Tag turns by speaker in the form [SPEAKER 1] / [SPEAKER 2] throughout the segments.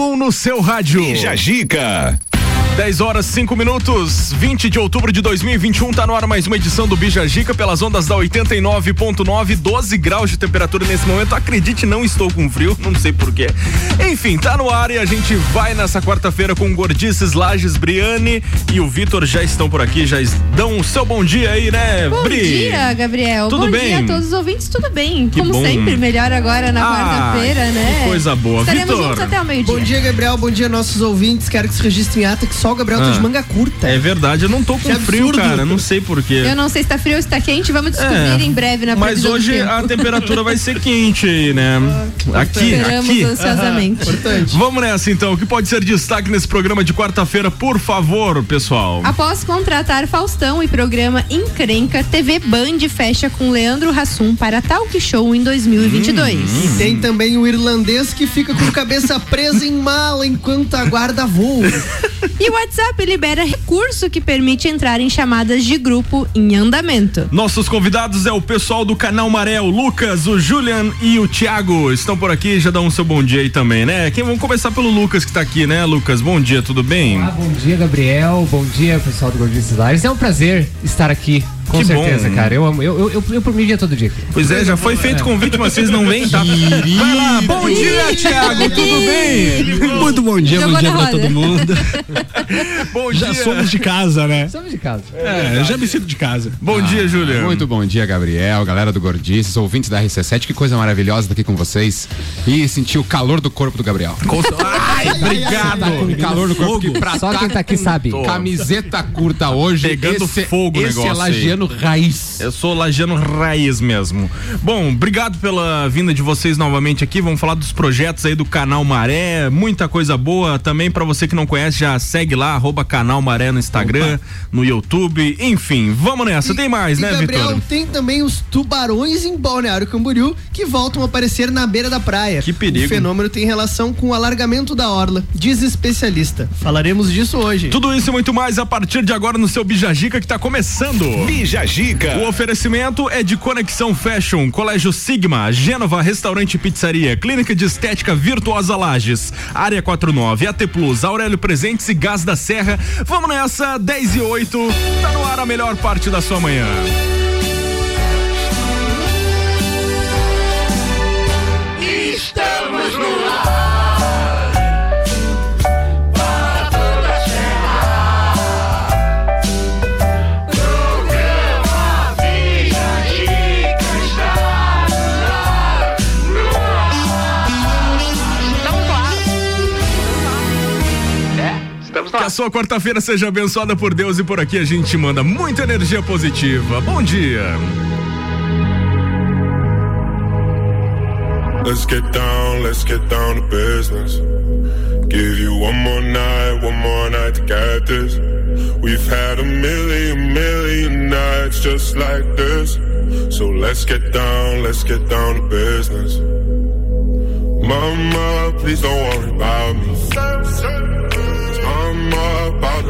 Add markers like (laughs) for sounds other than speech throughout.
[SPEAKER 1] 1 no seu rádio.
[SPEAKER 2] Bija Gica.
[SPEAKER 1] 10 horas 5 minutos, 20 de outubro de 2021, tá no ar mais uma edição do Bija Gica pelas ondas da 89.9, 12 graus de temperatura nesse momento. Acredite, não estou com frio, não sei porquê. Enfim, tá no ar e a gente vai nessa quarta-feira com Gordices, Lages, Briane e o Vitor já estão por aqui, já dão o seu bom dia aí, né,
[SPEAKER 3] bom
[SPEAKER 1] Bri?
[SPEAKER 3] Bom dia, Gabriel.
[SPEAKER 1] Tudo
[SPEAKER 3] bom
[SPEAKER 1] bem?
[SPEAKER 3] dia a todos os ouvintes, tudo bem.
[SPEAKER 1] Que
[SPEAKER 3] Como
[SPEAKER 1] bom.
[SPEAKER 3] sempre, melhor agora na
[SPEAKER 1] Ah,
[SPEAKER 3] quarta-feira, né?
[SPEAKER 1] que coisa boa.
[SPEAKER 3] Estaremos
[SPEAKER 1] Vitor.
[SPEAKER 3] juntos até o meio-dia.
[SPEAKER 4] Bom dia, Gabriel. Bom dia, nossos ouvintes. Quero que se registre em ata que só o Gabriel tá
[SPEAKER 1] Ah.
[SPEAKER 4] de manga curta.
[SPEAKER 1] É verdade, eu não tô com
[SPEAKER 4] Que
[SPEAKER 1] frio,
[SPEAKER 4] absurdo.
[SPEAKER 1] cara, não sei porquê.
[SPEAKER 3] Eu não sei se tá frio ou se tá quente, vamos descobrir
[SPEAKER 1] É,
[SPEAKER 3] em breve na
[SPEAKER 1] Mas hoje a temperatura vai ser (laughs) quente aí, né? Aqui,
[SPEAKER 3] Esperamos
[SPEAKER 1] aqui.
[SPEAKER 3] ansiosamente.
[SPEAKER 4] Importante.
[SPEAKER 1] Vamos nessa então. O que pode ser destaque nesse programa de quarta-feira, por favor, pessoal?
[SPEAKER 3] Após contratar Faustão e programa Encrenca, TV Band fecha com Leandro Hassum para Talk Show em 2022.
[SPEAKER 1] Hum,
[SPEAKER 4] E tem também o irlandês que fica com cabeça presa em mala enquanto aguarda voo. (laughs)
[SPEAKER 3] E o WhatsApp libera recurso que permite entrar em chamadas de grupo em andamento.
[SPEAKER 1] Nossos convidados é o pessoal do canal Maré, o Lucas, o Julian e o Thiago. Estão por aqui, já dão o seu bom dia aí também, né? Quem vamos começar pelo Lucas que tá aqui, né, Lucas? Bom dia, tudo bem?
[SPEAKER 5] Ah, bom dia, Gabriel. Bom dia, pessoal do Gordices Lares. É um prazer estar aqui, com
[SPEAKER 1] Que
[SPEAKER 5] certeza,
[SPEAKER 1] bom.
[SPEAKER 5] cara. Eu amo. Eu, eu, eu, eu por mim dia todo dia.
[SPEAKER 1] Pois é, já foi feito convite, mas vocês não vêm, tá? Vai lá, bom dia, Thiago, tudo bem?
[SPEAKER 6] Muito bom dia, bom dia pra todo mundo. (laughs)
[SPEAKER 1] Bom
[SPEAKER 6] Já
[SPEAKER 1] dia.
[SPEAKER 6] somos de casa, né?
[SPEAKER 5] Estamos de casa.
[SPEAKER 6] É, eu já me sinto de casa.
[SPEAKER 1] Bom dia, Julian.
[SPEAKER 7] Muito bom dia, Gabriel, galera do Gordices, ouvintes da RC7, que coisa maravilhosa estar aqui com vocês. E sentir o calor do corpo do Gabriel. (laughs)
[SPEAKER 1] Ai, obrigado.
[SPEAKER 7] O calor do corpo que pra
[SPEAKER 5] Só quem tá aqui sabe.
[SPEAKER 7] Camiseta curta hoje.
[SPEAKER 1] Pegando
[SPEAKER 7] esse,
[SPEAKER 1] fogo o
[SPEAKER 7] esse
[SPEAKER 1] negócio
[SPEAKER 7] é lagiano raiz.
[SPEAKER 1] Eu sou lagiano raiz mesmo. Bom, obrigado pela vinda de vocês novamente aqui. Vamos falar dos projetos aí do canal Maré, muita coisa boa. Também pra você que não conhece, já segue lá, arroba canal Maré no Instagram, no YouTube. Enfim, vamos nessa. Tem mais,
[SPEAKER 4] e
[SPEAKER 1] né,
[SPEAKER 4] Gabriel,
[SPEAKER 1] Vitor?
[SPEAKER 4] tem também os tubarões em Balneário Camboriú que voltam a aparecer na beira da praia.
[SPEAKER 1] Que perigo.
[SPEAKER 4] O fenômeno tem relação com o alargamento da orla, diz especialista. Falaremos disso hoje.
[SPEAKER 1] Tudo isso e muito mais a partir de agora no seu Bijagica que tá começando.
[SPEAKER 2] Bija Gica.
[SPEAKER 1] O oferecimento é de Conexão Fashion, Colégio Sigma, Gênova Restaurante e Pizzaria, Clínica de Estética Virtuosa Lages, Área 49, AT Plus, Aurélio Presentes e Gás da Serra. Vamos nessa, 10 e 8, tá no ar a melhor parte da sua manhã. Que a sua quarta-feira seja abençoada por Deus e por aqui a gente manda muita energia positiva. Bom dia.
[SPEAKER 8] Let's get down, let's get down to business. Give you one more night, one more night to get this. We've had a million, million nights just like this. So let's get down, let's get down to business. Mama, please don't worry about me.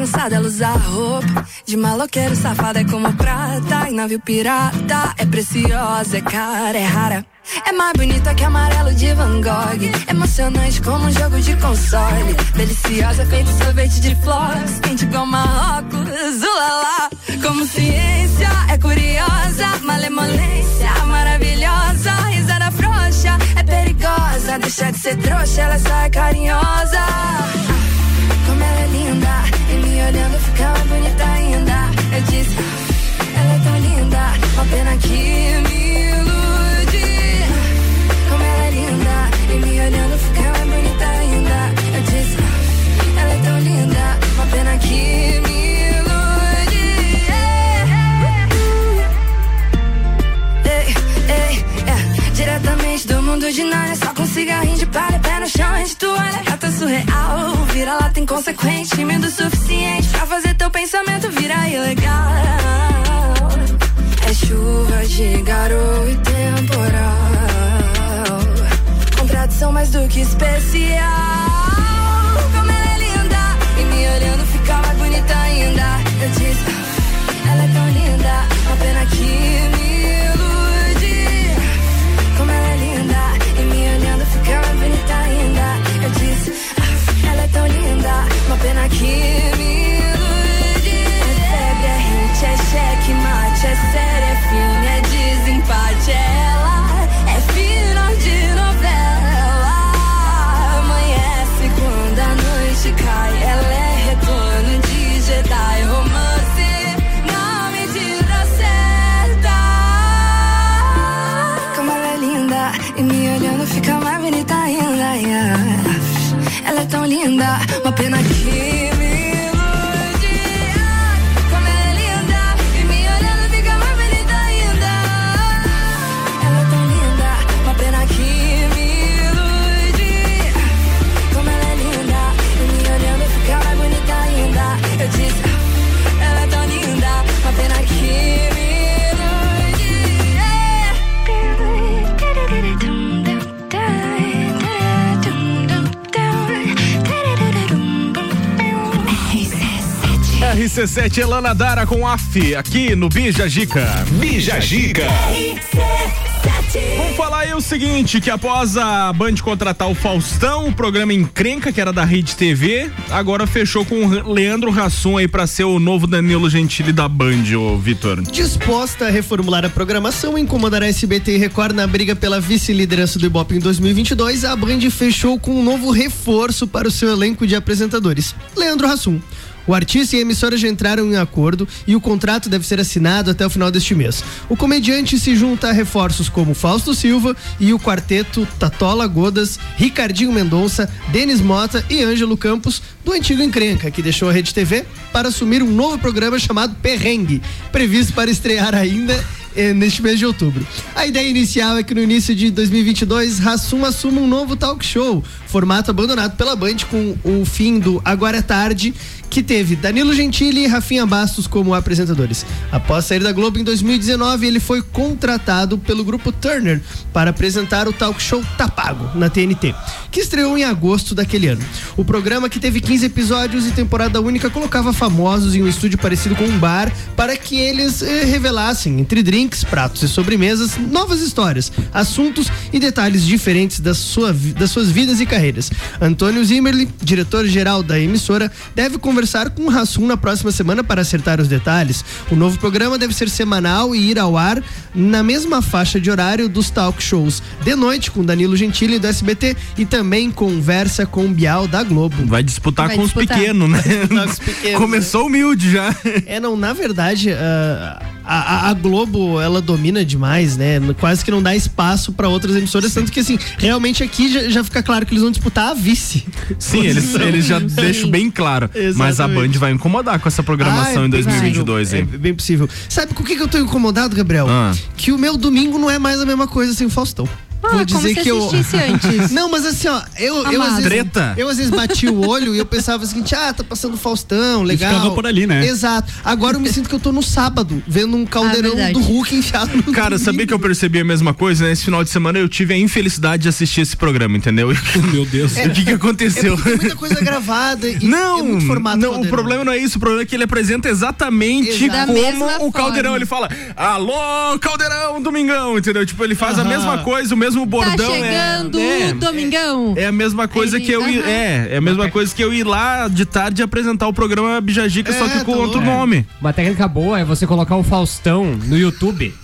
[SPEAKER 9] bagunçado, ela usa roupa de maloqueiro safado, é como prata em navio pirata. É preciosa, é cara, é rara. É mais bonita que amarelo de Van Gogh. Emocionante como um jogo de console. Deliciosa, feito sorvete de flores. Quente igual Marrocos, ulala. Como ciência, é curiosa. Malemolência, maravilhosa. Risada frouxa, é perigosa. Deixa de ser trouxa, ela só é carinhosa. Como ela é linda, e me olhando fica mais bonita ainda. Eu disse, ela é tão linda, uma pena que me ilude. Como ela é linda, e me olhando fica mais bonita ainda. Eu disse, ela é tão linda, uma pena que me ilude. Ei, ei, é, diretamente do mundo de Narnia Só com cigarrinho de palha, pé no chão, de toalha Gata surreal, vira lá tem consequente Tímido o suficiente pra fazer teu pensamento virar ilegal. É chuva de garoto e temporal. Contradição mais do que especial. Como ela é linda E me olhando fica mais bonita ainda. Eu disse, ela é tão linda Uma pena que me
[SPEAKER 1] RC7 Elana Dara com AF aqui no Bija Gica.
[SPEAKER 2] Bija Gica.
[SPEAKER 1] Vamos falar aí o seguinte, que após a Band contratar o Faustão, o programa Encrenca, que era da Rede TV, agora fechou com o Leandro Hassum aí pra ser o novo Danilo Gentili da Band, ô Vitor.
[SPEAKER 4] Disposta a reformular a programação e incomodar a SBT e Record na briga pela vice-liderança do Ibope em 2022, a Band fechou com um novo reforço para o seu elenco de apresentadores, Leandro Hassum. O artista e a emissora já entraram em acordo e o contrato deve ser assinado até o final deste mês. O comediante se junta a reforços como Fausto Silva e o quarteto Tatola Godas, Ricardinho Mendonça, Denis Mota e Ângelo Campos, do antigo Encrenca, que deixou a Rede TV para assumir um novo programa chamado Perrengue, previsto para estrear ainda eh, neste mês de outubro. A ideia inicial é que no início de 2022, Rassum assuma um novo talk show, formato abandonado pela Band com o fim do Agora é Tarde, que teve Danilo Gentili e Rafinha Bastos como apresentadores. Após sair da Globo em 2019, ele foi contratado pelo grupo Turner para apresentar o talk show Tapado. Lago, na TNT, que estreou em agosto daquele ano. O programa, que teve 15 episódios e temporada única, colocava famosos em um estúdio parecido com um bar para que eles eh, revelassem, entre drinks, pratos e sobremesas, novas histórias, assuntos e detalhes diferentes das, sua, das suas vidas e carreiras. Antônio Zimmerli, diretor-geral da emissora, deve conversar com o Rassum na próxima semana para acertar os detalhes. O novo programa deve ser semanal e ir ao ar na mesma faixa de horário dos talk shows. De noite, com Danilo Gentili do SBT e também conversa com o Bial da Globo.
[SPEAKER 1] Vai disputar
[SPEAKER 3] Vai
[SPEAKER 1] com
[SPEAKER 3] disputar.
[SPEAKER 1] os pequenos, né? (laughs)
[SPEAKER 4] Os pequenos,
[SPEAKER 1] Começou humilde já.
[SPEAKER 4] É, não, na verdade, ah, a, a- a Globo, ela domina demais, né? Quase que não dá espaço para outras emissoras, tanto que, assim, realmente aqui já, já fica claro que eles vão disputar a vice.
[SPEAKER 1] Sim, eles, eles já (laughs) deixam bem claro. Mas a
[SPEAKER 4] Exatamente.
[SPEAKER 1] Band vai incomodar com essa programação
[SPEAKER 4] Ah, é
[SPEAKER 1] em
[SPEAKER 4] bem
[SPEAKER 1] 2022
[SPEAKER 4] possível,
[SPEAKER 1] aí.
[SPEAKER 4] É bem possível. Sabe com o que, que eu tô incomodado, Gabriel?
[SPEAKER 1] Ah.
[SPEAKER 4] Que o meu domingo não é mais a mesma coisa sem o Faustão.
[SPEAKER 3] Ah,
[SPEAKER 4] Vou
[SPEAKER 3] como
[SPEAKER 4] dizer que eu.
[SPEAKER 3] antes. (laughs)
[SPEAKER 4] Não, mas assim, ó, eu, eu às vezes.
[SPEAKER 1] Treta?
[SPEAKER 4] Eu às vezes bati o olho e eu pensava o seguinte: ah, tá passando Faustão, legal.
[SPEAKER 6] ficava por ali, né?
[SPEAKER 4] Exato. Agora eu me sinto que eu tô no sábado, vendo um caldeirão
[SPEAKER 3] verdade.
[SPEAKER 4] do Hulk enfiado no
[SPEAKER 1] Cara,
[SPEAKER 4] domingo.
[SPEAKER 1] sabia que eu percebi a mesma coisa? Nesse final de semana eu tive a infelicidade de assistir esse programa, entendeu? (laughs)
[SPEAKER 6] Meu Deus.
[SPEAKER 1] O que que
[SPEAKER 4] É
[SPEAKER 1] aconteceu?
[SPEAKER 4] tem muita coisa gravada e
[SPEAKER 1] Não,
[SPEAKER 4] é muito formato
[SPEAKER 1] não o problema não é isso, o problema é que ele apresenta exatamente
[SPEAKER 4] Exato.
[SPEAKER 1] Como o Caldeirão,
[SPEAKER 3] forma.
[SPEAKER 1] ele fala, alô, Caldeirão, Domingão, entendeu? Tipo, ele faz a
[SPEAKER 4] Aham.
[SPEAKER 1] mesma coisa, o mesmo
[SPEAKER 3] Tá
[SPEAKER 1] bordão.
[SPEAKER 3] chegando
[SPEAKER 1] é,
[SPEAKER 3] o Domingão.
[SPEAKER 1] É a mesma coisa
[SPEAKER 3] Ele-
[SPEAKER 1] que eu ir,
[SPEAKER 3] Aham.
[SPEAKER 1] é, é a mesma coisa que eu ir lá de tarde apresentar o programa Bijagica, só
[SPEAKER 4] É,
[SPEAKER 1] que com
[SPEAKER 4] tá
[SPEAKER 1] outro
[SPEAKER 4] louco.
[SPEAKER 1] nome.
[SPEAKER 5] Uma técnica boa é você colocar o Faustão no YouTube.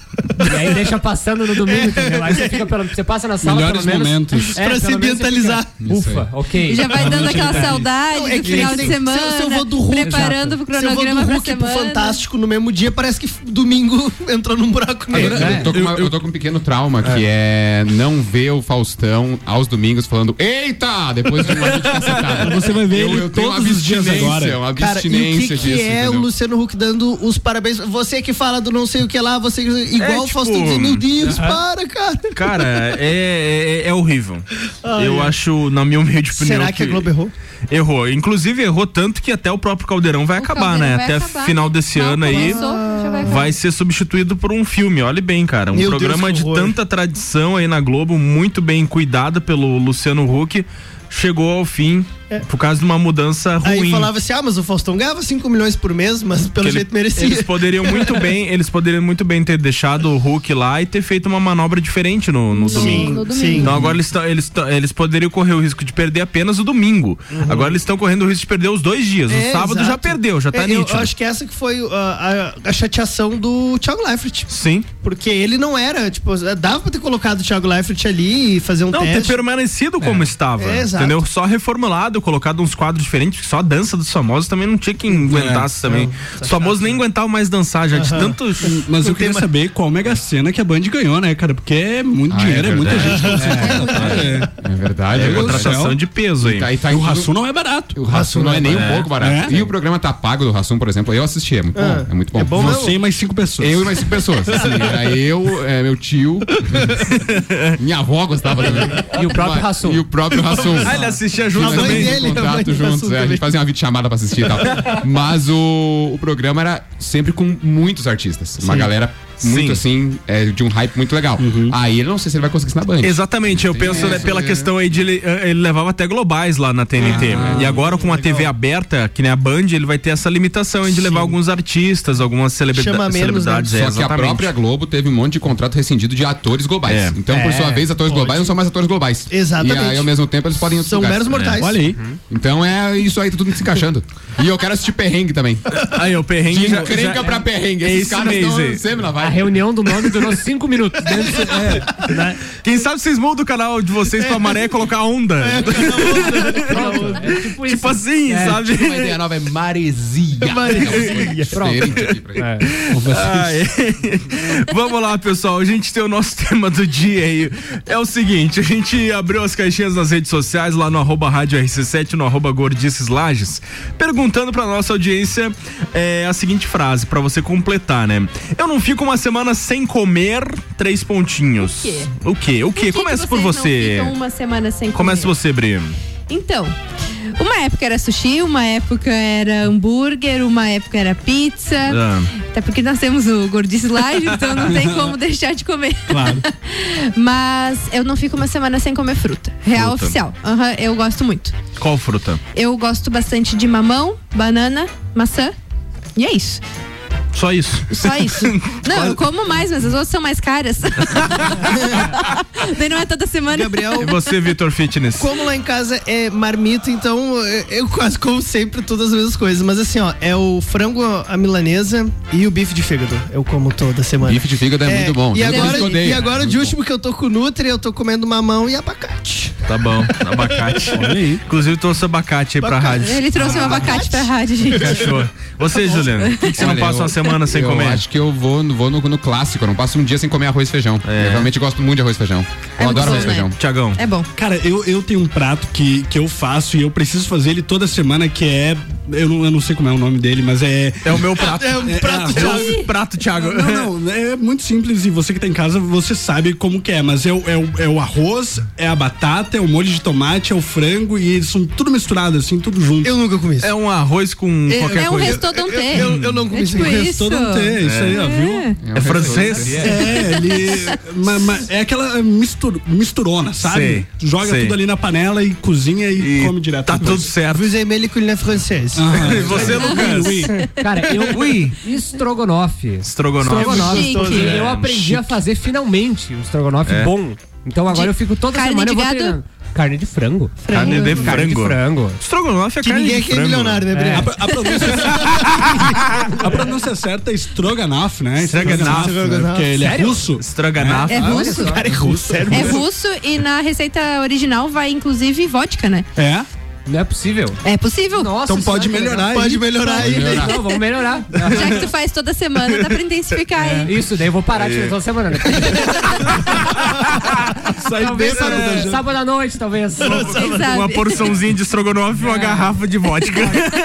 [SPEAKER 5] E aí deixa passando no domingo, entendeu? Aí você fica pelo, você passa na sala
[SPEAKER 6] Melhores
[SPEAKER 5] pelo menos,
[SPEAKER 6] momentos.
[SPEAKER 5] É,
[SPEAKER 4] Pra se
[SPEAKER 5] fica, Ufa, ok.
[SPEAKER 3] Já vai dando aquela saudade
[SPEAKER 4] Não, é
[SPEAKER 3] do
[SPEAKER 4] que
[SPEAKER 3] final
[SPEAKER 4] nem-
[SPEAKER 3] de
[SPEAKER 4] se eu-
[SPEAKER 3] semana.
[SPEAKER 4] se eu vou do Hulk-
[SPEAKER 3] preparando pro
[SPEAKER 4] Se eu vou
[SPEAKER 3] cronograma
[SPEAKER 4] do
[SPEAKER 3] pra
[SPEAKER 4] Hulk pro
[SPEAKER 3] semana.
[SPEAKER 4] Fantástico no mesmo dia, parece que domingo (laughs) entrou num buraco
[SPEAKER 7] Eu,
[SPEAKER 4] negro.
[SPEAKER 7] eu tô com uma- eu tô com um pequeno trauma que é não ver o Faustão aos domingos falando Eita! Depois de uma videocacetada. (laughs)
[SPEAKER 6] Você vai ver
[SPEAKER 7] eu,
[SPEAKER 6] ele
[SPEAKER 7] tenho
[SPEAKER 6] todos os dias
[SPEAKER 7] abstinência,
[SPEAKER 6] agora.
[SPEAKER 7] Uma
[SPEAKER 4] Cara, e o
[SPEAKER 7] abstinência
[SPEAKER 4] que, que
[SPEAKER 7] disso.
[SPEAKER 4] é o
[SPEAKER 7] entendeu?
[SPEAKER 4] Luciano Huck dando os parabéns? Você que fala do não sei o que lá, você igual
[SPEAKER 1] É,
[SPEAKER 4] o
[SPEAKER 1] tipo,
[SPEAKER 4] Faustão meu Deus, para, cara.
[SPEAKER 1] Cara, é, é, é horrível.
[SPEAKER 4] Ai,
[SPEAKER 1] eu
[SPEAKER 4] ai.
[SPEAKER 1] acho, na minha humilde opinião.
[SPEAKER 4] Será que a Globo errou?
[SPEAKER 1] Errou. Inclusive, errou tanto que até o próprio Caldeirão vai
[SPEAKER 3] O
[SPEAKER 1] acabar,
[SPEAKER 3] Caldeirão
[SPEAKER 1] né?
[SPEAKER 3] vai
[SPEAKER 1] Até
[SPEAKER 3] acabar.
[SPEAKER 1] final desse
[SPEAKER 3] Mal
[SPEAKER 1] ano aí.
[SPEAKER 3] vai acabar.
[SPEAKER 1] Vai ser substituído por um filme, olhe bem, cara. Um
[SPEAKER 4] Meu Deus,
[SPEAKER 1] programa
[SPEAKER 4] que
[SPEAKER 1] de tanta tradição aí na Globo, muito bem cuidado pelo Luciano Huck, chegou ao fim por causa de uma mudança ruim.
[SPEAKER 4] É. Aí falava assim, ah, mas o Faustão ganhava 5 milhões por mês, mas pelo
[SPEAKER 1] Que ele-
[SPEAKER 4] jeito merecia.
[SPEAKER 1] Eles poderiam muito (laughs) bem, eles poderiam muito bem ter deixado o Hulk lá e ter feito uma manobra diferente no, no domingo.
[SPEAKER 3] no domingo.
[SPEAKER 4] sim.
[SPEAKER 1] Então agora eles, tão- eles, tão- eles poderiam correr o risco de perder apenas o domingo. Agora eles estão correndo o risco de perder os dois dias.
[SPEAKER 4] Uhum. É,
[SPEAKER 1] o sábado já
[SPEAKER 4] exato.
[SPEAKER 1] perdeu, já tá
[SPEAKER 4] É, eu,
[SPEAKER 1] nítido.
[SPEAKER 4] eu acho que essa que foi uh, a, a chateação do Thiago Leifert.
[SPEAKER 1] Sim.
[SPEAKER 4] Porque ele não era, tipo, dava pra ter colocado o Thiago Leifert ali e fazer um
[SPEAKER 1] Não, ter
[SPEAKER 4] teste.
[SPEAKER 1] permanecido como estava.
[SPEAKER 4] É, exato.
[SPEAKER 1] entendeu? Só reformulado, colocado uns quadros diferentes, porque só a dança dos famosos também não tinha quem aguentasse também. Os famosos nem aguentavam mais dançar, já de tanto.
[SPEAKER 6] Mas eu queria
[SPEAKER 4] tem
[SPEAKER 6] saber qual mega cena que a Band ganhou, né, cara? Porque é muito
[SPEAKER 7] Ah,
[SPEAKER 6] dinheiro,
[SPEAKER 7] é
[SPEAKER 6] é, muita gente.
[SPEAKER 7] É verdade.
[SPEAKER 1] É
[SPEAKER 7] é
[SPEAKER 1] contratação de peso aí.
[SPEAKER 7] Tá, e tá
[SPEAKER 6] E o Rassum não é barato.
[SPEAKER 7] O Rassum não é nem um
[SPEAKER 1] É.
[SPEAKER 7] pouco barato.
[SPEAKER 6] É.
[SPEAKER 7] E o programa tá pago do Rassum, por exemplo, eu assisti, é muito bom. É muito bom.
[SPEAKER 4] é bom?
[SPEAKER 6] Você e mais cinco pessoas.
[SPEAKER 7] Eu e mais cinco pessoas. Assim, (laughs) era eu, é, meu tio, (laughs) minha avó gostava também.
[SPEAKER 5] E o próprio Rassum.
[SPEAKER 7] E o próprio Rassum.
[SPEAKER 1] Ah, ele assistia junto
[SPEAKER 4] A dele.
[SPEAKER 7] em
[SPEAKER 4] mãe
[SPEAKER 7] contato juntos. É, a gente fazia uma videochamada pra assistir e tal. (laughs) Mas o, o programa era sempre com muitos artistas. Uma galera muito
[SPEAKER 1] Sim.
[SPEAKER 7] assim, é, de um hype muito legal. Aí eu não sei se ele vai conseguir isso na Band.
[SPEAKER 1] Exatamente, eu penso né,
[SPEAKER 7] essa,
[SPEAKER 1] pela
[SPEAKER 7] é.
[SPEAKER 1] questão aí de ele, eh, ele levava até globais lá na TNT.
[SPEAKER 7] Ah,
[SPEAKER 1] e agora com a TV aberta, que nem a Band, ele vai ter essa limitação aí de levar alguns artistas, algumas
[SPEAKER 4] Chama menos,
[SPEAKER 1] celebridades.
[SPEAKER 4] né?
[SPEAKER 1] é,
[SPEAKER 7] Só que a própria Globo teve um monte de contrato rescindido de atores globais.
[SPEAKER 1] É.
[SPEAKER 7] Então, por sua vez, atores globais não são mais atores globais.
[SPEAKER 4] Exatamente.
[SPEAKER 7] E aí, ao mesmo tempo, eles podem
[SPEAKER 4] São meros mortais.
[SPEAKER 6] Olha aí.
[SPEAKER 7] Então é isso aí, tá tudo se encaixando. (laughs) E eu quero assistir perrengue também.
[SPEAKER 1] Aí, o perrengue.
[SPEAKER 7] De
[SPEAKER 1] já- já-
[SPEAKER 7] pra perrengue.
[SPEAKER 1] é
[SPEAKER 7] Esses
[SPEAKER 1] esse
[SPEAKER 7] caras estão sempre na
[SPEAKER 5] A reunião do nome durou cinco minutos. Ser- é, né?
[SPEAKER 1] Quem sabe vocês mudam o canal de vocês pra maré e colocar onda. (laughs)
[SPEAKER 5] Pronto, é tipo
[SPEAKER 1] tipo assim,
[SPEAKER 5] É,
[SPEAKER 1] sabe?
[SPEAKER 7] Uma ideia nova é maresia.
[SPEAKER 4] Maresia.
[SPEAKER 5] Pronto. É. (laughs)
[SPEAKER 1] Vamos lá, pessoal. A gente tem o nosso (laughs) tema do dia aí. É o seguinte: a gente abriu as caixinhas nas redes sociais, lá no arroba rádio RC7, no arroba Gordices Lages, perguntando pra nossa audiência é, a seguinte frase, pra você completar, né? Eu não fico uma semana sem comer três pontinhos.
[SPEAKER 3] O quê?
[SPEAKER 1] O quê? O quê?
[SPEAKER 3] Por
[SPEAKER 1] Começa por você.
[SPEAKER 3] Uma semana sem
[SPEAKER 1] Começa
[SPEAKER 3] comer?
[SPEAKER 1] você, Bri.
[SPEAKER 3] Então, Uma época era sushi, uma época era hambúrguer, uma época era pizza.
[SPEAKER 1] Ah.
[SPEAKER 3] Até porque nós temos o gordice laje, (laughs) então não tem como deixar de comer.
[SPEAKER 10] Claro. (laughs)
[SPEAKER 3] Mas eu não fico uma semana sem comer fruta. Real
[SPEAKER 1] Fruta.
[SPEAKER 3] oficial. Aham, eu gosto muito.
[SPEAKER 1] Qual fruta?
[SPEAKER 3] Eu gosto bastante de mamão, banana, maçã. E é isso.
[SPEAKER 1] Só isso.
[SPEAKER 3] Só isso. (laughs) Não, eu como mais, mas as outras são mais caras. (laughs) Daí não é toda semana.
[SPEAKER 4] Gabriel,
[SPEAKER 1] E você, Vitor Fitness?
[SPEAKER 4] como lá em casa é marmita, então eu- eu quase como sempre todas as mesmas coisas. Mas assim, ó, é o frango à milanesa e o bife de fígado. Eu como toda semana.
[SPEAKER 7] Bife de fígado é, muito bom.
[SPEAKER 4] E agora, e agora
[SPEAKER 7] Muito
[SPEAKER 4] de
[SPEAKER 7] bom.
[SPEAKER 4] último que eu tô com o Nutri, eu tô comendo mamão e abacate.
[SPEAKER 1] Tá bom, abacate.
[SPEAKER 10] Olha aí.
[SPEAKER 1] Inclusive trouxe abacate aí pra
[SPEAKER 4] Abacate.
[SPEAKER 1] rádio.
[SPEAKER 3] Ele trouxe um abacate pra rádio, gente.
[SPEAKER 1] Cachorro. Você, Juliana, por que, que você não passa
[SPEAKER 7] eu-
[SPEAKER 1] uma semana sem
[SPEAKER 7] eu
[SPEAKER 1] comer?
[SPEAKER 7] acho que eu vou, vou no, no clássico. Eu não passo um dia sem comer arroz e feijão. Eu realmente gosto muito de arroz e feijão.
[SPEAKER 3] É
[SPEAKER 7] Eu adoro
[SPEAKER 3] bom,
[SPEAKER 7] arroz e
[SPEAKER 3] né?
[SPEAKER 7] feijão.
[SPEAKER 1] Tiagão.
[SPEAKER 3] É bom.
[SPEAKER 10] Cara, eu, eu tenho um prato que, que eu faço e eu preciso fazer ele toda semana, que é. Eu não, eu não sei como é o nome dele, mas é.
[SPEAKER 1] É o meu prato. (laughs)
[SPEAKER 4] É um
[SPEAKER 10] É,
[SPEAKER 4] prato
[SPEAKER 10] é,
[SPEAKER 4] de
[SPEAKER 1] É o prato, Thiago.
[SPEAKER 10] Não, não, é muito simples e você que tá em casa, você sabe como que é, mas é o, é o, é o arroz, é a batata, é o molho de tomate, é o frango e eles são tudo misturado, assim, tudo junto.
[SPEAKER 4] Eu nunca comi isso.
[SPEAKER 1] É um arroz com qualquer
[SPEAKER 3] É um
[SPEAKER 1] coisa.
[SPEAKER 3] restaurantê.
[SPEAKER 4] eu- eu não comi
[SPEAKER 3] é
[SPEAKER 4] isso.
[SPEAKER 3] tipo
[SPEAKER 10] Restou
[SPEAKER 3] isso.
[SPEAKER 10] não ter, isso aí, ó, viu?
[SPEAKER 1] É francês?
[SPEAKER 10] É, ele. ma- ma- é aquela mistur, misturona, sabe?
[SPEAKER 1] Sei,
[SPEAKER 10] Joga
[SPEAKER 1] sei.
[SPEAKER 10] tudo ali na panela e cozinha e, come direto.
[SPEAKER 1] Tá
[SPEAKER 10] depois.
[SPEAKER 1] tudo certo.
[SPEAKER 4] Vous aimez les culinaires françaises? (laughs)
[SPEAKER 1] E você, Lucas?
[SPEAKER 11] Cara, eu. (laughs)
[SPEAKER 1] Ui.
[SPEAKER 11] Estrogonofe.
[SPEAKER 1] Estrogonofe.
[SPEAKER 11] Estrogonofe.
[SPEAKER 3] Chique.
[SPEAKER 11] eu aprendi a fazer finalmente um estrogonofe
[SPEAKER 1] É.
[SPEAKER 11] bom. Então agora
[SPEAKER 3] De
[SPEAKER 11] eu fico toda
[SPEAKER 3] carne
[SPEAKER 11] semana
[SPEAKER 3] de
[SPEAKER 11] eu vou
[SPEAKER 3] gado?
[SPEAKER 11] treinando. Carne de frango.
[SPEAKER 1] Carne de
[SPEAKER 11] Carne de
[SPEAKER 1] frango.
[SPEAKER 11] frango.
[SPEAKER 1] Estrogonofe é
[SPEAKER 4] Que
[SPEAKER 1] carne
[SPEAKER 4] ninguém
[SPEAKER 1] de
[SPEAKER 4] aqui é
[SPEAKER 1] frango.
[SPEAKER 4] milionário, né, Breno?
[SPEAKER 10] A, a pronúncia, (laughs) a pronúncia certa é Stroganoff, né?
[SPEAKER 1] Stroganoff.
[SPEAKER 10] né? Porque ele é
[SPEAKER 11] Sério?
[SPEAKER 10] russo.
[SPEAKER 1] Estrogonofe.
[SPEAKER 3] É russo?
[SPEAKER 11] só.
[SPEAKER 4] Cara, é russo, sério.
[SPEAKER 3] É russo e na receita original vai inclusive vodka, né?
[SPEAKER 10] É?
[SPEAKER 11] Não é possível.
[SPEAKER 3] É possível.
[SPEAKER 11] Nossa,
[SPEAKER 10] Então pode
[SPEAKER 11] senhora, que
[SPEAKER 10] melhorar aí.
[SPEAKER 4] Pode melhorar aí.
[SPEAKER 11] Não, vamos melhorar. (laughs)
[SPEAKER 3] Já que tu faz toda semana, dá pra intensificar, hein?
[SPEAKER 11] Isso, daí eu vou parar de fazer toda semana. Né? (laughs) talvez
[SPEAKER 10] Saideira, né,
[SPEAKER 11] sábado,
[SPEAKER 10] gente?
[SPEAKER 11] sábado à noite, talvez.
[SPEAKER 1] Uma porçãozinha de estrogonofe e uma garrafa de vodka.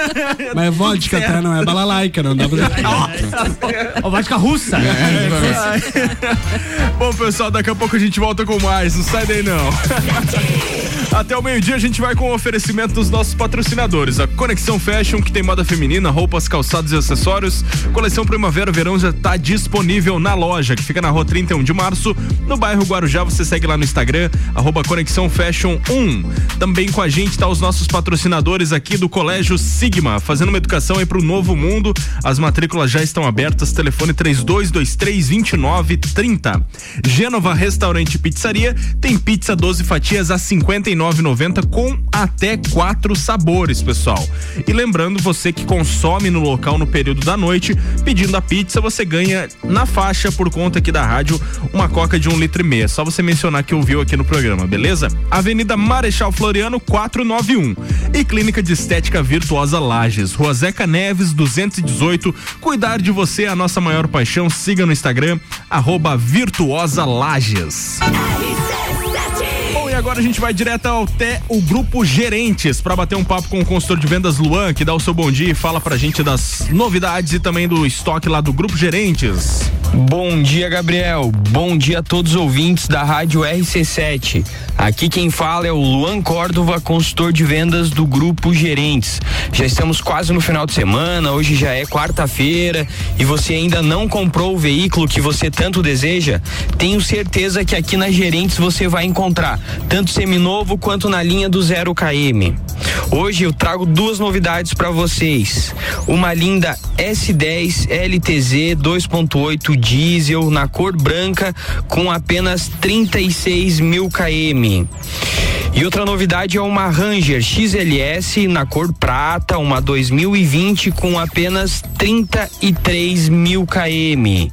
[SPEAKER 1] (laughs)
[SPEAKER 10] Mas é vodka, tá? Não é balalaica, não dá pra...
[SPEAKER 11] Ó, vodka russa.
[SPEAKER 1] Bom, pessoal, daqui a pouco a gente volta com mais. Não sai daí, não. Até o meio-dia a gente vai com o oferecimento dos nossos patrocinadores. A Conexão Fashion, que tem moda feminina, roupas, calçados e acessórios. Coleção Primavera-Verão já está disponível na loja, que fica na rua 31 de março, no bairro Guarujá. Você segue lá no Instagram, arroba Conexão Fashion 1. Também com a gente tá os nossos patrocinadores aqui do Colégio Sigma, fazendo uma educação aí pro novo mundo. As matrículas já estão abertas. Telefone 3223 2930. Gênova Restaurante Pizzaria tem pizza 12 fatias a 59,90 com até quatro sabores, pessoal. E lembrando, você que consome no local no período da noite, pedindo a pizza, você ganha na faixa por conta aqui da rádio uma coca de um litro e meio. É só você mencionar que ouviu aqui no programa, beleza? Avenida Marechal Floriano 491 e Clínica de Estética Virtuosa Lages, Rua Zeca Neves 218. Cuidar de você é a nossa maior paixão. Siga no Instagram arroba Virtuosa Lages. Agora a gente vai direto até o grupo Gerentes para bater um papo com o consultor de vendas Luan, que dá o seu bom dia e fala pra gente das novidades e também do estoque lá do grupo Gerentes.
[SPEAKER 12] Bom dia, Gabriel. Bom dia a todos os ouvintes da Rádio RC7. Aqui quem fala é o Luan Córdova, consultor de vendas do Grupo Gerentes. Já estamos quase no final de semana, hoje já é quarta-feira e você ainda não comprou o veículo que você tanto deseja? Tenho certeza que aqui na Gerentes você vai encontrar tanto seminovo quanto na linha do 0 km. Hoje eu trago duas novidades para vocês. Uma linda S10 LTZ 2.8 diesel na cor branca com apenas 36 mil km. E outra novidade é uma Ranger XLS na cor prata, uma 2020 com apenas 33 mil km.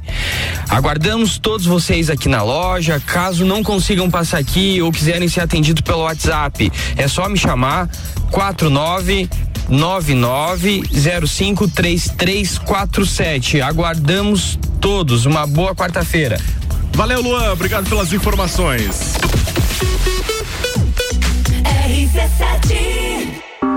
[SPEAKER 12] Aguardamos todos vocês aqui na loja. Caso não consigam passar aqui ou quiserem ser atendidos pelo WhatsApp, é só me chamar 49 99053347. Aguardamos todos. Uma boa quarta-feira.
[SPEAKER 1] Valeu, Luan. Obrigado pelas informações.
[SPEAKER 13] RC7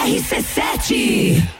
[SPEAKER 13] RC7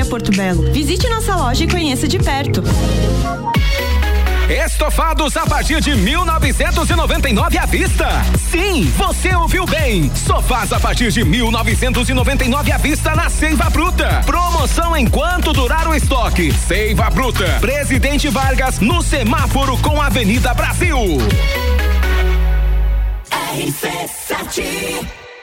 [SPEAKER 14] Porto Belo. Visite nossa loja e conheça de perto.
[SPEAKER 15] Estofados a partir de 1999 à vista. Sim, você ouviu bem. Sofás a partir de 1999 à vista na Seiva Bruta. Promoção enquanto durar o estoque. Seiva Bruta. Presidente Vargas no semáforo com Avenida Brasil.
[SPEAKER 2] RC7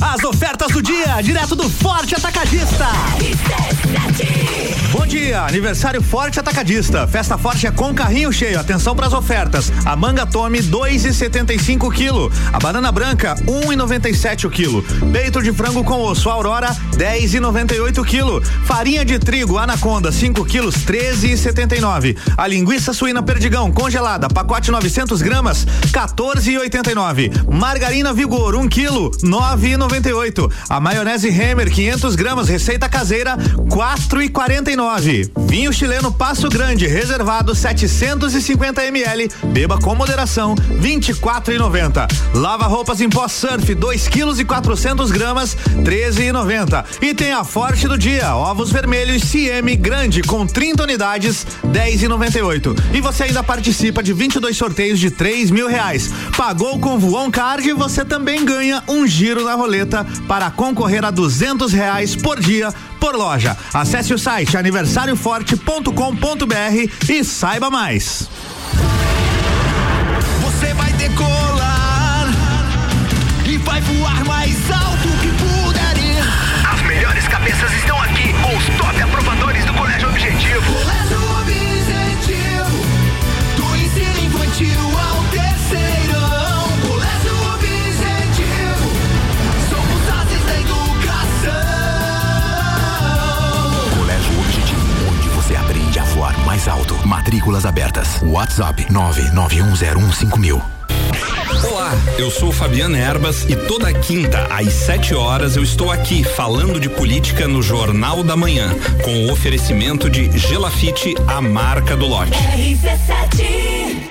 [SPEAKER 16] As ofertas do dia, direto do Forte Atacadista. Bom dia, aniversário Forte Atacadista. Festa forte é com carrinho cheio. Atenção para as ofertas. A manga tome 2,75 quilo. A banana branca 1,97 o quilo. Peito de frango com osso Aurora 10,98 quilo. Farinha de trigo Anaconda 5 quilos 13,79. A linguiça suína Perdigão congelada pacote 900 gramas 14,89. Margarina Vigor 1 quilo 9,99. A maionese Hammer 500 gramas receita caseira 4,49. Vinho chileno Passo Grande reservado 750 ml. Beba com moderação 24,90. Lava roupas em pó surf 2 quilos e 400 gramas 13,90. E tem a forte do dia ovos vermelhos CM grande com 30 unidades 10,98. E você ainda participa de 22 sorteios de 3 mil reais. Pagou com Voon Card e você também ganha um giro na roleta para concorrer a duzentos reais por dia por loja. Acesse o site aniversarioforte.com.br e saiba mais.
[SPEAKER 17] Você vai decolar e vai voar mais alto
[SPEAKER 18] Matrículas abertas. WhatsApp 991015000.
[SPEAKER 19] Olá, eu sou Fabiana Erbas e toda quinta às 7 horas eu estou aqui falando de política no Jornal da Manhã, com o oferecimento de Gelafite, a marca do lote.
[SPEAKER 1] RC7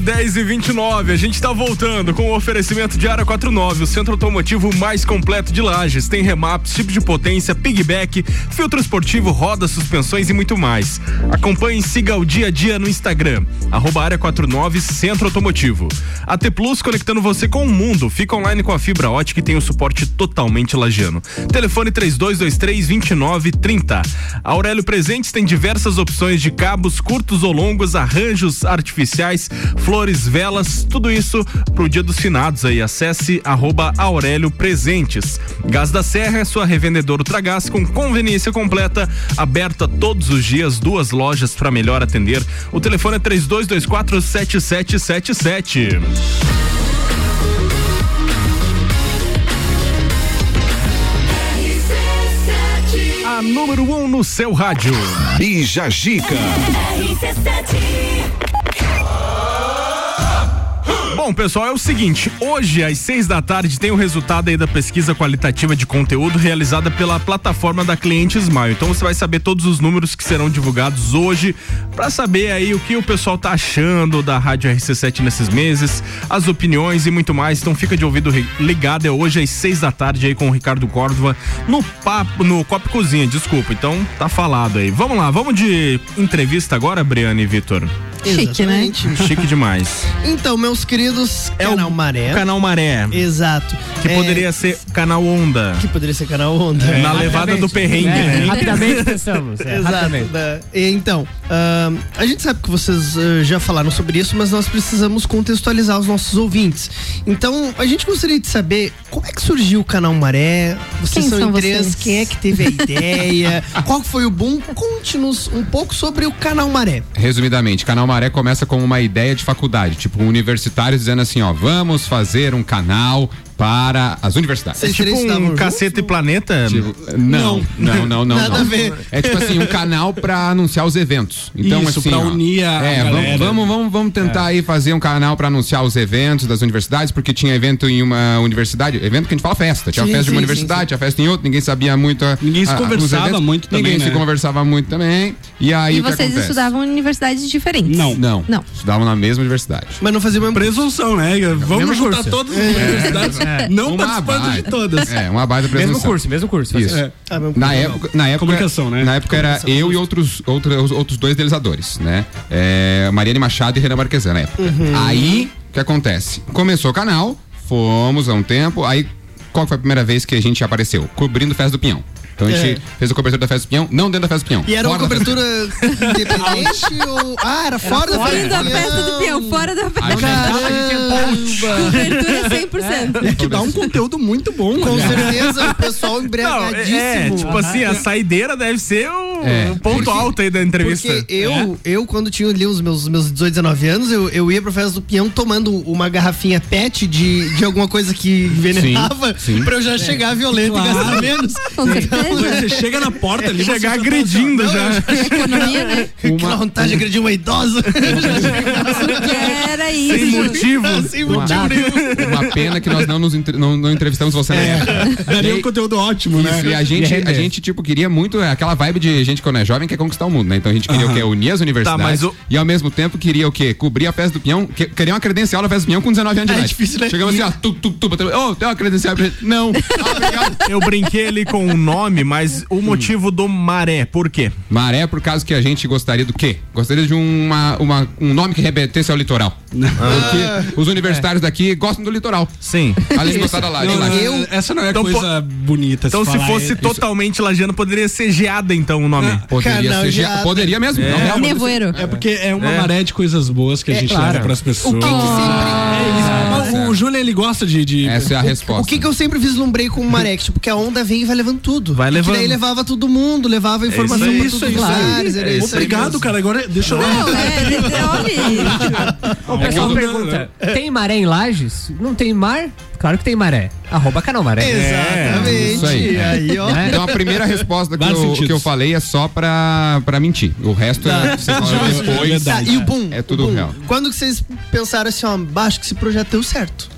[SPEAKER 1] 10 e 29, a gente tá voltando com o oferecimento de Área 49, o centro automotivo mais completo de Lages. Tem remaps, tipo de potência, pigback, filtro esportivo, rodas, suspensões e muito mais. Acompanhe e siga o dia a dia no Instagram, arroba Área 49 Centro Automotivo. A T Plus conectando você com o mundo. Fica online com a fibra ótica e tem o suporte totalmente lagiano. Telefone 3223 2930. A Aurélio Presentes tem diversas opções de cabos curtos ou longos, arranjos artificiais, flores, velas, tudo isso pro dia dos finados aí. Acesse arroba Aurélio Presentes. Gás da Serra é sua revendedora Ultragás com conveniência completa, aberta todos os dias, duas lojas para melhor atender. O telefone é 3224 7777. A número 1 um no seu rádio.
[SPEAKER 2] Bija Gica.
[SPEAKER 1] Bom, pessoal, é o seguinte: hoje, às seis da tarde, tem o resultado aí da pesquisa qualitativa de conteúdo realizada pela plataforma da Cliente Smile. Então você vai saber todos os números que serão divulgados hoje para saber aí o que o pessoal tá achando da Rádio RC7 nesses meses, as opiniões e muito mais. Então fica de ouvido ligado, é hoje às seis da tarde aí com o Ricardo Córdova no papo, no Copo Cozinha, desculpa. Então tá falado aí. Vamos lá, vamos de entrevista agora, Briane e Vitor.
[SPEAKER 3] Chique, né? (laughs)
[SPEAKER 1] Chique demais.
[SPEAKER 4] Então, meus queridos,
[SPEAKER 1] É
[SPEAKER 4] canal
[SPEAKER 1] o
[SPEAKER 4] Maré.
[SPEAKER 1] Canal Maré.
[SPEAKER 4] Exato.
[SPEAKER 1] Que
[SPEAKER 4] É,
[SPEAKER 1] poderia ser canal Onda.
[SPEAKER 4] Que poderia ser canal Onda.
[SPEAKER 1] É, Na levada do perrengue, né?
[SPEAKER 5] Rapidamente (laughs) pensamos. É,
[SPEAKER 4] Exato.
[SPEAKER 5] rapidamente.
[SPEAKER 4] né? E, Então, ahn, a gente sabe que vocês ah, já falaram sobre isso, mas nós precisamos contextualizar os nossos ouvintes. Então, a gente gostaria de saber como é que surgiu o canal Maré. Vocês
[SPEAKER 3] Quem
[SPEAKER 4] são,
[SPEAKER 3] são
[SPEAKER 4] três,
[SPEAKER 3] vocês?
[SPEAKER 4] quem é que teve a (laughs) ideia? qual foi o boom? Conte-nos um pouco sobre o canal Maré.
[SPEAKER 7] Resumidamente, Canal Maré começa como uma ideia de faculdade, tipo universitários dizendo assim, ó, vamos fazer um canal para as universidades.
[SPEAKER 1] É tipo um caceta e planeta?
[SPEAKER 7] Tipo, não, não, não, não.
[SPEAKER 1] Nada
[SPEAKER 7] não.
[SPEAKER 1] a ver.
[SPEAKER 7] É tipo assim, um canal para anunciar os eventos. Então,
[SPEAKER 6] Isso,
[SPEAKER 7] assim,
[SPEAKER 6] pra
[SPEAKER 7] ó,
[SPEAKER 6] unir a
[SPEAKER 7] é,
[SPEAKER 6] galera.
[SPEAKER 7] vamos, vamos, vamos, tentar aí fazer um canal para anunciar os eventos das universidades, porque tinha evento em uma universidade, evento que a gente fala festa. Tinha
[SPEAKER 6] Sim,
[SPEAKER 7] festa de uma
[SPEAKER 6] sim,
[SPEAKER 7] universidade,
[SPEAKER 6] sim, sim.
[SPEAKER 7] tinha festa em outra, ninguém sabia muito. a-
[SPEAKER 6] Ninguém se
[SPEAKER 7] a-
[SPEAKER 6] conversava
[SPEAKER 7] eventos.
[SPEAKER 6] muito também,
[SPEAKER 7] Ninguém se
[SPEAKER 6] né?
[SPEAKER 7] conversava muito também. E aí
[SPEAKER 3] E vocês estudavam em universidades diferentes?
[SPEAKER 7] Não. Não.
[SPEAKER 3] Não.
[SPEAKER 7] Estudavam na mesma universidade.
[SPEAKER 4] Mas não fazia mesmo
[SPEAKER 6] Presunção, né? Vamos juntar as
[SPEAKER 7] É.
[SPEAKER 6] universidades, (laughs)
[SPEAKER 7] É.
[SPEAKER 6] não
[SPEAKER 7] Uma
[SPEAKER 6] participando de todas.
[SPEAKER 7] É, uma baita
[SPEAKER 5] Mesmo
[SPEAKER 7] presunção.
[SPEAKER 5] curso, mesmo curso.
[SPEAKER 7] Isso.
[SPEAKER 5] É.
[SPEAKER 4] Ah, mesmo
[SPEAKER 7] Na
[SPEAKER 4] curso,
[SPEAKER 7] época, na época,
[SPEAKER 6] Comunicação, né?
[SPEAKER 7] Na época era eu e outros, outros, outros dois idealizadores, né? É, Mariane Machado e Renan Marquesan na época.
[SPEAKER 4] Uhum.
[SPEAKER 7] Aí, o que acontece? Começou o canal, fomos há um tempo, aí qual foi a primeira vez que a gente apareceu? Cobrindo Festa do Pinhão. Então a gente
[SPEAKER 4] É.
[SPEAKER 7] fez a cobertura da Festa do Pinhão, não dentro da Festa do Pinhão.
[SPEAKER 4] E era uma
[SPEAKER 7] da do
[SPEAKER 4] cobertura independente ou. Ah, era fora da
[SPEAKER 3] fora
[SPEAKER 4] festa.
[SPEAKER 3] da festa do peão, fora da festa.
[SPEAKER 4] Caramba!
[SPEAKER 3] Cobertura 100%.
[SPEAKER 6] Que dá um conteúdo muito bom,
[SPEAKER 4] Com
[SPEAKER 6] né?
[SPEAKER 4] certeza, o pessoal
[SPEAKER 1] Não,
[SPEAKER 4] embriagadíssimo.
[SPEAKER 1] é, tipo assim, a saideira deve ser o,
[SPEAKER 7] É.
[SPEAKER 1] o ponto alto aí da entrevista.
[SPEAKER 4] Porque eu, eu quando tinha ali os meus, meus 18, 19 anos, eu, eu ia pra festa do peão tomando uma garrafinha pet de, de alguma coisa que envenenava
[SPEAKER 7] Sim, sim.
[SPEAKER 4] pra eu já chegar violento
[SPEAKER 6] Claro.
[SPEAKER 4] e gastar menos.
[SPEAKER 3] Com certeza.
[SPEAKER 6] Você chega na porta ali,
[SPEAKER 1] Chegar agredindo já.
[SPEAKER 3] Economia, né? (laughs)
[SPEAKER 4] Aquela vontade de agredir uma idosa. (laughs)
[SPEAKER 3] Era
[SPEAKER 1] Sem
[SPEAKER 3] isso.
[SPEAKER 1] motivo.
[SPEAKER 4] Sem
[SPEAKER 7] Uma,
[SPEAKER 4] motivo nenhum. (laughs)
[SPEAKER 7] uma pena que nós não nos entre- não, não entrevistamos você na época.
[SPEAKER 6] Daria
[SPEAKER 7] E
[SPEAKER 6] um conteúdo ótimo, né?
[SPEAKER 7] Isso, e a gente, a gente, tipo, queria muito é, aquela vibe de gente quando é jovem quer conquistar o mundo, né? Então a gente queria o quê? Unir as universidades.
[SPEAKER 1] Tá, mas o-
[SPEAKER 7] E ao mesmo tempo queria o quê? Cobrir a festa do pinhão. Que, queria uma credencial da festa do pinhão com 19 anos de
[SPEAKER 4] É
[SPEAKER 7] idade.
[SPEAKER 4] difícil, né?
[SPEAKER 7] Chegamos assim, ó, tu, tu, tu, bateu, ô, tem uma credencial pra gente? Não. Ah, obrigado.
[SPEAKER 1] Eu brinquei ali com o nome, mas o motivo do maré, por quê?
[SPEAKER 7] Maré, por causa que a gente gostaria do quê? Gostaria de uma, uma- um nome que remetesse ao litoral. Porque os universitários daqui gostam do litoral.
[SPEAKER 1] Sim.
[SPEAKER 7] Além de gostar da laje.
[SPEAKER 6] Não, não, essa não é
[SPEAKER 1] Então,
[SPEAKER 6] coisa bonita.
[SPEAKER 1] Então, se
[SPEAKER 6] falar,
[SPEAKER 1] fosse
[SPEAKER 6] é-
[SPEAKER 1] totalmente lagiano, poderia ser geada, então, o nome.
[SPEAKER 7] Poderia ser.
[SPEAKER 4] de
[SPEAKER 7] ge-
[SPEAKER 4] ada.
[SPEAKER 7] Poderia mesmo.
[SPEAKER 1] É.
[SPEAKER 7] Não.
[SPEAKER 6] É porque é uma
[SPEAKER 1] É.
[SPEAKER 6] maré de coisas boas que a
[SPEAKER 4] É,
[SPEAKER 6] gente
[SPEAKER 5] claro.
[SPEAKER 6] leva pras pessoas.
[SPEAKER 4] O que, que sempre.
[SPEAKER 6] É isso. O Júlio, ele gosta de. de-
[SPEAKER 7] Essa é a resposta.
[SPEAKER 4] O que, que eu sempre vislumbrei com o Maré? Que, tipo, que a onda vem e vai levando tudo.
[SPEAKER 1] Vai
[SPEAKER 4] E
[SPEAKER 1] levando.
[SPEAKER 4] daí levava todo mundo, levava informação
[SPEAKER 1] isso aí,
[SPEAKER 4] pra
[SPEAKER 6] isso
[SPEAKER 4] todos os lugares.
[SPEAKER 1] É
[SPEAKER 4] isso
[SPEAKER 1] isso
[SPEAKER 6] Obrigado, cara. Agora deixa eu.
[SPEAKER 3] Não, é, olha.
[SPEAKER 5] O pessoal pergunta: tem maré em Lages? Não tem mar?
[SPEAKER 11] Claro que tem maré. Arroba canal maré.
[SPEAKER 4] Exatamente.
[SPEAKER 7] Isso aí. é.
[SPEAKER 4] Aí, ó.
[SPEAKER 7] Então a primeira resposta que eu, que eu falei é só pra, pra mentir. O resto é, você fala depois.
[SPEAKER 4] Tá, e o boom?
[SPEAKER 7] É tudo
[SPEAKER 4] o boom.
[SPEAKER 7] real.
[SPEAKER 4] Quando que vocês pensaram assim, ó, acho que esse projeto deu certo?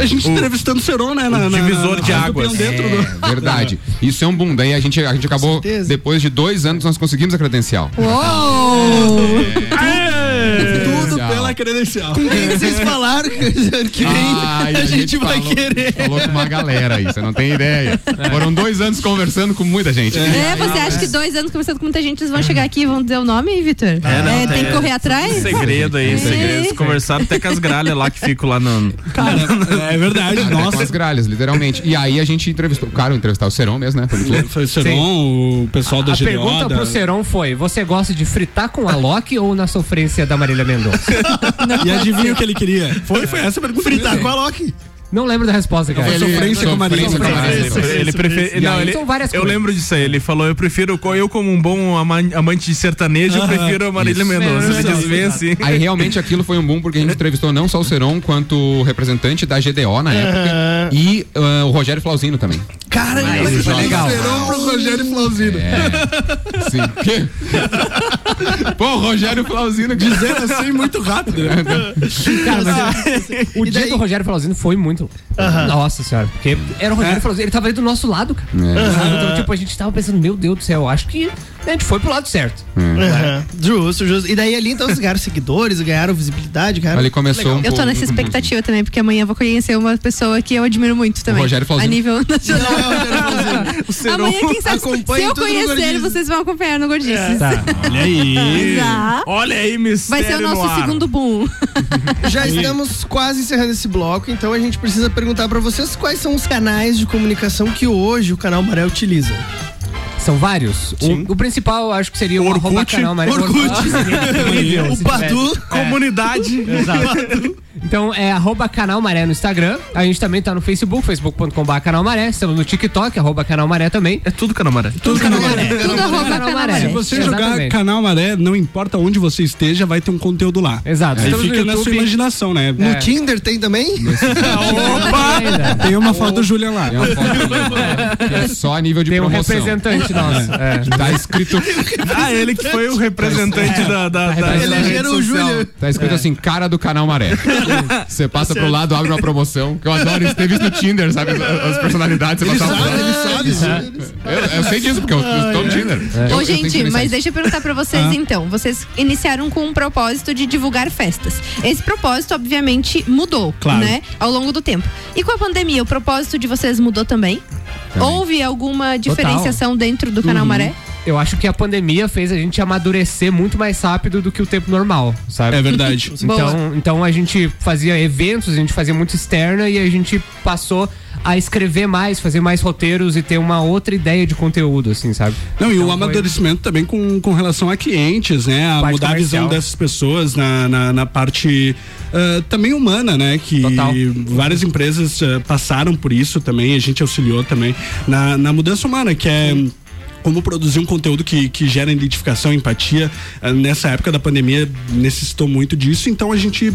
[SPEAKER 10] A gente entrevistando o Seron, né? Na, na,
[SPEAKER 1] divisor de
[SPEAKER 10] na-
[SPEAKER 1] águas.
[SPEAKER 10] Dentro do...
[SPEAKER 7] É, (laughs) verdade. Isso é um boom. Daí a gente, a gente acabou, depois de dois anos, nós conseguimos a credencial.
[SPEAKER 3] Uou!
[SPEAKER 10] Tudo
[SPEAKER 7] Credencial.
[SPEAKER 10] Credencial.
[SPEAKER 4] Com quem que vocês (laughs) falaram que vem
[SPEAKER 7] Ai,
[SPEAKER 4] a, gente, vai
[SPEAKER 7] falou,
[SPEAKER 4] querer?
[SPEAKER 7] Falou com uma galera aí, você não tem ideia. Foram dois anos conversando com muita gente.
[SPEAKER 3] É, você acha que dois anos conversando com muita gente, eles vão chegar aqui e vão dizer o nome, Vitor?
[SPEAKER 1] É,
[SPEAKER 3] É, tem
[SPEAKER 1] tem-
[SPEAKER 3] que correr atrás?
[SPEAKER 1] Segredo aí,
[SPEAKER 3] É.
[SPEAKER 1] segredo. Conversaram até com as gralhas lá que ficam lá no.
[SPEAKER 10] Cara, (laughs) é verdade.
[SPEAKER 7] É, com
[SPEAKER 10] Nossa.
[SPEAKER 7] as gralhas, literalmente. E aí a gente entrevistou. Cara, entrevistar o Serão mesmo, né? Foi.
[SPEAKER 10] Foi o Seron, o pessoal da
[SPEAKER 11] A pergunta pro Seron foi: você gosta de fritar com a Loki ou na sofrência da Marília Mendonça? (laughs)
[SPEAKER 10] E adivinha o que ele queria? Foi, foi essa a pergunta.
[SPEAKER 4] Fritar com a Loki.
[SPEAKER 11] Não lembro da resposta, cara.
[SPEAKER 10] Foi sofrência com Marília
[SPEAKER 1] Ele, ele prefere. Não, ele,
[SPEAKER 11] são várias
[SPEAKER 1] eu
[SPEAKER 11] coisas.
[SPEAKER 1] lembro disso aí. Ele falou: eu prefiro, eu como um bom ama- amante de sertanejo, eu prefiro a Marília. Mendonça.
[SPEAKER 11] É,
[SPEAKER 1] Ele diz bem assim.
[SPEAKER 7] Aí realmente aquilo foi um boom porque a gente entrevistou não só o Seron quanto o representante da GDO na época e ah, o Rogério Flauzino também.
[SPEAKER 4] Cara,
[SPEAKER 7] isso foi legal.
[SPEAKER 10] Seron pro Rogério Flauzino.
[SPEAKER 7] É. Sim. Quê? (laughs) Pô, o Rogério Flauzino
[SPEAKER 10] Dizendo assim muito rápido. né? (laughs)
[SPEAKER 11] Cara, mas o dia do Rogério Flauzino foi muito. Nossa senhora. Porque era o Rogério Flauzino, ele tava ali do nosso lado, cara. Sabe? Então, tipo, a gente tava pensando, meu Deus do céu, acho que a gente foi pro lado certo.
[SPEAKER 4] Aham. Justo, justo. E daí ali então vocês ganharam seguidores, ganharam visibilidade, cara.
[SPEAKER 7] Ali começou um
[SPEAKER 3] Eu tô nessa expectativa também, porque amanhã eu vou conhecer uma pessoa que eu admiro muito também.
[SPEAKER 7] Rogério
[SPEAKER 3] A
[SPEAKER 7] Flauzino.
[SPEAKER 3] nível nacional.
[SPEAKER 4] Não, fazer. (laughs)
[SPEAKER 1] O Seron
[SPEAKER 3] Amanhã, quem sabe, se eu
[SPEAKER 4] no
[SPEAKER 3] conhecer ele, vocês vão acompanhar no Gordices.
[SPEAKER 11] Tá.
[SPEAKER 10] Olha aí.
[SPEAKER 1] Olha aí,
[SPEAKER 3] Vai
[SPEAKER 1] mistério
[SPEAKER 3] ser o
[SPEAKER 1] no
[SPEAKER 3] nosso
[SPEAKER 1] ar.
[SPEAKER 3] segundo boom. (laughs)
[SPEAKER 4] Já estamos quase encerrando esse bloco, então a gente precisa perguntar pra vocês quais são os canais de comunicação que hoje o canal Maré utiliza.
[SPEAKER 11] São vários. O, o principal, eu acho que seria o
[SPEAKER 1] Orkut.
[SPEAKER 11] arroba canal Maria
[SPEAKER 4] Orkut. O Badu.
[SPEAKER 11] tivesse.
[SPEAKER 1] Comunidade. (laughs)
[SPEAKER 11] Exato. Então é arroba canal Maré no Instagram. A gente também tá no Facebook, facebook.com.br canal Maré. Estamos no TikTok, arroba canal Maré também.
[SPEAKER 1] É tudo Canamaré.
[SPEAKER 11] Tudo canal Maré.
[SPEAKER 3] Tudo arroba canal Maré.
[SPEAKER 10] Se você jogar
[SPEAKER 11] Exatamente.
[SPEAKER 10] canal Maré, não importa onde você esteja, vai ter um conteúdo lá.
[SPEAKER 11] Exato.
[SPEAKER 10] Aí
[SPEAKER 11] no
[SPEAKER 10] fica na sua imaginação, né?
[SPEAKER 4] No
[SPEAKER 11] É.
[SPEAKER 4] Tinder tem também?
[SPEAKER 11] Ainda.
[SPEAKER 10] Tem uma foto do Julian lá.
[SPEAKER 7] É uma foto que é só a nível de
[SPEAKER 11] Tem um
[SPEAKER 7] promoção.
[SPEAKER 11] representante nosso. É.
[SPEAKER 7] Tá escrito, (laughs)
[SPEAKER 1] Ah, ele que foi o representante da, da, da, da
[SPEAKER 4] Elegeram o. Júlio.
[SPEAKER 7] tá escrito assim, cara do canal Maré. (laughs) Você passa pro lado, abre uma promoção. Que eu adoro isso. Teve isso no Tinder, sabe? As, personalidades. Você
[SPEAKER 4] Ele sabe, ele sabe.
[SPEAKER 7] Eu, eu sei disso, porque eu, eu estou no Tinder. Eu-
[SPEAKER 3] Ô, gente, mas deixa eu perguntar pra vocês então. Vocês iniciaram com um propósito de divulgar festas. Esse propósito, obviamente, mudou,
[SPEAKER 10] Claro.
[SPEAKER 3] né? Ao longo do tempo. E com a pandemia, o propósito de vocês mudou também? Houve alguma diferenciação dentro do canal Maré?
[SPEAKER 11] Eu acho que a pandemia fez a gente amadurecer muito mais rápido do que o tempo normal, sabe?
[SPEAKER 10] É verdade. (laughs) (laughs)
[SPEAKER 11] Então, então a gente fazia eventos, a gente fazia muito externa e a gente passou a escrever mais, fazer mais roteiros e ter uma outra ideia de conteúdo, assim, sabe?
[SPEAKER 10] Não, e
[SPEAKER 11] Então
[SPEAKER 10] o
[SPEAKER 11] foi-
[SPEAKER 10] amadurecimento também com, com relação a clientes, né? A
[SPEAKER 11] Parte
[SPEAKER 10] mudar a visão
[SPEAKER 11] comercial.
[SPEAKER 10] dessas pessoas na, na, na parte ah, também humana, né? Que
[SPEAKER 11] Total.
[SPEAKER 10] várias empresas ah, passaram por isso também, a gente auxiliou também na, na mudança humana, que é. Como produzir um conteúdo que, que gera identificação, empatia. Ah, Nessa época da pandemia necessitou muito disso, então a gente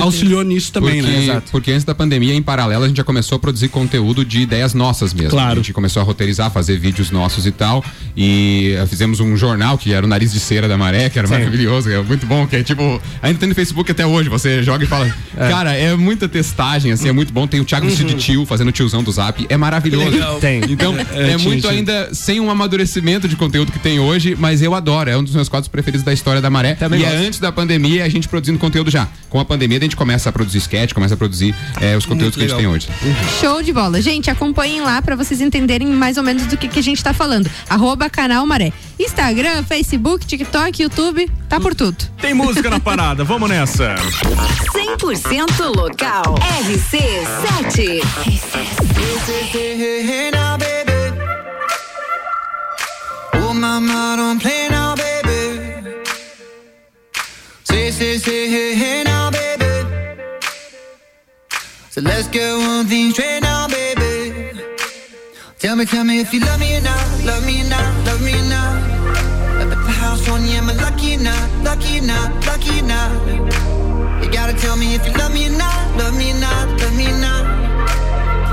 [SPEAKER 10] auxiliou nisso também,
[SPEAKER 7] porque,
[SPEAKER 10] né?
[SPEAKER 7] Porque antes da pandemia, em paralelo, a gente já começou a produzir conteúdo de ideias nossas mesmo.
[SPEAKER 10] Claro.
[SPEAKER 7] A gente começou a roteirizar, fazer vídeos nossos e tal. E eh, fizemos um jornal que era o Nariz de Cera da Maré, que era maravilhoso, é muito bom, que é tipo. Ainda tem no Facebook até hoje, você joga e fala. (laughs) Cara, é muita testagem, assim, é muito bom. Tem o Thiago vestido de tio, fazendo tiozão do zap. É maravilhoso.
[SPEAKER 11] Tem.
[SPEAKER 7] Então, é,
[SPEAKER 10] É, tinha,
[SPEAKER 7] muito
[SPEAKER 10] tinha.
[SPEAKER 7] ainda sem um amadurecimento de conteúdo que tem hoje, mas eu adoro. É um dos meus quadros preferidos da história da Maré.
[SPEAKER 11] Também
[SPEAKER 7] e é
[SPEAKER 11] gosto.
[SPEAKER 7] é antes da pandemia a gente produzindo conteúdo já. Com a pandemia a gente começa a produzir sketch, começa a produzir é, os conteúdos que a gente tem hoje. Uhum.
[SPEAKER 3] Show de bola. Gente, acompanhem lá para vocês entenderem mais ou menos do que, que a gente está falando. Arroba canal Maré. Instagram, Facebook, TikTok, YouTube, tá por tudo.
[SPEAKER 1] Tem música na parada, (laughs) vamos nessa.
[SPEAKER 13] 100% local. RC7.
[SPEAKER 17] RC7. I'm not on play now, baby. Say, say, say, hey, hey now, baby. So let's get one thing straight now, baby. Tell me, tell me if you love me or not, love me or not, love me or not. At the house on you, am I lucky or lucky or lucky or? You gotta tell me if you love me or not, love me or not, love me or not.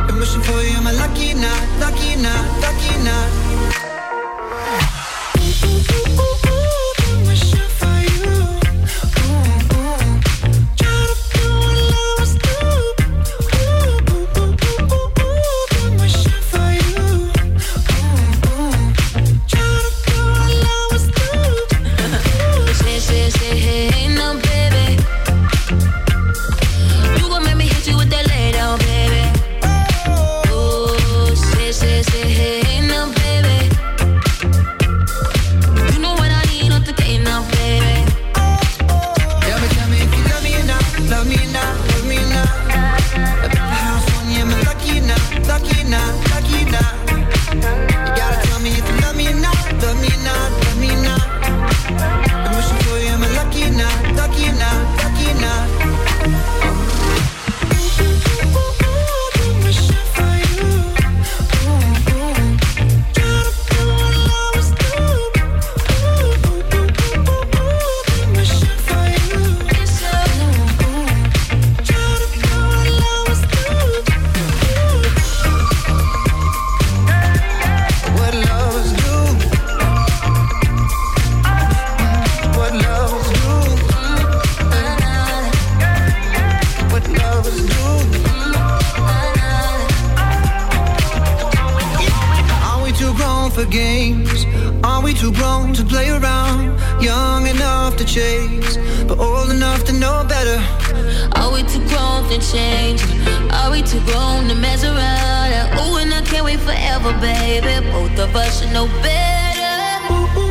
[SPEAKER 17] I'm wishing for you, am I lucky or lucky or lucky or? Better.
[SPEAKER 9] Are we too grown to change? Are we too grown to mess around? Ooh, and I can't wait forever, baby. Both of us should know better.
[SPEAKER 17] Ooh, ooh,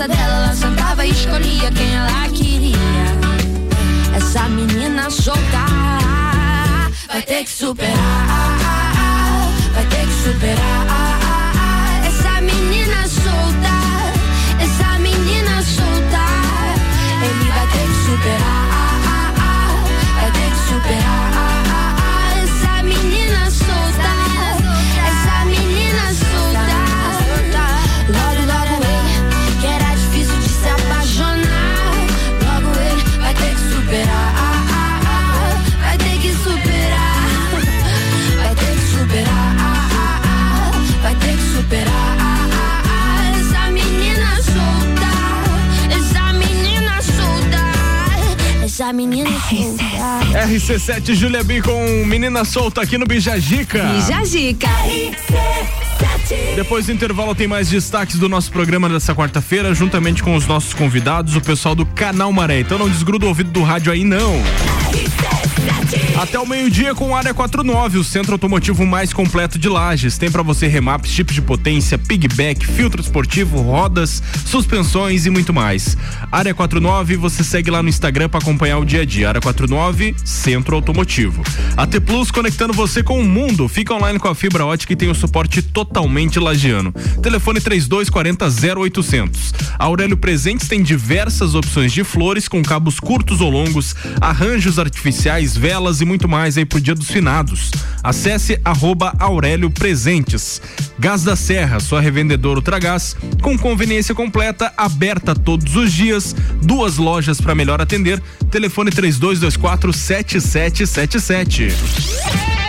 [SPEAKER 9] Casa dela ela sentava e escolhia quem ela queria. Essa menina solta vai ter que superar, vai ter que superar. A menina (laughs) solta.
[SPEAKER 1] RC7 Julia B com Menina Solta aqui no Bijagica.
[SPEAKER 9] Bijagica.
[SPEAKER 1] Depois do intervalo tem mais destaques do nosso programa dessa quarta-feira, juntamente com os nossos convidados, o pessoal do Canal Maré. Então não desgruda o ouvido do rádio aí não. Até o meio-dia com Área 49, o centro automotivo mais completo de Lages. Tem para você remaps, chips de potência, pigback, filtro esportivo, rodas, suspensões e muito mais. Área 49, você segue lá no Instagram para acompanhar o dia a dia. Área 49, Centro Automotivo. A T Plus conectando você com o mundo. Fica online com a fibra ótica e tem o suporte totalmente lagiano. Telefone 3240 0800. A Aurélio Presentes tem diversas opções de flores com cabos curtos ou longos, arranjos artificiais, velas e muito mais aí pro Dia dos Finados. Acesse arroba Aurélio Presentes. Gás da Serra, sua revendedora Ultragás, com conveniência completa, aberta todos os dias, duas lojas para melhor atender. Telefone 3224 7777.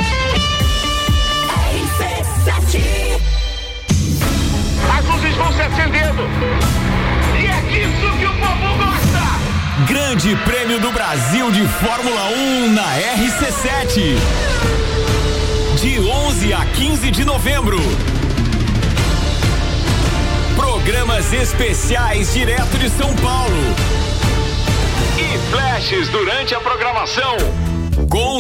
[SPEAKER 2] Prêmio do Brasil de Fórmula 1 na RC7. De 11 a 15 de novembro. Programas especiais direto de São Paulo.
[SPEAKER 20] E flashes durante a programação.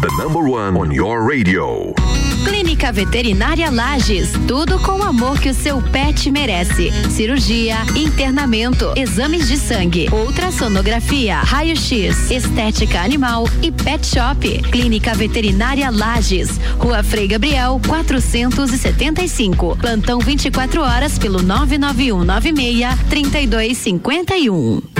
[SPEAKER 21] The number one on your radio.
[SPEAKER 13] Clínica Veterinária Lages, tudo com o amor que o seu pet merece. Cirurgia, internamento, exames de sangue, ultrassonografia, raio-x, estética animal e pet shop. Clínica Veterinária Lages, Rua Frei Gabriel, 475. Plantão 24 horas pelo 99196 3251.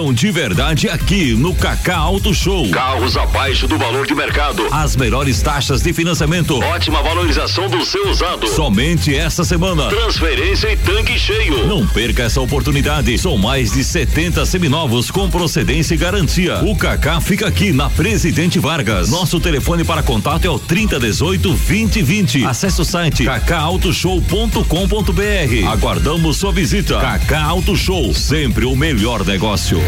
[SPEAKER 22] de verdade aqui no Cacá Auto Show. Carros abaixo do valor de mercado. As melhores taxas de financiamento. Ótima valorização do seu usado. Somente esta semana. Transferência e tanque cheio. Não perca essa oportunidade. São mais de 70 seminovos com procedência e garantia. O Cacá fica aqui na Presidente Vargas. Nosso telefone para contato é o 3018 2020. Acesse o site cacautoshow.com.br. Aguardamos sua visita. Cacá Auto Show, sempre o melhor negócio.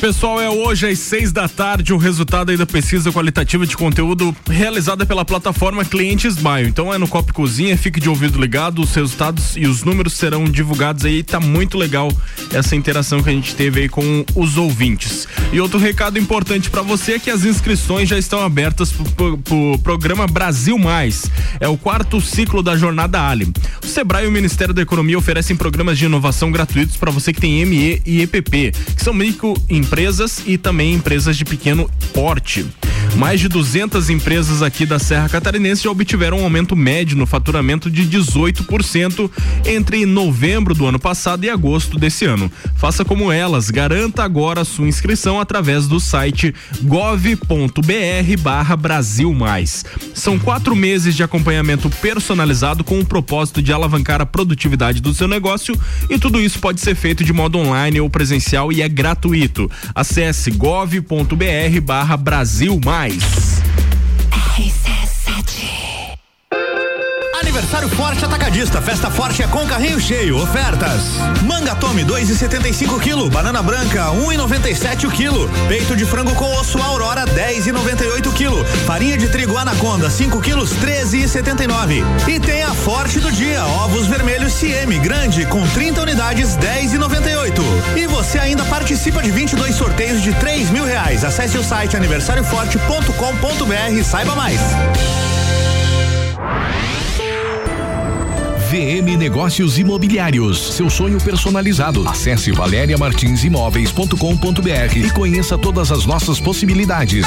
[SPEAKER 1] Pessoal, é hoje às seis da tarde o resultado aí da pesquisa qualitativa de conteúdo realizada pela plataforma Clientes Maio. Então é no Copo Cozinha, fique de ouvido ligado, os resultados e os números serão divulgados aí. Tá muito legal essa interação que a gente teve aí com os ouvintes. E outro recado importante para você é que as inscrições já estão abertas pro, pro, pro programa Brasil Mais. É o quarto ciclo da Jornada Ali. O Sebrae e o Ministério da Economia oferecem programas de inovação gratuitos para você que tem ME e EPP, que são microempresas e também empresas de pequeno porte. Mais de 200 empresas aqui da Serra Catarinense já obtiveram um aumento médio no faturamento de 18% entre novembro do ano passado e agosto desse ano. Faça como elas, garanta agora sua inscrição através do site gov.br barra Brasil Mais. São quatro meses de acompanhamento personalizado com o propósito de alavancar a produtividade do seu negócio e tudo isso pode ser feito de modo online ou presencial e é gratuito. Acesse gov.br barra Brasil Mais.
[SPEAKER 16] Aniversário Forte Atacadista. Festa Forte é com carrinho cheio. Ofertas. Manga Tome 2,75 kg. Banana branca 1,97 o quilo. Peito de frango com osso Aurora 10,98 kg. Farinha de trigo Anaconda 5 quilos 13,79. E tem a Forte do dia. Ovos vermelhos CM grande com 30 unidades 10,98. E você ainda participa de 22 sorteios de 3 mil reais. Acesse o site aniversarioforte.com.br e saiba mais.
[SPEAKER 2] VM Negócios Imobiliários, seu sonho personalizado. Acesse valeriamartinsimóveis.com.br e conheça todas as nossas possibilidades.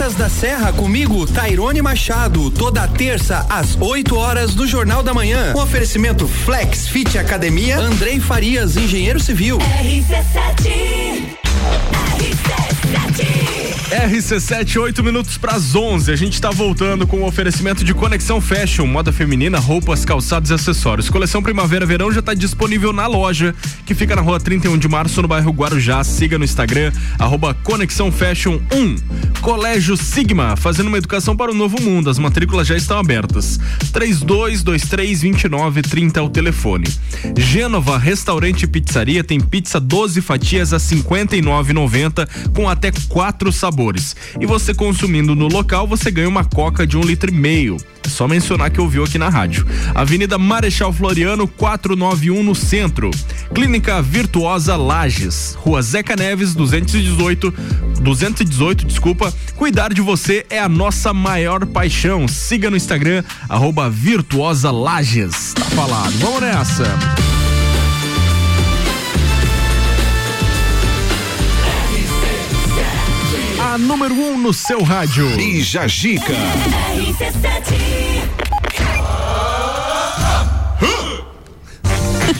[SPEAKER 23] Praças da Serra comigo, Tairone Machado, toda terça às 8 horas do Jornal da Manhã. Um oferecimento Flex Fit Academia, Andrei Farias, engenheiro civil.
[SPEAKER 13] RC7.
[SPEAKER 1] RC7, 8 minutos para as 11. A gente está voltando com o oferecimento de Conexão Fashion, moda feminina, roupas, calçados e acessórios. Coleção Primavera-Verão já está disponível na loja, que fica na rua 31 de março, no bairro Guarujá. Siga no Instagram, arroba Conexão Fashion 1. Colégio Sigma, fazendo uma educação para o novo mundo. As matrículas já estão abertas. 32232930 é o telefone. Gênova Restaurante e Pizzaria tem pizza 12 fatias a 59,90 com até quatro sabores. E você consumindo no local, você ganha uma coca de um litro e meio. É só mencionar que ouviu aqui na rádio. Avenida Marechal Floriano, 491 no centro. Clínica Virtuosa Lages, Rua Zeca Neves, 218, 218, desculpa. Cuidar de você é a nossa maior paixão. Siga no Instagram, arroba Virtuosa Lages. Tá falado. Vamos nessa. A número 1 um no seu rádio.
[SPEAKER 2] Bija Gica.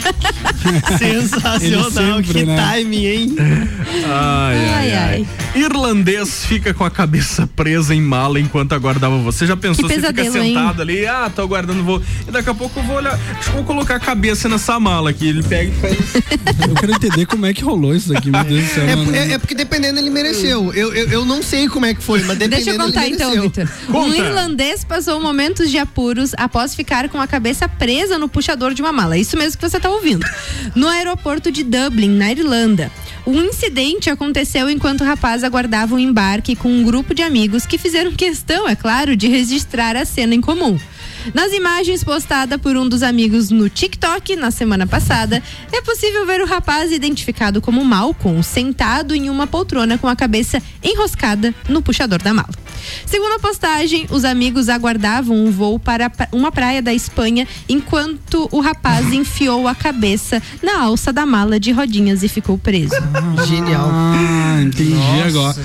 [SPEAKER 2] (laughs)
[SPEAKER 4] Sensacional,
[SPEAKER 1] sempre,
[SPEAKER 4] que
[SPEAKER 1] né?
[SPEAKER 4] timing, hein?
[SPEAKER 1] Ai, ai,
[SPEAKER 4] Ai,
[SPEAKER 1] ai. Irlandês fica com a cabeça presa em mala enquanto aguardava você. Já pensou
[SPEAKER 3] Que
[SPEAKER 1] você fica
[SPEAKER 3] pesadelo, hein?
[SPEAKER 1] sentado ali, ah, tô aguardando voo. E daqui a pouco eu vou olhar, acho que eu vou colocar a cabeça nessa mala aqui. Ele pega e faz. (laughs)
[SPEAKER 10] Eu quero entender como é que rolou isso daqui, meu Deus do céu.
[SPEAKER 4] É, é- é porque dependendo ele mereceu. Eu, eu, eu não sei como é que foi, mas dependendo
[SPEAKER 3] Deixa eu contar
[SPEAKER 4] ele
[SPEAKER 3] então,
[SPEAKER 4] mereceu.
[SPEAKER 3] Vitor. Um irlandês passou momentos de apuros após ficar com a cabeça presa no puxador de uma mala. Isso mesmo que você está ouvindo. No aeroporto de Dublin, na Irlanda. O incidente aconteceu enquanto o rapaz aguardava um embarque com um grupo de amigos que fizeram questão, é claro, de registrar a cena em comum. Nas imagens postadas por um dos amigos no TikTok na semana passada, é possível ver o rapaz identificado como Malcolm sentado em uma poltrona com a cabeça enroscada no puxador da mala. Segundo a postagem, os amigos aguardavam um voo para uma praia da Espanha enquanto o rapaz (laughs) enfiou a cabeça na alça da mala de rodinhas e ficou preso.
[SPEAKER 4] Genial.
[SPEAKER 10] Ah, entendi agora.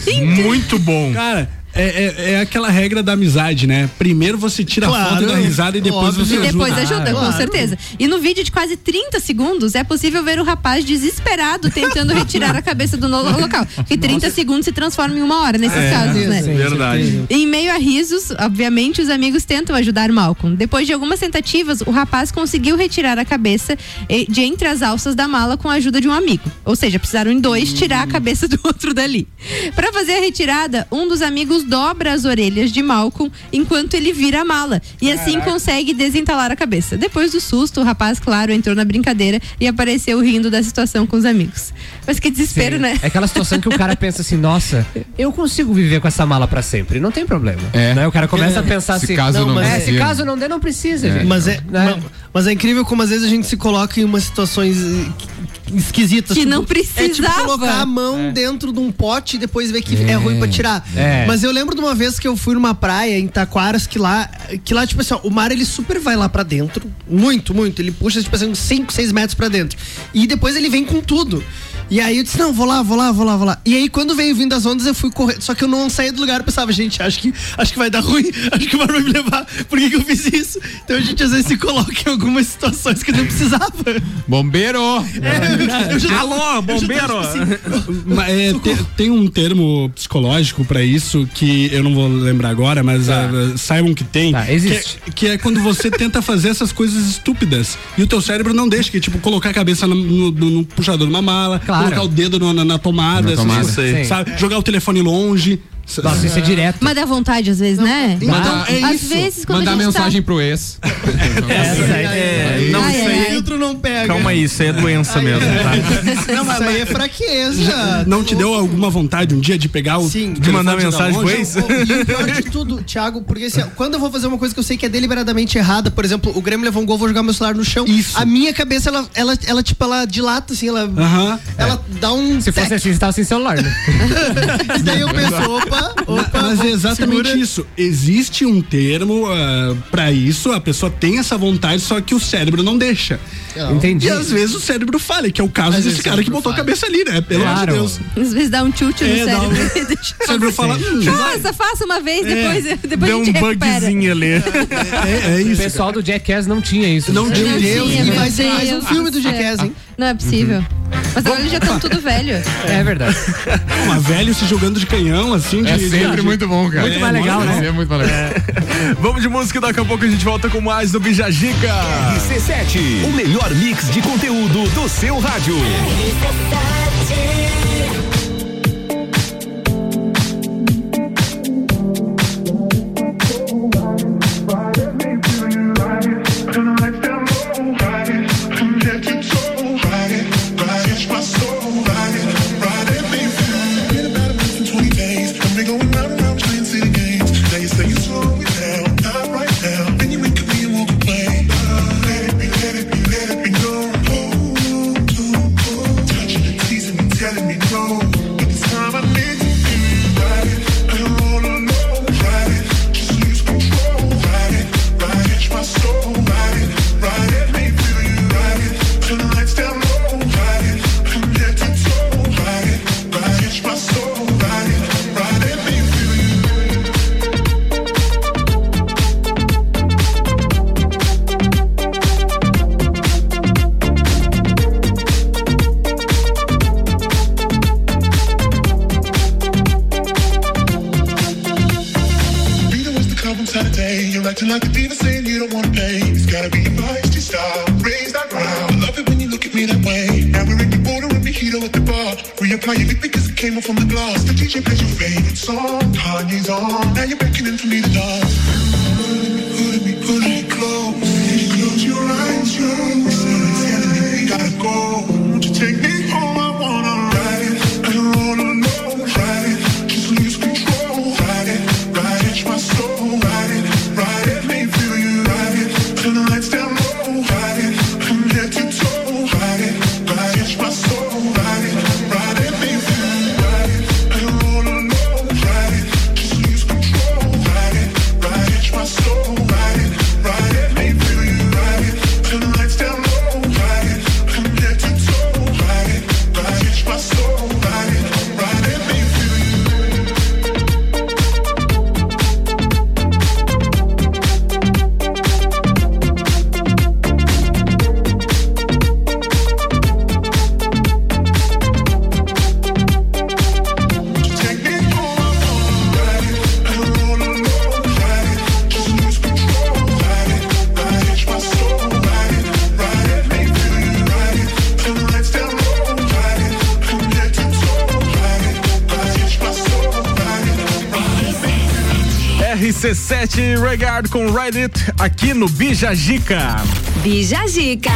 [SPEAKER 1] Muito bom.
[SPEAKER 10] Cara, é, é, é aquela regra da amizade, né? Primeiro você tira a
[SPEAKER 4] Claro.
[SPEAKER 10] foto e dá risada e depois
[SPEAKER 4] Óbvio.
[SPEAKER 10] você
[SPEAKER 3] E depois
[SPEAKER 10] ajuda.
[SPEAKER 3] ajuda, com
[SPEAKER 4] Claro.
[SPEAKER 3] certeza. E no vídeo de quase 30 segundos é possível ver o rapaz desesperado tentando (laughs) retirar a cabeça do local. Que 30 segundos se transforma em uma hora nesses
[SPEAKER 1] É,
[SPEAKER 3] casos, né?
[SPEAKER 1] sim, verdade.
[SPEAKER 3] Em meio a risos, obviamente, os amigos tentam ajudar Malcolm. Depois de algumas tentativas, o rapaz conseguiu retirar a cabeça eh, de entre as alças da mala com a ajuda de um amigo. Ou seja, precisaram em dois tirar a cabeça do outro dali. Para fazer a retirada, um dos amigos dobra as orelhas de Malcolm enquanto ele vira a mala e assim consegue desentalar a cabeça. Depois do susto, o rapaz, claro, entrou na brincadeira e apareceu rindo da situação com os amigos. Mas que desespero,
[SPEAKER 11] Sim.
[SPEAKER 3] né?
[SPEAKER 11] É aquela situação que o cara pensa assim, nossa, eu consigo viver com essa mala pra sempre, não tem problema.
[SPEAKER 7] É.
[SPEAKER 11] Né? O cara começa a
[SPEAKER 7] Se
[SPEAKER 11] pensar assim,
[SPEAKER 7] caso não
[SPEAKER 11] mas é, se caso não der, não precisa, gente.
[SPEAKER 4] Mas é,
[SPEAKER 11] Né?
[SPEAKER 4] ma- mas é incrível como às vezes a gente se coloca em umas situações eh, esquisitas.
[SPEAKER 3] Que não
[SPEAKER 4] É tipo
[SPEAKER 3] precisava.
[SPEAKER 4] colocar a mão dentro de um pote e depois ver que é, ruim pra tirar.
[SPEAKER 11] É.
[SPEAKER 4] Mas eu lembro de uma vez que eu fui numa praia em Taquaras que lá, que lá tipo assim, ó, o mar ele super vai lá pra dentro, muito, muito. Ele puxa tipo assim uns 5, 6 metros pra dentro. E depois ele vem com tudo. E aí eu disse, não, vou lá, vou lá, vou lá, vou lá. E aí quando veio vindo as ondas, eu fui correr. Só que eu não saí do lugar, eu pensava, gente, acho que, acho que vai dar ruim, (laughs) acho que o mar vai me levar. Por que, que eu fiz isso? Então a gente às vezes se coloca em algumas situações que não precisava.
[SPEAKER 7] Bombeiro!
[SPEAKER 4] É, eu já-
[SPEAKER 1] Alô, bombeiro!
[SPEAKER 10] Mas, é, te- tem um termo psicológico pra isso que eu não vou lembrar agora, mas ah, saibam que tem.
[SPEAKER 11] Tá, existe.
[SPEAKER 10] Que, é- que é quando você tenta fazer essas coisas estúpidas e o teu cérebro não deixa, que é tipo colocar a cabeça no, no- no puxador de uma mala,
[SPEAKER 11] Claro.
[SPEAKER 10] Colocar o dedo no- na, na tomada,
[SPEAKER 7] Na tomada.
[SPEAKER 10] coisas,
[SPEAKER 11] Sim.
[SPEAKER 10] sabe? Jogar o telefone longe.
[SPEAKER 11] Nossa, isso é direto.
[SPEAKER 3] Mas dá vontade às vezes, né?
[SPEAKER 7] Mandar-
[SPEAKER 10] é
[SPEAKER 3] às
[SPEAKER 10] isso.
[SPEAKER 3] vezes quando
[SPEAKER 7] Mandar
[SPEAKER 3] a gente
[SPEAKER 7] mensagem pro ex. (laughs)
[SPEAKER 1] É, não,
[SPEAKER 3] Ai,
[SPEAKER 1] isso
[SPEAKER 3] ai,
[SPEAKER 1] aí.
[SPEAKER 3] ai.
[SPEAKER 4] filtro não pega.
[SPEAKER 1] Calma aí, isso aí é doença mesmo, tá?
[SPEAKER 4] Não, mas aí é fraqueza. (laughs)
[SPEAKER 10] Não te deu alguma vontade um dia de pegar o
[SPEAKER 4] Sim.
[SPEAKER 1] De mandar mensagem pro ex?
[SPEAKER 4] E o pior de tudo, Thiago, porque assim, quando eu vou fazer uma coisa que eu sei que é deliberadamente errada, por exemplo, o Grêmio levou um gol, vou jogar meu celular no chão.
[SPEAKER 10] Isso.
[SPEAKER 4] A minha cabeça, ela, ela, ela tipo, ela dilata, assim, ela.
[SPEAKER 10] Aham.
[SPEAKER 4] Ela dá um.
[SPEAKER 11] Se fosse assim, você tava sem celular, né?
[SPEAKER 4] E (laughs) daí eu penso, opa, opa.
[SPEAKER 10] Mas é exatamente
[SPEAKER 4] segura.
[SPEAKER 10] isso. Existe um termo ah, pra isso, a pessoa tem essa vontade, só que o cérebro não deixa.
[SPEAKER 11] Entendi.
[SPEAKER 10] E às vezes o cérebro falha, que é o caso
[SPEAKER 4] Às
[SPEAKER 10] desse
[SPEAKER 4] o
[SPEAKER 10] cara que botou a
[SPEAKER 4] falha.
[SPEAKER 10] cabeça ali, né? Pelo amor de
[SPEAKER 11] Claro.
[SPEAKER 10] Deus.
[SPEAKER 3] Às vezes dá um tilt no
[SPEAKER 10] É, um-
[SPEAKER 3] cérebro. (laughs) deixa-
[SPEAKER 10] O cérebro fala, hum,
[SPEAKER 3] Faça, faça uma vez, depois, depois
[SPEAKER 1] Deu
[SPEAKER 3] a
[SPEAKER 1] um
[SPEAKER 3] gente recupera.
[SPEAKER 1] bugzinho ali.
[SPEAKER 10] é, é
[SPEAKER 11] O
[SPEAKER 10] isso.
[SPEAKER 11] pessoal do Jackass não tinha isso.
[SPEAKER 10] Não tinha.
[SPEAKER 3] Não
[SPEAKER 4] Deus,
[SPEAKER 3] tinha,
[SPEAKER 4] e
[SPEAKER 3] meu
[SPEAKER 4] vai ser mais um
[SPEAKER 3] Deus
[SPEAKER 4] filme do. Jackass, hein?
[SPEAKER 3] Não é possível. Mas agora eles já estão (laughs) tudo velho.
[SPEAKER 11] É verdade.
[SPEAKER 10] Uma velho se jogando de canhão, assim, de.
[SPEAKER 7] É sempre
[SPEAKER 10] de...
[SPEAKER 7] muito bom, cara.
[SPEAKER 11] Muito é, mais legal, é, né?
[SPEAKER 7] É muito mais legal. É.
[SPEAKER 1] Vamos de música, daqui a pouco a gente volta com mais do Bijajica.
[SPEAKER 2] RC7, o melhor mix de conteúdo do seu rádio.
[SPEAKER 24] RC7.
[SPEAKER 25] Acting like a diva saying you don't wanna pay. It's gotta be your feisty style. Raise that ground. I love it when you look at me that way. Now we're in the border and mojito at the bar. Reapply your lip because it came off from the glass. The DJ plays your favorite song. Kanye's on. Now you're beckoning for me to dance. Pulling me, pulling me close. Close
[SPEAKER 1] RC7 Regard com Ride It aqui no Bijagica.
[SPEAKER 26] Bijagica.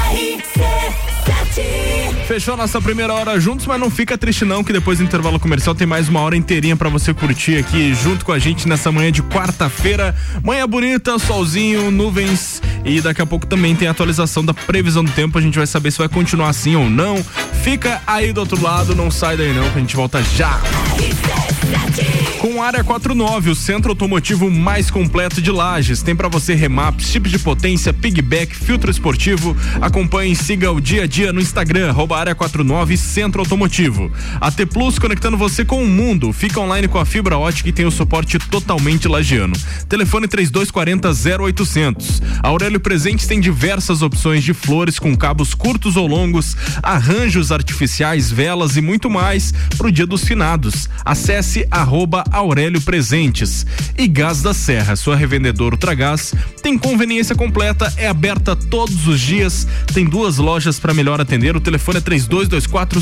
[SPEAKER 1] Fechou a nossa primeira hora juntos, mas não fica triste não, que depois do intervalo comercial tem mais uma hora inteirinha pra você curtir aqui junto com a gente nessa manhã de quarta-feira. Manhã bonita, solzinho, nuvens e daqui a pouco também tem a atualização da previsão do tempo. A gente vai saber se vai continuar assim ou não. Fica aí do outro lado, não sai daí não, que a gente volta já. Com Área 49, o centro automotivo mais completo de Lages. Tem pra você remaps, chips de potência, pigback, filtro esportivo. Acompanhe e siga o dia a dia no Instagram, Área 49 Centro Automotivo. A T Plus conectando você com o mundo. Fica online com a fibra ótica e tem o suporte totalmente lagiano. Telefone 3240 0800. A Aurélio Presentes tem diversas opções de flores com cabos curtos ou longos, arranjos artificiais, velas e muito mais pro Dia dos Finados. Acesse arroba Aurélio Presentes. E Gás da Serra, sua revendedora Ultragás, tem conveniência completa, é aberta todos os dias, tem duas lojas para melhor atender. O telefone é 3224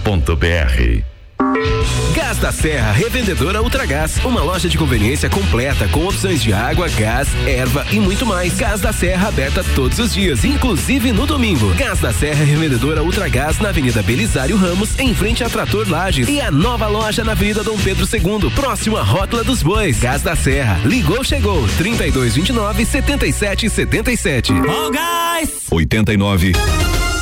[SPEAKER 21] www.ultragás.com.br
[SPEAKER 23] Gás da Serra, revendedora Ultragás, uma loja de conveniência completa com opções de água, gás, erva e muito mais. Gás da Serra aberta todos os dias, inclusive no domingo. Gás da Serra, revendedora Ultragás na Avenida Belisário Ramos, em frente a Trator Lages e a nova loja na Avenida Dom Pedro II, próximo à Rótula dos Bois. Gás da Serra, ligou, chegou, 3229 7777. 77.
[SPEAKER 26] oh, gás!
[SPEAKER 18] 89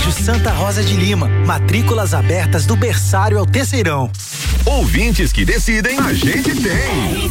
[SPEAKER 27] Colégio Santa Rosa de Lima, matrículas abertas do berçário ao terceirão.
[SPEAKER 18] Ouvintes que decidem, a gente tem.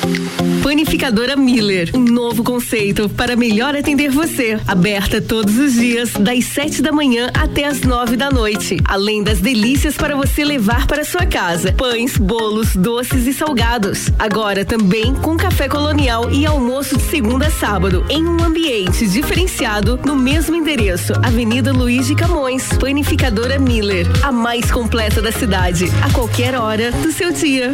[SPEAKER 28] Panificadora Miller, um novo conceito para melhor atender você. Aberta todos os dias, das 7 da manhã até as 9 da noite. Além das delícias para você levar para sua casa: pães, bolos, doces e salgados. Agora também com café colonial e almoço de segunda a sábado, em um ambiente diferenciado no mesmo endereço, Avenida Luiz de Camões. Panificadora Miller, a mais completa da cidade, a qualquer hora do seu dia.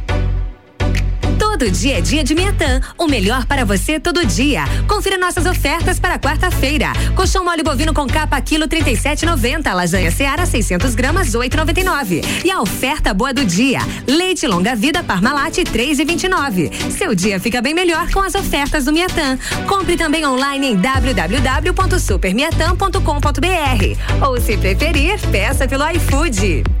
[SPEAKER 26] Todo dia é dia de Miatã. O melhor para você todo dia. Confira nossas ofertas para quarta-feira. Colchão mole bovino com capa quilo 37,90. Lasanha Seara 600 gramas 8,99. E a oferta boa do dia. Leite longa vida Parmalat 3,29. Seu dia fica bem melhor com as ofertas do Miatã. Compre também online em www.supermiatã.com.br. Ou se preferir, peça pelo iFood.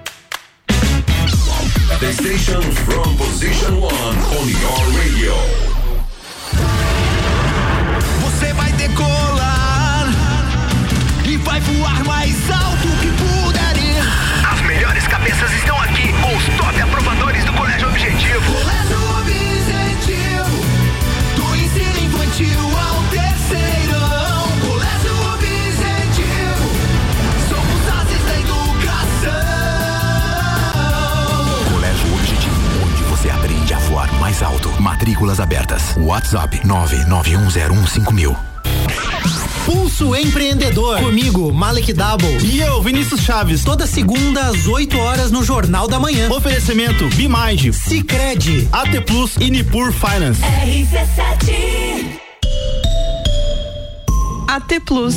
[SPEAKER 22] The station from position one on your radio.
[SPEAKER 17] Você vai decolar e vai voar mais alto
[SPEAKER 29] WhatsApp 991015000.
[SPEAKER 30] Pulso Empreendedor. Comigo, Malek Double. E eu, Vinícius Chaves. Toda segunda às 8 horas no Jornal da Manhã. Oferecimento Bimage, Cicred, AT Plus e Nipur Finance.
[SPEAKER 13] RC7.
[SPEAKER 14] AT Plus.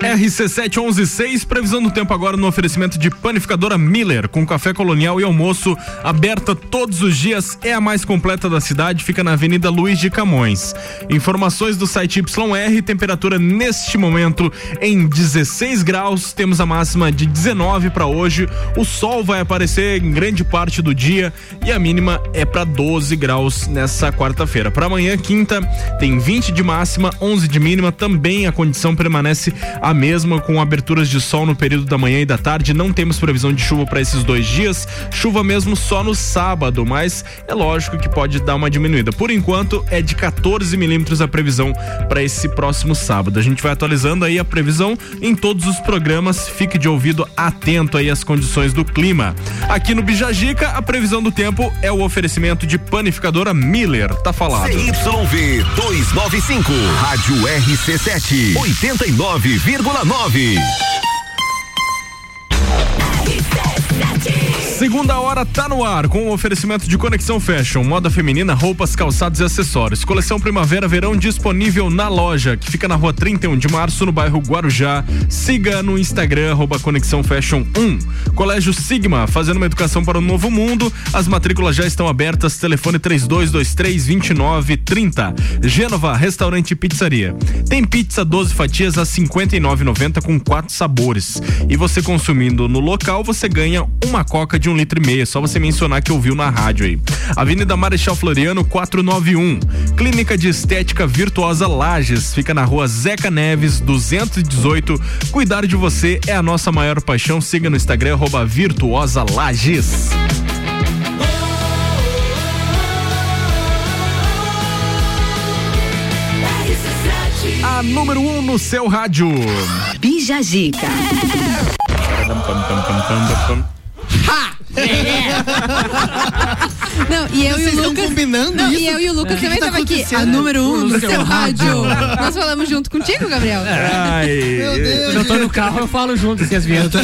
[SPEAKER 1] RC7116, previsão do tempo agora no oferecimento de panificadora Miller, com café colonial e almoço, aberta todos os dias, é a mais completa da cidade, fica na Avenida Luiz de Camões. Informações do site YR, temperatura neste momento em 16 graus, temos a máxima de 19 para hoje, o sol vai aparecer em grande parte do dia e a mínima é para 12 graus nessa quarta-feira. Para amanhã, quinta, tem 20 de máxima, 11 de mínima, também a condição permanece a mesma com aberturas de sol no período da manhã e da tarde. Não temos previsão de chuva para esses dois dias. Chuva mesmo só no sábado, mas é lógico que pode dar uma diminuída. Por enquanto é de 14 milímetros a previsão para esse próximo sábado. A gente vai atualizando aí a previsão em todos os programas. Fique de ouvido atento aí às condições do clima. Aqui no Bijagica, a previsão do tempo é o oferecimento de panificadora Miller. Tá falado.
[SPEAKER 22] CYV 295, Rádio RC7, 89,9. 101,9.
[SPEAKER 1] Segunda hora tá no ar com o oferecimento de Conexão Fashion, moda feminina, roupas, calçados e acessórios. Coleção Primavera-Verão disponível na loja, que fica na rua 31 de março, no bairro Guarujá. Siga no Instagram, arroba Conexão Fashion 1. Colégio Sigma, fazendo uma educação para o novo mundo. As matrículas já estão abertas. Telefone 3223-2930. Gênova, restaurante e pizzaria. Tem pizza 12 fatias a 59,90 com quatro sabores. E você consumindo no local, você ganha uma coca de um litro e meio. É só você mencionar que ouviu na rádio aí. Avenida Marechal Floriano 491. Clínica de Estética Virtuosa Lages. Fica na rua Zeca Neves 218. Cuidar de você é a nossa maior paixão. Siga no Instagram, arroba Virtuosa Lages. A número 1 um no seu rádio.
[SPEAKER 26] Bija Zica.
[SPEAKER 3] Não, e eu
[SPEAKER 31] Vocês
[SPEAKER 3] e o
[SPEAKER 31] estão
[SPEAKER 3] Lucas.
[SPEAKER 31] combinando
[SPEAKER 3] não,
[SPEAKER 31] isso?
[SPEAKER 3] E eu e o Lucas
[SPEAKER 31] que
[SPEAKER 3] também
[SPEAKER 31] que tá
[SPEAKER 3] aqui. A número um
[SPEAKER 11] No
[SPEAKER 3] no
[SPEAKER 11] seu
[SPEAKER 3] seu rádio.
[SPEAKER 11] rádio.
[SPEAKER 3] Nós falamos junto contigo, Gabriel.
[SPEAKER 1] Ai,
[SPEAKER 31] Meu Deus.
[SPEAKER 11] Quando eu tô no carro, eu falo junto assim as vinhetas.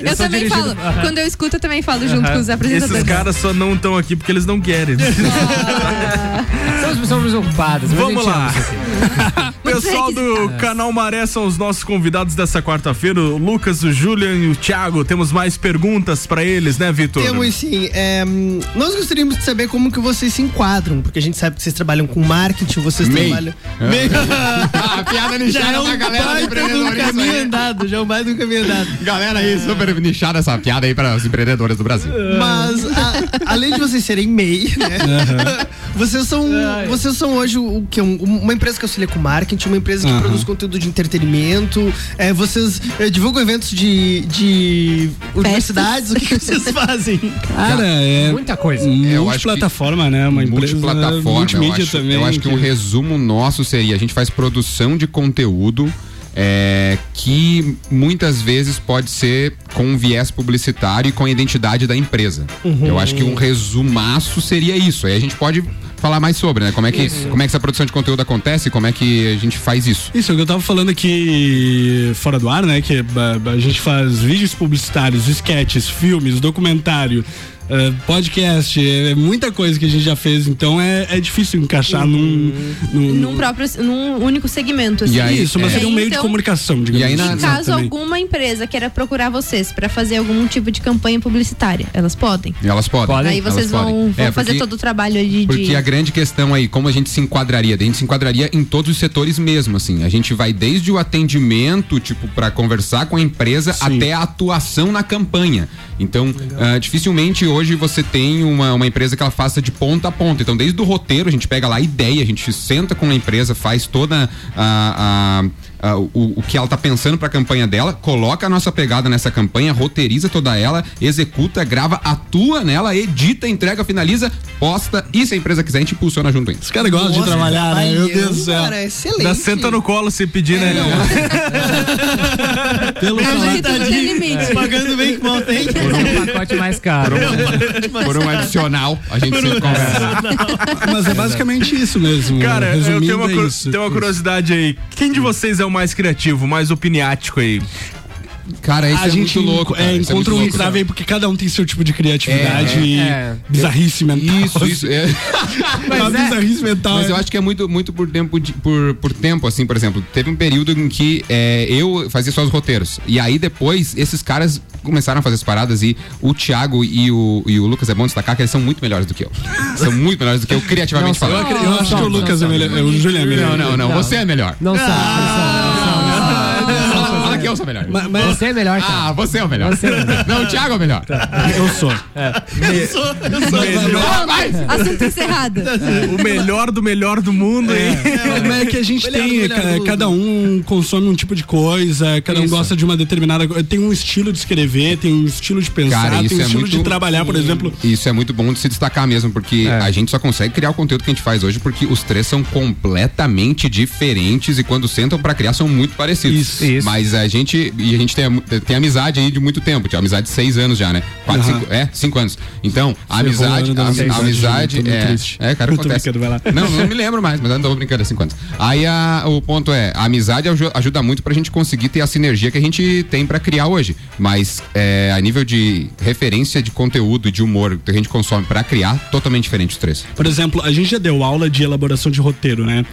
[SPEAKER 3] Eu,
[SPEAKER 11] sou
[SPEAKER 3] também
[SPEAKER 11] dirigido-
[SPEAKER 3] falo.
[SPEAKER 11] Aham.
[SPEAKER 3] Quando eu escuto, eu também falo junto
[SPEAKER 11] Aham.
[SPEAKER 3] com os apresentadores.
[SPEAKER 1] Esses caras só não estão aqui porque eles não querem.
[SPEAKER 11] São as pessoas ocupadas.
[SPEAKER 1] Vamos lá. (laughs) Pessoal do Canal Maré são os nossos convidados dessa quarta-feira. O Lucas, o Julian e o Thiago. Temos mais perguntas pra eles, né, Vitor?
[SPEAKER 31] Temos sim. É, nós gostaríamos de saber como que vocês se enquadram, porque a gente sabe que vocês trabalham com marketing, vocês trabalham.
[SPEAKER 7] É.
[SPEAKER 31] MEI. (laughs) (laughs)
[SPEAKER 7] Ah, piada nichada
[SPEAKER 31] já é um
[SPEAKER 7] galera do
[SPEAKER 31] baita caminho
[SPEAKER 7] aí.
[SPEAKER 31] andado, já é um baita de um caminho andado.
[SPEAKER 7] Galera aí, super nichada essa piada aí para os empreendedores do Brasil.
[SPEAKER 31] Mas, a- além de vocês serem MEI, né? Vocês são, vocês são hoje o o que? uma empresa que auxilia com marketing, uma empresa que
[SPEAKER 10] Aham.
[SPEAKER 31] produz conteúdo de entretenimento. É, vocês é, divulgam eventos de, de universidades. O que, que vocês (laughs) fazem?
[SPEAKER 10] Cara, é.
[SPEAKER 11] Muita coisa.
[SPEAKER 7] Eu acho que-
[SPEAKER 10] Multiplataforma, né? Uma empresa
[SPEAKER 7] Multiplataforma, eu
[SPEAKER 10] multimídia
[SPEAKER 7] acho,
[SPEAKER 10] também.
[SPEAKER 7] eu acho que um resumo nosso seria, a gente faz produção de conteúdo é, que muitas vezes pode ser com um viés publicitário e com a identidade da empresa.
[SPEAKER 10] Uhum.
[SPEAKER 7] Eu acho que um resumaço seria isso. Aí a gente pode falar mais sobre, né? Como é que, como é que essa produção de conteúdo acontece, como é que a gente faz isso.
[SPEAKER 10] Isso, é o que eu tava falando aqui fora do ar, né? Que a, a gente faz vídeos publicitários, sketches, filmes, documentário, eh, podcast, é, é muita coisa que a gente já fez, então é, é difícil encaixar num, num,
[SPEAKER 3] Num próprio, num único segmento. assim.
[SPEAKER 7] E aí,
[SPEAKER 10] Isso, mas
[SPEAKER 7] é.
[SPEAKER 10] seria um meio de
[SPEAKER 3] Então,
[SPEAKER 10] comunicação, digamos
[SPEAKER 7] E aí,
[SPEAKER 10] assim.
[SPEAKER 7] na-
[SPEAKER 3] Em caso
[SPEAKER 10] também.
[SPEAKER 3] alguma empresa queira procurar vocês pra fazer algum tipo de campanha publicitária, elas podem.
[SPEAKER 7] Elas podem.
[SPEAKER 11] Podem.
[SPEAKER 3] Aí vocês
[SPEAKER 7] elas
[SPEAKER 3] vão,
[SPEAKER 7] podem.
[SPEAKER 3] vão
[SPEAKER 7] É,
[SPEAKER 3] fazer
[SPEAKER 7] porque-
[SPEAKER 3] todo o trabalho de.
[SPEAKER 7] Porque a grande questão aí, como a gente se enquadraria? A gente se enquadraria em todos os setores mesmo, assim. A gente vai desde o atendimento, tipo, para conversar com a empresa,
[SPEAKER 10] Sim.
[SPEAKER 7] até a atuação na campanha. Então, ah, dificilmente hoje você tem uma, uma empresa que ela faça de ponta a ponta. Então, desde o roteiro, a gente pega lá a ideia, a gente senta com a empresa, faz toda a. a- a- o, o que ela tá pensando para a campanha dela, coloca a nossa pegada nessa campanha, roteiriza toda ela, executa, grava, atua nela, edita, entrega, finaliza, posta e se a empresa quiser, a gente impulsiona junto ainda.
[SPEAKER 10] Os caras gostam de trabalhar, né? Meu Deus do céu.
[SPEAKER 31] Cara, é excelente.
[SPEAKER 1] Já senta no colo se pedir, né? (laughs)
[SPEAKER 10] Pelo
[SPEAKER 3] que
[SPEAKER 10] salário.
[SPEAKER 3] tudo tem limite.
[SPEAKER 31] Pagando bem que mal tem.
[SPEAKER 11] Por um pacote mais caro.
[SPEAKER 7] Por um adicional, a gente sempre conversa.
[SPEAKER 10] Mas é basicamente isso mesmo.
[SPEAKER 1] Cara, eu tenho uma,
[SPEAKER 10] é isso.
[SPEAKER 1] tenho uma curiosidade aí. Quem de vocês é o mais criativo, mais opiniático aí?
[SPEAKER 7] Cara, isso
[SPEAKER 10] a
[SPEAKER 7] é
[SPEAKER 10] gente
[SPEAKER 7] muito louco. cara,
[SPEAKER 10] é,
[SPEAKER 7] isso é
[SPEAKER 10] encontra
[SPEAKER 7] muito
[SPEAKER 10] um entrave aí porque cada um tem seu tipo de criatividade
[SPEAKER 7] É,
[SPEAKER 10] e
[SPEAKER 11] é.
[SPEAKER 10] bizarrice mental.
[SPEAKER 7] Isso, isso. É. (laughs)
[SPEAKER 10] Mas Uma bizarrice mental.
[SPEAKER 7] Mas
[SPEAKER 10] é-
[SPEAKER 7] eu acho que é muito, muito por tempo, de- por, por tempo, assim, por exemplo, teve um período em que é, eu fazia só os roteiros. E aí depois, esses caras começaram a fazer as paradas e o Thiago e o, e o Lucas é bom destacar que eles são muito melhores do que eu. São muito melhores do que eu, criativamente
[SPEAKER 11] Não,
[SPEAKER 10] Eu,
[SPEAKER 7] falando.
[SPEAKER 10] acredito- eu acho que o Lucas é melhor. é, O Julian é melhor.
[SPEAKER 7] Não, não, não,
[SPEAKER 11] Não.
[SPEAKER 7] você é melhor.
[SPEAKER 11] Não são.
[SPEAKER 7] Fala, fala que eu sou melhor.
[SPEAKER 10] Mas, mas
[SPEAKER 11] Você é melhor, cara.
[SPEAKER 7] Ah, você é o melhor.
[SPEAKER 11] Você é o melhor.
[SPEAKER 7] Não, o Thiago é o melhor.
[SPEAKER 10] eu sou.
[SPEAKER 7] Melhor, mais.
[SPEAKER 3] Assunto encerrado. (laughs)
[SPEAKER 1] O melhor do melhor do mundo, hein?
[SPEAKER 10] Mas é que a gente
[SPEAKER 31] Melhor
[SPEAKER 10] tem, cada um consome um tipo de coisa, cada um
[SPEAKER 7] Isso.
[SPEAKER 10] gosta de uma determinada coisa. Tem um estilo de escrever, tem um estilo de pensar,
[SPEAKER 7] Cara,
[SPEAKER 10] tem um
[SPEAKER 7] é
[SPEAKER 10] estilo
[SPEAKER 7] muito-
[SPEAKER 10] de trabalhar, por exemplo.
[SPEAKER 7] Isso é muito bom de se destacar mesmo, porque
[SPEAKER 11] É.
[SPEAKER 7] a gente só consegue criar o conteúdo que a gente faz hoje porque os três são completamente diferentes e quando sentam pra criar são muito parecidos.
[SPEAKER 10] Isso.
[SPEAKER 11] Isso.
[SPEAKER 7] Mas a gente e a gente tem, tem amizade aí de muito tempo, tinha amizade de seis anos já, né? Quatro,
[SPEAKER 10] Aham.
[SPEAKER 7] cinco, é, cinco anos. Então, a amizade, a, a
[SPEAKER 10] amizade,
[SPEAKER 7] é,
[SPEAKER 10] triste.
[SPEAKER 7] é, cara,
[SPEAKER 10] Eu (laughs) tô
[SPEAKER 7] acontece.
[SPEAKER 10] brincando, vai lá.
[SPEAKER 7] Não, não me lembro mais, mas eu tô brincando assim quantos. Aí a- o ponto é, a amizade aju- ajuda muito pra gente conseguir ter a sinergia que a gente tem pra criar hoje. Mas é, a nível de referência de conteúdo e de humor que a gente consome pra criar, totalmente diferente os três.
[SPEAKER 10] Por exemplo, a gente já deu aula de elaboração de roteiro, né?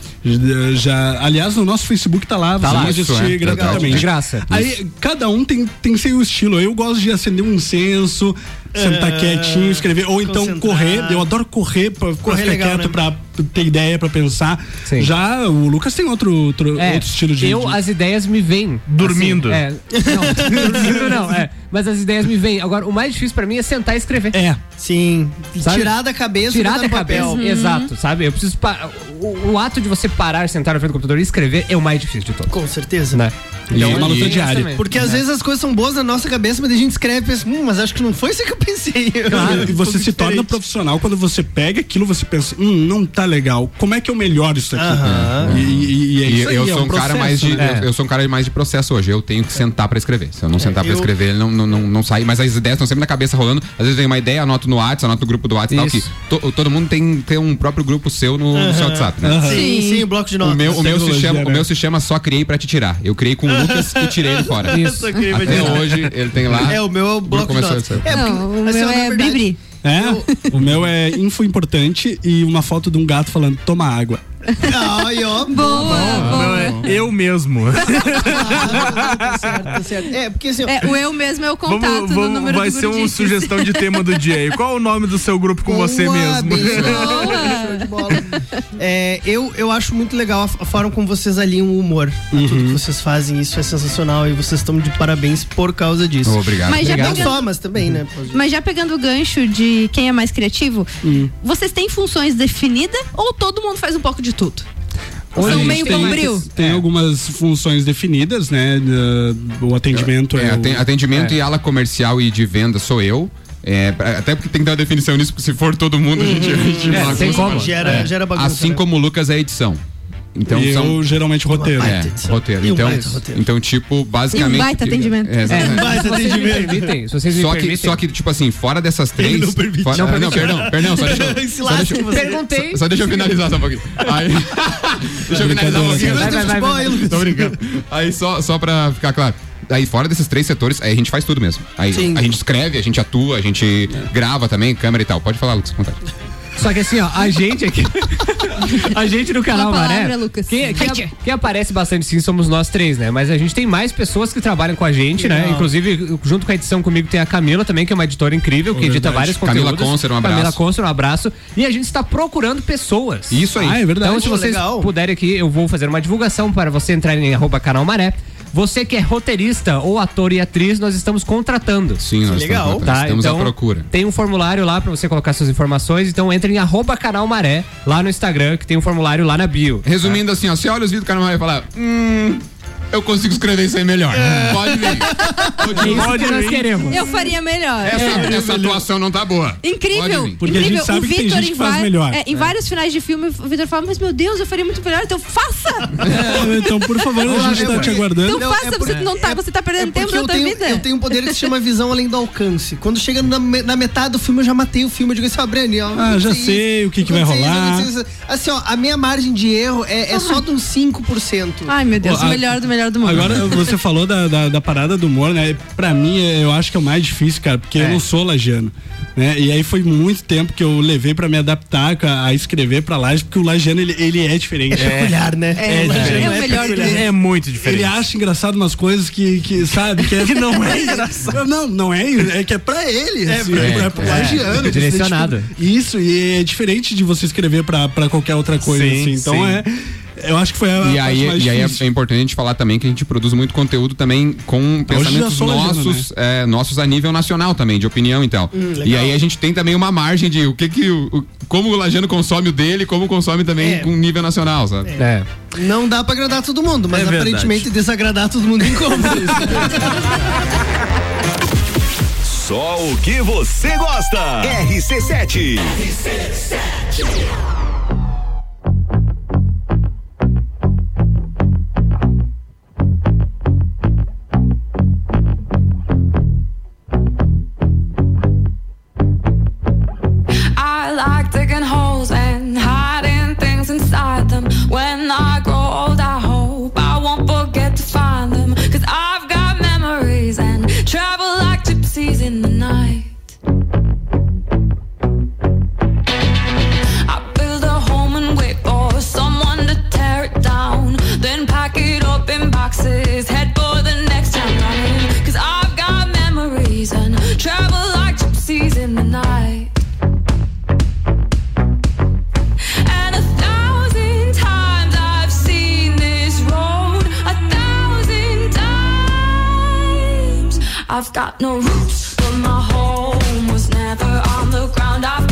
[SPEAKER 10] Já, aliás, no nosso Facebook tá lá,
[SPEAKER 11] Tá
[SPEAKER 10] você
[SPEAKER 11] lá,
[SPEAKER 10] pode
[SPEAKER 7] isso,
[SPEAKER 10] assistir
[SPEAKER 7] é,
[SPEAKER 10] gratuitamente.
[SPEAKER 11] De graça.
[SPEAKER 10] Aí, cada um tem, tem seu estilo. Eu gosto de acender um incenso, sentar
[SPEAKER 31] É,
[SPEAKER 10] quietinho, escrever, ou então
[SPEAKER 31] concentrar.
[SPEAKER 10] correr. Eu adoro correr pra, pra
[SPEAKER 31] Correr
[SPEAKER 10] ficar
[SPEAKER 31] legal,
[SPEAKER 10] quieto,
[SPEAKER 31] né?
[SPEAKER 10] pra ter ideia, pra pensar.
[SPEAKER 11] Sim.
[SPEAKER 10] Já o Lucas tem outro, outro,
[SPEAKER 11] É,
[SPEAKER 10] outro estilo de.
[SPEAKER 11] eu,
[SPEAKER 10] de-
[SPEAKER 11] as ideias me vêm.
[SPEAKER 1] Dormindo.
[SPEAKER 11] Assim, é, não, (laughs) dormindo não, é. Mas as ideias me vêm. Agora, o mais difícil pra mim é sentar e escrever.
[SPEAKER 10] É.
[SPEAKER 31] Sim.
[SPEAKER 11] Sabe?
[SPEAKER 31] Tirar da cabeça.
[SPEAKER 11] Tirar da
[SPEAKER 31] no papel.
[SPEAKER 11] cabeça.
[SPEAKER 3] Uhum.
[SPEAKER 11] Exato, sabe? Eu preciso. pa- O, o ato de você parar, sentar na frente do computador e escrever é o mais difícil de todos.
[SPEAKER 31] Com certeza.
[SPEAKER 11] Né?
[SPEAKER 10] E é uma luta diária.
[SPEAKER 4] Porque às vezes as coisas são boas na nossa cabeça, mas a gente escreve e pensa, hum, mas acho que não foi isso que eu pensei.
[SPEAKER 10] Claro, (laughs) e
[SPEAKER 4] Um
[SPEAKER 10] você se torna
[SPEAKER 4] diferente.
[SPEAKER 10] profissional quando você pega aquilo, você pensa, hum, não tá legal. Como é que eu melhoro isso aqui?
[SPEAKER 7] Aham.
[SPEAKER 10] E, e- e é
[SPEAKER 7] E
[SPEAKER 10] isso aí,
[SPEAKER 7] eu
[SPEAKER 10] é
[SPEAKER 7] sou um, cara
[SPEAKER 10] processo,
[SPEAKER 7] mais de
[SPEAKER 10] né?
[SPEAKER 7] eu, eu sou um cara mais de processo hoje. Eu tenho que sentar pra escrever. Se eu não sentar pra
[SPEAKER 10] eu-
[SPEAKER 7] escrever, ele não, não, não, não sai. Mas as ideias estão sempre na cabeça rolando. Às vezes eu tenho uma ideia, anoto no WhatsApp, anoto no grupo do WhatsApp e tal, que to- todo mundo tem, tem um próprio grupo seu no, no seu. WhatsApp, né?
[SPEAKER 4] Aham. Sim, sim, o bloco de notas.
[SPEAKER 7] O meu, o meu, se, chama,
[SPEAKER 4] né?
[SPEAKER 7] o meu se chama Só Criei Pra Te Tirar. Eu criei com Lucas e tirei ele fora.
[SPEAKER 4] Isso.
[SPEAKER 7] Até hoje ele tem lá.
[SPEAKER 4] É, o meu é o bloco de notas. É,
[SPEAKER 3] Não,
[SPEAKER 4] porque,
[SPEAKER 3] o
[SPEAKER 4] assim,
[SPEAKER 3] meu é
[SPEAKER 4] verdade,
[SPEAKER 3] Bribri.
[SPEAKER 10] É, o meu é info importante e uma foto de um gato falando, toma água.
[SPEAKER 4] Ai, ó.
[SPEAKER 3] Boa, boa.
[SPEAKER 1] é Eu mesmo. (laughs)
[SPEAKER 4] Tá certo, tá certo. É, porque assim,
[SPEAKER 3] É, o eu mesmo é o contato
[SPEAKER 1] Vamos,
[SPEAKER 3] no
[SPEAKER 1] vamos-
[SPEAKER 3] número
[SPEAKER 1] vai
[SPEAKER 3] do
[SPEAKER 1] ser uma sugestão de tema do dia aí. Qual o nome do seu grupo com você (laughs)
[SPEAKER 4] Boa,
[SPEAKER 1] mesmo?
[SPEAKER 4] bem legal. Show de bola. É, eu, eu acho muito legal a, forma como vocês alinham o humor. a Tudo que vocês fazem, isso é sensacional e vocês estão de parabéns por causa disso.
[SPEAKER 7] Obrigado.
[SPEAKER 3] Mas já
[SPEAKER 4] Não
[SPEAKER 3] pegando-
[SPEAKER 4] só, mas também, né?
[SPEAKER 3] Mas já pegando o gancho de quem é mais criativo, vocês têm funções definidas ou todo mundo faz um pouco de tudo?
[SPEAKER 10] Gente
[SPEAKER 3] meio
[SPEAKER 10] tem-? Tem algumas funções definidas, né? da- O atendimento é,
[SPEAKER 7] É,
[SPEAKER 10] o-
[SPEAKER 7] aten- atendimento
[SPEAKER 10] é.
[SPEAKER 7] e ala comercial e de venda sou eu. É, até porque tem que dar uma definição nisso, porque se for todo mundo, a gente, a gente
[SPEAKER 10] É,
[SPEAKER 7] bagunça.
[SPEAKER 10] tem como.
[SPEAKER 4] Gera- gera bagunça,
[SPEAKER 7] Assim
[SPEAKER 4] né?
[SPEAKER 7] como o Lucas é edição. Então
[SPEAKER 10] E
[SPEAKER 7] são.
[SPEAKER 10] eu geralmente roteiro.
[SPEAKER 7] É, roteiro.
[SPEAKER 10] E um
[SPEAKER 7] Então,
[SPEAKER 10] baita roteiro.
[SPEAKER 7] então, tipo, basicamente.
[SPEAKER 3] E um baita atendimento.
[SPEAKER 7] É, exatamente.
[SPEAKER 11] Se vocês me permitem, vocês me
[SPEAKER 7] Só que,
[SPEAKER 11] permitem.
[SPEAKER 7] só que, tipo assim, fora dessas três.
[SPEAKER 11] não permite.
[SPEAKER 7] fora-
[SPEAKER 11] Não
[SPEAKER 7] não,
[SPEAKER 11] permite.
[SPEAKER 7] perdão, perdão, só deixa eu. (laughs) Só deixa eu-.
[SPEAKER 11] Perguntei.
[SPEAKER 7] Só, só deixa eu finalizar só um pouquinho. Aí, (laughs) (laughs) deixa eu finalizar um pouquinho.
[SPEAKER 11] Vai, vai, vai, vai.
[SPEAKER 7] Tô brincando. Aí, só, só pra ficar claro. Aí, fora desses três setores, aí a gente faz tudo mesmo. Aí
[SPEAKER 11] Sim.
[SPEAKER 7] a gente escreve, a gente atua, a gente grava também, câmera e tal. Pode falar, Lucas, com vontade.
[SPEAKER 11] Só que assim, ó, a gente aqui. a gente no canal
[SPEAKER 3] Uma palavra,
[SPEAKER 11] Maré.
[SPEAKER 3] Lucas.
[SPEAKER 11] Quem, quem, quem aparece bastante sim somos nós três, né? Mas a gente tem mais pessoas que trabalham com a gente, né?
[SPEAKER 7] Legal.
[SPEAKER 11] Inclusive, junto com a edição comigo tem a Camila também, que é uma editora incrível, que edita vários
[SPEAKER 7] Camila
[SPEAKER 11] conteúdos.
[SPEAKER 7] Concer, um
[SPEAKER 11] Camila
[SPEAKER 7] abraço.
[SPEAKER 11] Concer, um abraço. E a gente está procurando pessoas.
[SPEAKER 7] Isso aí.
[SPEAKER 11] Ah, é verdade. Então, se vocês
[SPEAKER 7] legal.
[SPEAKER 11] puderem aqui, eu vou fazer uma divulgação para você entrar em arroba canal Maré. Você que é roteirista ou ator e atriz, nós estamos contratando.
[SPEAKER 7] Sim, nós
[SPEAKER 11] Legal.
[SPEAKER 7] estamos,
[SPEAKER 11] Tá,
[SPEAKER 7] estamos
[SPEAKER 11] então,
[SPEAKER 7] à procura.
[SPEAKER 11] Tem um formulário lá pra você colocar suas informações, então entre em arroba canal Maré, lá no Instagram, que tem um formulário lá na bio.
[SPEAKER 7] Resumindo assim, ó, você olha os vídeos do canal e fala, hum, eu consigo escrever isso aí melhor. Pode vir.
[SPEAKER 11] É isso que nós queremos.
[SPEAKER 3] Eu faria melhor.
[SPEAKER 7] Essa,
[SPEAKER 3] É.
[SPEAKER 7] essa atuação não tá boa.
[SPEAKER 3] Incrível,
[SPEAKER 7] Pode.
[SPEAKER 10] Porque a gente
[SPEAKER 3] incrível.
[SPEAKER 10] sabe
[SPEAKER 3] o
[SPEAKER 10] que tem
[SPEAKER 3] Victor
[SPEAKER 10] que faz
[SPEAKER 3] vai-
[SPEAKER 10] melhor.
[SPEAKER 3] é, em vários finais de filme, o Victor fala, mas meu Deus, eu faria muito melhor, então faça!
[SPEAKER 10] É, (laughs) então, por favor, a gente tá te aguardando.
[SPEAKER 3] Então faça, você não tá, você tá perdendo tempo
[SPEAKER 4] eu
[SPEAKER 3] tua
[SPEAKER 4] tenho,
[SPEAKER 3] vida.
[SPEAKER 4] eu tenho um poder que se chama visão além do alcance. Quando chega na, na metade do filme, eu já matei o filme. Eu digo assim, ó, Brani, ó.
[SPEAKER 10] Ah, já sei
[SPEAKER 4] isso,
[SPEAKER 10] o que que vai rolar.
[SPEAKER 4] Assim, ó, a minha margem de erro é, é só de uns 5%.
[SPEAKER 3] Ai, meu Deus, o melhor do melhor do mundo.
[SPEAKER 10] Agora, (laughs) você falou da, da, da parada do humor, né? Pra mim, é- eu acho que é o mais difícil, cara, porque eu não sou lagiano. Né? E aí foi muito tempo que eu levei pra me adaptar ca- a escrever pra laje, porque o lagiano, ele, ele é diferente.
[SPEAKER 4] É peculiar, né?
[SPEAKER 3] É,
[SPEAKER 4] É,
[SPEAKER 3] é,
[SPEAKER 4] é
[SPEAKER 3] o melhor do
[SPEAKER 4] peculiar.
[SPEAKER 3] mundo.
[SPEAKER 1] É muito diferente.
[SPEAKER 10] Ele acha engraçado umas coisas que, que sabe, que, é, (laughs)
[SPEAKER 1] Que não é engraçado.
[SPEAKER 10] Não, não é, é que é pra ele,
[SPEAKER 4] É,
[SPEAKER 10] assim, é, pro
[SPEAKER 11] é,
[SPEAKER 10] lagiano.
[SPEAKER 11] é direcionado.
[SPEAKER 10] Tipo, isso, e é diferente de você escrever pra, pra qualquer outra coisa,
[SPEAKER 1] Sim,
[SPEAKER 10] assim. Então
[SPEAKER 1] sim.
[SPEAKER 10] é. Eu acho que foi a
[SPEAKER 7] e aí,
[SPEAKER 10] mais
[SPEAKER 7] E aí é, importante a gente falar também que a gente produz muito conteúdo também com pensamentos nossos, né? é, nossos a nível nacional também, de opinião e tal.
[SPEAKER 4] Hum,
[SPEAKER 7] e aí a gente tem também uma margem de o que que o, como o Lajano consome o dele, como consome também
[SPEAKER 4] é.
[SPEAKER 7] com nível nacional, sabe?
[SPEAKER 11] É. é.
[SPEAKER 4] Não dá pra agradar todo mundo, mas
[SPEAKER 1] é
[SPEAKER 4] aparentemente desagradar todo mundo em comum.
[SPEAKER 2] Só o que você gosta. RC7.
[SPEAKER 9] RC7. I've got no roots, but my home was never on the ground. I've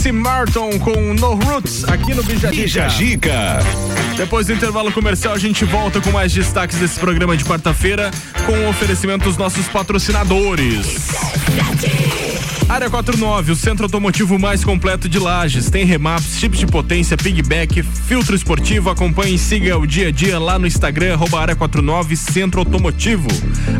[SPEAKER 1] RC7 Alice Martin com No Roots aqui no Bija
[SPEAKER 2] Bija Gica.
[SPEAKER 1] Depois do intervalo comercial, a gente volta com mais destaques desse programa de quarta-feira com o oferecimento dos nossos patrocinadores. Área 49, o centro automotivo mais completo de Lages. Tem remaps, chips de potência, pigback, filtro esportivo. Acompanhe e siga o dia a dia lá no Instagram, Área 49 Centro Automotivo.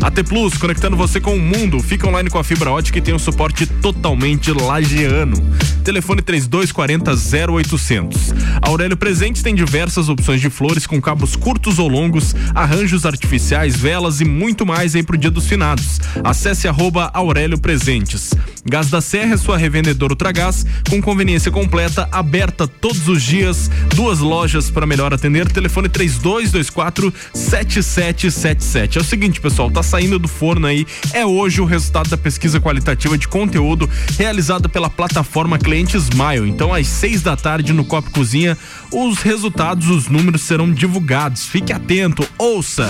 [SPEAKER 1] AT Plus, conectando você com o mundo. Fica online com a fibra ótica e tem um suporte totalmente lagiano. Telefone 3240 0800. Aurélio Presentes tem diversas opções de flores com cabos curtos ou longos, arranjos artificiais, velas e muito mais aí pro Dia dos Finados. Acesse arroba Aurélio Presentes. Gás da Serra é sua revendedora Ultragás, com conveniência completa, aberta todos os dias, duas lojas para melhor atender, telefone 3224 7777. É o seguinte, pessoal, tá saindo do forno aí, é hoje o resultado da pesquisa qualitativa de conteúdo realizada pela plataforma Cliente Smile. Então, às seis da tarde no Copo Cozinha, os resultados, os números serão divulgados. Fique atento, ouça.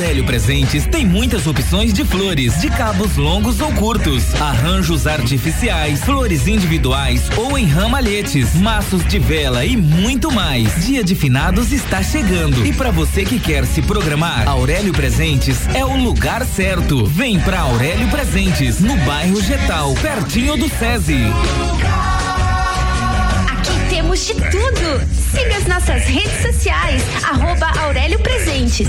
[SPEAKER 32] Aurélio Presentes tem muitas opções de flores, de cabos longos ou curtos, arranjos artificiais, flores individuais ou em ramalhetes, maços de vela e muito mais. Dia de finados está chegando e para você que quer se programar, Aurélio Presentes é o lugar certo. Vem pra Aurélio Presentes, no bairro Getal, pertinho do SESI.
[SPEAKER 33] Aqui temos
[SPEAKER 13] de tudo. Siga as nossas redes sociais, arroba Aurélio Presentes.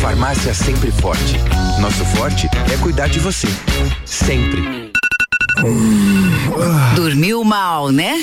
[SPEAKER 34] Farmácia Sempre Forte. Nosso forte é cuidar de você. Sempre.
[SPEAKER 35] Dormiu mal, né?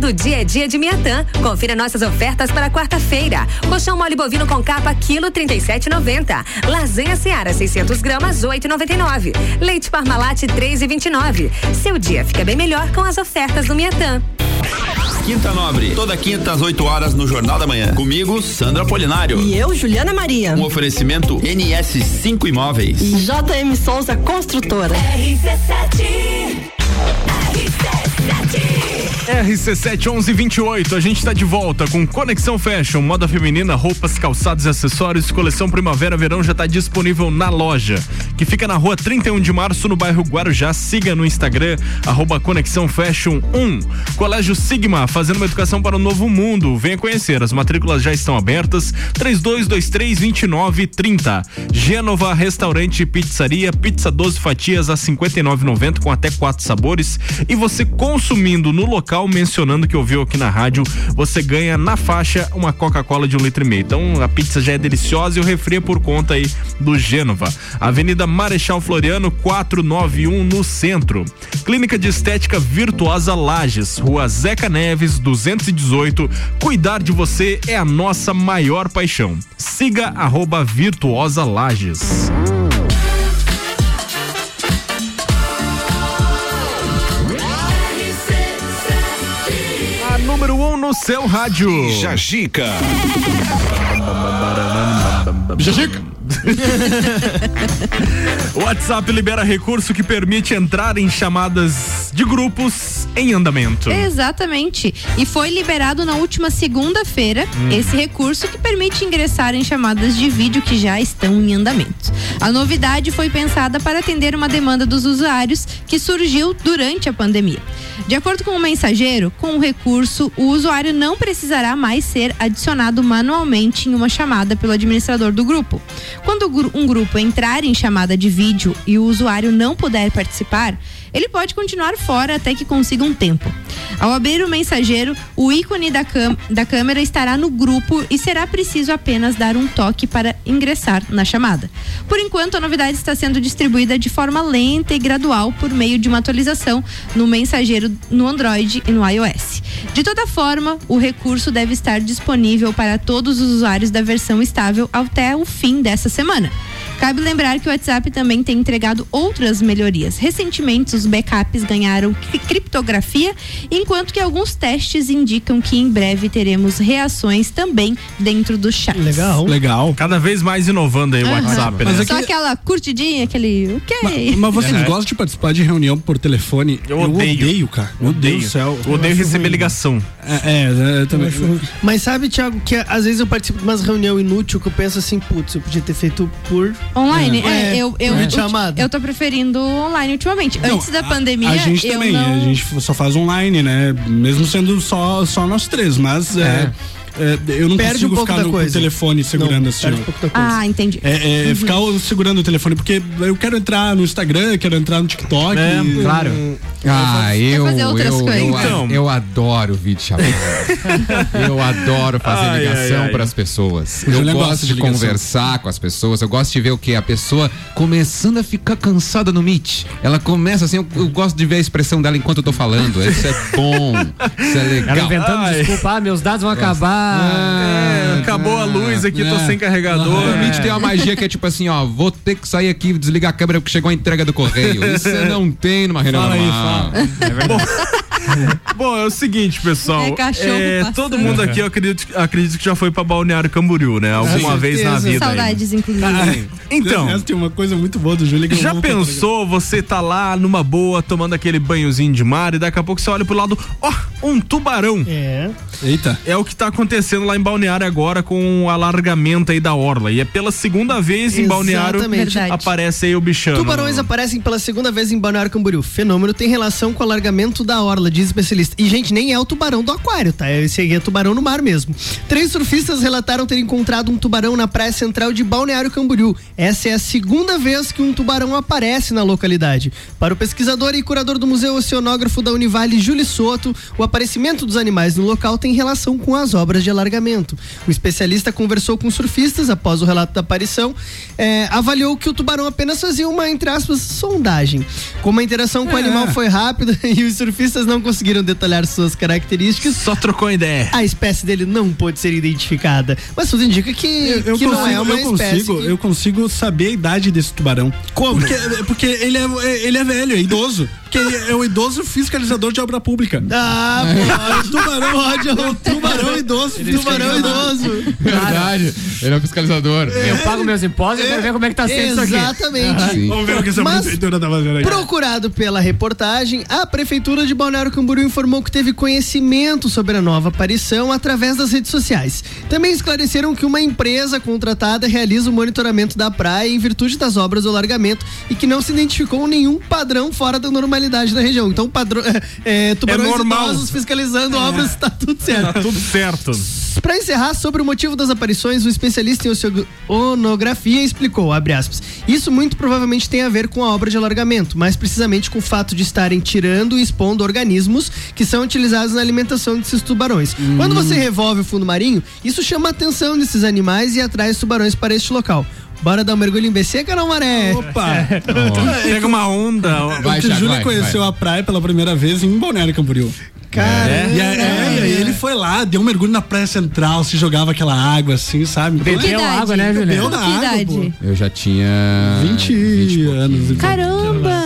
[SPEAKER 35] Todo dia é dia de Miatã. Confira nossas ofertas para quarta-feira. Colchão mole bovino com capa, quilo 37,90. Lasanha Seara, 600 gramas, 8,99. Leite Parmalat, 3,29. Seu dia fica bem melhor com as ofertas do Miatã.
[SPEAKER 22] Quinta Nobre, toda quinta às 8 horas no Jornal da Manhã. Comigo, Sandra Polinário.
[SPEAKER 36] E eu, Juliana Maria.
[SPEAKER 22] Um oferecimento NS5 Imóveis.
[SPEAKER 36] E JM Souza Construtora.
[SPEAKER 37] RC7.
[SPEAKER 1] RC71128, a gente está de volta com Conexão Fashion, moda feminina, roupas, calçados e acessórios. Coleção Primavera-Verão já está disponível na loja, que fica na rua 31 de março, no bairro Guarujá. Siga no Instagram, arroba Conexão Fashion 1. Colégio Sigma, fazendo uma educação para o novo mundo. Venha conhecer, as matrículas já estão abertas. 3223-2930. Gênova Restaurante e Pizzaria, pizza 12 fatias a 59,90 com até quatro sabores. E você com consumindo no local, mencionando que ouviu aqui na rádio, você ganha na faixa uma Coca-Cola de um litro e meio. Então a pizza já é deliciosa e o refri é por conta aí do Gênova. Avenida Marechal Floriano 491 no centro. Clínica de Estética Virtuosa Lages, Rua Zeca Neves 218. Cuidar de você é a nossa maior paixão. Siga arroba Virtuosa Lages. No seu rádio.
[SPEAKER 2] Jajica.
[SPEAKER 1] Jajica. O (laughs) WhatsApp libera recurso que permite entrar em chamadas de grupos em andamento.
[SPEAKER 3] Exatamente. E foi liberado na última segunda-feira
[SPEAKER 1] Hum.
[SPEAKER 3] esse recurso que permite ingressar em chamadas de vídeo que já estão em andamento. A novidade foi pensada para atender uma demanda dos usuários que surgiu durante a pandemia. De acordo com o mensageiro, com o recurso, o usuário não precisará mais ser adicionado manualmente em uma chamada pelo administrador do grupo. Quando um grupo entrar em chamada de vídeo e o usuário não puder participar, ele pode continuar fora até que consiga um tempo. Ao abrir o mensageiro, o ícone da, da câmera estará no grupo e será preciso apenas dar um toque para ingressar na chamada. Por enquanto, a novidade está sendo distribuída de forma lenta e gradual por meio de uma atualização no mensageiro no Android e no iOS. De toda forma, o recurso deve estar disponível para todos os usuários da versão estável até o fim dessa semana. Cabe lembrar que o WhatsApp também tem entregado outras melhorias. Recentemente, os backups ganharam cri- criptografia, enquanto que alguns testes indicam que em breve teremos reações também dentro do chat.
[SPEAKER 4] Legal.
[SPEAKER 10] Legal.
[SPEAKER 1] Cada vez mais inovando aí o WhatsApp, né?
[SPEAKER 3] Só aquela curtidinha, aquele. Ok.
[SPEAKER 10] Mas vocês
[SPEAKER 1] É.
[SPEAKER 10] gostam de participar de reunião por telefone?
[SPEAKER 1] Eu odeio.
[SPEAKER 10] odeio, cara. Meu Deus do céu.
[SPEAKER 1] Eu odeio receber ligação.
[SPEAKER 10] É, é, eu também.
[SPEAKER 4] Mas sabe, Thiago, que às vezes eu participo de umas reuniões inúteis que eu penso assim, putz, eu podia ter feito por.
[SPEAKER 3] Online? É, eu, eu,
[SPEAKER 4] por
[SPEAKER 3] eu, eu tô preferindo online ultimamente.
[SPEAKER 10] Não,
[SPEAKER 3] Antes da
[SPEAKER 10] a-
[SPEAKER 3] pandemia,
[SPEAKER 10] A gente
[SPEAKER 3] eu
[SPEAKER 10] também,
[SPEAKER 3] não.
[SPEAKER 10] a gente só faz online, né? Mesmo sendo só, só nós três, mas é. é, eu não
[SPEAKER 4] Perde
[SPEAKER 10] consigo
[SPEAKER 4] um pouco
[SPEAKER 10] ficar
[SPEAKER 4] da
[SPEAKER 10] no, com o
[SPEAKER 4] coisa.
[SPEAKER 10] telefone segurando
[SPEAKER 4] Não,
[SPEAKER 10] assim.
[SPEAKER 4] um pouco da coisa.
[SPEAKER 3] Ah, entendi.
[SPEAKER 10] É, é,
[SPEAKER 3] Uhum.
[SPEAKER 10] ficar segurando o telefone, porque eu quero entrar no Instagram, quero entrar no TikTok.
[SPEAKER 1] É,
[SPEAKER 10] e-
[SPEAKER 11] claro.
[SPEAKER 7] Ah, eu,
[SPEAKER 3] fazer outras
[SPEAKER 7] eu,
[SPEAKER 3] coisas.
[SPEAKER 7] eu,
[SPEAKER 1] Então.
[SPEAKER 7] eu adoro vídeo chamada. (laughs) eu adoro fazer
[SPEAKER 1] Ai,
[SPEAKER 7] ligação para as pessoas. Eu
[SPEAKER 10] gosta
[SPEAKER 7] gosto
[SPEAKER 10] de
[SPEAKER 7] de conversar com as pessoas. Eu gosto de ver o que a pessoa começando a ficar cansada no Meet. Ela começa assim, eu, eu gosto de ver a expressão dela enquanto eu tô falando. Isso é bom. Isso é
[SPEAKER 11] Ela
[SPEAKER 7] legal.
[SPEAKER 11] inventando
[SPEAKER 1] Ai.
[SPEAKER 11] desculpa, ah, meus dados vão acabar.
[SPEAKER 7] Ah,
[SPEAKER 1] Acabou a luz aqui, tô
[SPEAKER 10] É.
[SPEAKER 1] sem carregador.
[SPEAKER 7] O Meet tem uma magia que é tipo assim, ó, vou ter que sair aqui e desligar a câmera porque chegou a entrega do correio. Isso você (laughs) não tem numa reunião
[SPEAKER 10] Fala aí,
[SPEAKER 7] normal.
[SPEAKER 1] Bom, (laughs) é o seguinte, pessoal.
[SPEAKER 3] É cachorro
[SPEAKER 1] é, todo mundo aqui, eu acredito, acredito que já foi pra Balneário Camboriú, né? Alguma
[SPEAKER 4] Com
[SPEAKER 1] vez na vida.
[SPEAKER 3] Saudades, inclusive. (laughs)
[SPEAKER 1] Então,
[SPEAKER 10] Aliás, tem uma coisa muito boa do Júlio que eu
[SPEAKER 1] já pensou você tá lá numa boa, tomando aquele banhozinho de mar e daqui a pouco você olha pro lado, ó, um tubarão.
[SPEAKER 4] É.
[SPEAKER 10] Eita.
[SPEAKER 1] É o que tá acontecendo lá em Balneário agora com o alargamento aí da orla. E é pela segunda vez em Balneário
[SPEAKER 4] Exatamente.
[SPEAKER 3] Verdade.
[SPEAKER 1] aparece aí o bichano.
[SPEAKER 4] Tubarões aparecem pela segunda vez em Balneário Camboriú. Fenômeno tem relação com o alargamento da orla, diz especialista. E, gente, nem é o tubarão do aquário, tá? Esse aí é tubarão no mar mesmo. Três surfistas relataram ter encontrado um tubarão na praia central de Balneário Camboriú. Essa é a segunda vez que um tubarão aparece na localidade. Para o pesquisador e curador do Museu Oceanógrafo da Univale, Júlio Soto, o aparecimento dos animais no local tem relação com as obras de alargamento. O especialista conversou com surfistas após o relato da aparição, é, avaliou que o tubarão apenas fazia uma, entre aspas, sondagem. Como a interação com o
[SPEAKER 1] É.
[SPEAKER 4] animal foi rápida (laughs) e os surfistas não conseguiram detalhar suas características,
[SPEAKER 1] Só trocou ideia.
[SPEAKER 4] a espécie dele não pôde ser identificada. Mas tudo indica que,
[SPEAKER 10] Eu, eu
[SPEAKER 4] que
[SPEAKER 10] consigo,
[SPEAKER 4] não é uma
[SPEAKER 10] eu
[SPEAKER 4] espécie.
[SPEAKER 10] consigo,
[SPEAKER 4] que-
[SPEAKER 10] eu consigo saber a idade desse tubarão.
[SPEAKER 4] Como?
[SPEAKER 10] Porque, porque ele, é, ele é velho, é idoso. Porque ele é o idoso fiscalizador de obra pública.
[SPEAKER 4] Ah, pode.
[SPEAKER 10] tubarão,
[SPEAKER 4] Pode,
[SPEAKER 10] o tubarão (laughs) (laughs) idoso.
[SPEAKER 4] tubarão idoso.
[SPEAKER 7] Verdade. Ele é o fiscalizador.
[SPEAKER 11] Eu pago meus impostos e quero ver como é que tá sendo isso aqui.
[SPEAKER 4] Exatamente.
[SPEAKER 10] Vamos ver o que essa
[SPEAKER 4] Mas-
[SPEAKER 10] prefeitura tá fazendo aqui.
[SPEAKER 4] Procurado pela reportagem, a Prefeitura de Balneário Camboriú informou que teve conhecimento sobre a nova aparição através das redes sociais. Também esclareceram que uma empresa contratada realiza o monitoramento da praia em virtude das obras do alargamento e que não se identificou nenhum padrão fora da normalidade da região. Então, padrão, (laughs) é, tubarões
[SPEAKER 1] É normal.
[SPEAKER 4] fiscalizando obras, tá tudo certo.
[SPEAKER 1] Tá tudo certo.
[SPEAKER 4] Para encerrar, sobre o motivo das aparições, o especialista em oceanografia explicou, abre aspas, isso muito provavelmente tem a ver com a obra de alargamento, mais precisamente com o fato de estarem tirando e expondo organismos que são utilizados na alimentação desses tubarões. Quando você revolve o fundo marinho, isso chama a atenção desses animais e atrai os tubarões para este local. Bora dar um mergulho em BC, canal Maré?
[SPEAKER 10] Opa! (laughs)
[SPEAKER 1] Pega uma onda.
[SPEAKER 10] o tio Júlio conheceu a praia pela primeira vez em Balneário Camboriú.
[SPEAKER 4] Cara,
[SPEAKER 10] E, aí- é, e aí ele foi lá, deu um mergulho na praia central, se jogava aquela água assim, sabe?
[SPEAKER 11] Bebeu
[SPEAKER 10] Então,
[SPEAKER 11] água, né,
[SPEAKER 10] Bebeu
[SPEAKER 11] Juliano?
[SPEAKER 10] na
[SPEAKER 3] Que
[SPEAKER 10] água,
[SPEAKER 3] idade?
[SPEAKER 10] pô.
[SPEAKER 9] Eu já tinha
[SPEAKER 10] 20, anos. então.
[SPEAKER 3] Caramba!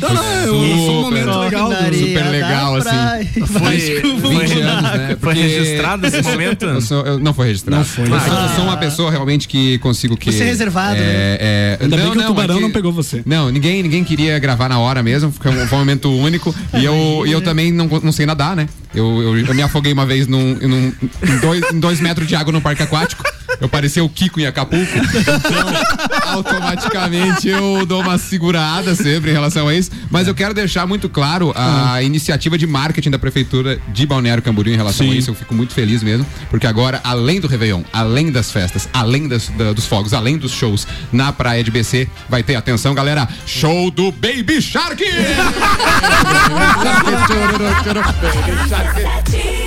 [SPEAKER 10] Não, não, eu, foi um momento
[SPEAKER 9] Super.
[SPEAKER 10] legal.
[SPEAKER 9] Super
[SPEAKER 4] da
[SPEAKER 9] legal, assim.
[SPEAKER 4] praia.
[SPEAKER 1] Foi, foi,
[SPEAKER 9] 20 anos, né?
[SPEAKER 1] foi registrado esse momento?
[SPEAKER 9] Eu sou- eu- não foi registrado.
[SPEAKER 10] Não foi.
[SPEAKER 9] Eu, sou- eu sou uma pessoa realmente que consigo que.
[SPEAKER 4] Você é reservado, né?
[SPEAKER 9] é, é,
[SPEAKER 10] Ainda bem
[SPEAKER 9] não,
[SPEAKER 10] que o
[SPEAKER 9] não,
[SPEAKER 10] tubarão
[SPEAKER 9] é que-
[SPEAKER 10] não pegou você.
[SPEAKER 9] Não, ninguém, ninguém queria gravar na hora mesmo, um, foi um momento único. E eu, e eu também não, não sei nadar, né? Eu, eu, eu me afoguei uma vez num, num- em, dois, em dois metros de água no parque aquático. Eu parecia o Kiko em Acapulco. Então, automaticamente eu dou uma segurada sempre em relação a isso. Mas eu quero deixar muito claro a iniciativa de marketing da Prefeitura de Balneário Camboriú em relação
[SPEAKER 10] Sim.
[SPEAKER 9] a isso. Eu fico muito feliz mesmo, porque agora, além do Réveillon, além das festas, além das- da- dos fogos, além dos shows na praia de BC, vai ter, atenção galera, show do Baby Shark! (laughs)
[SPEAKER 17] quiero, quiero, quiero,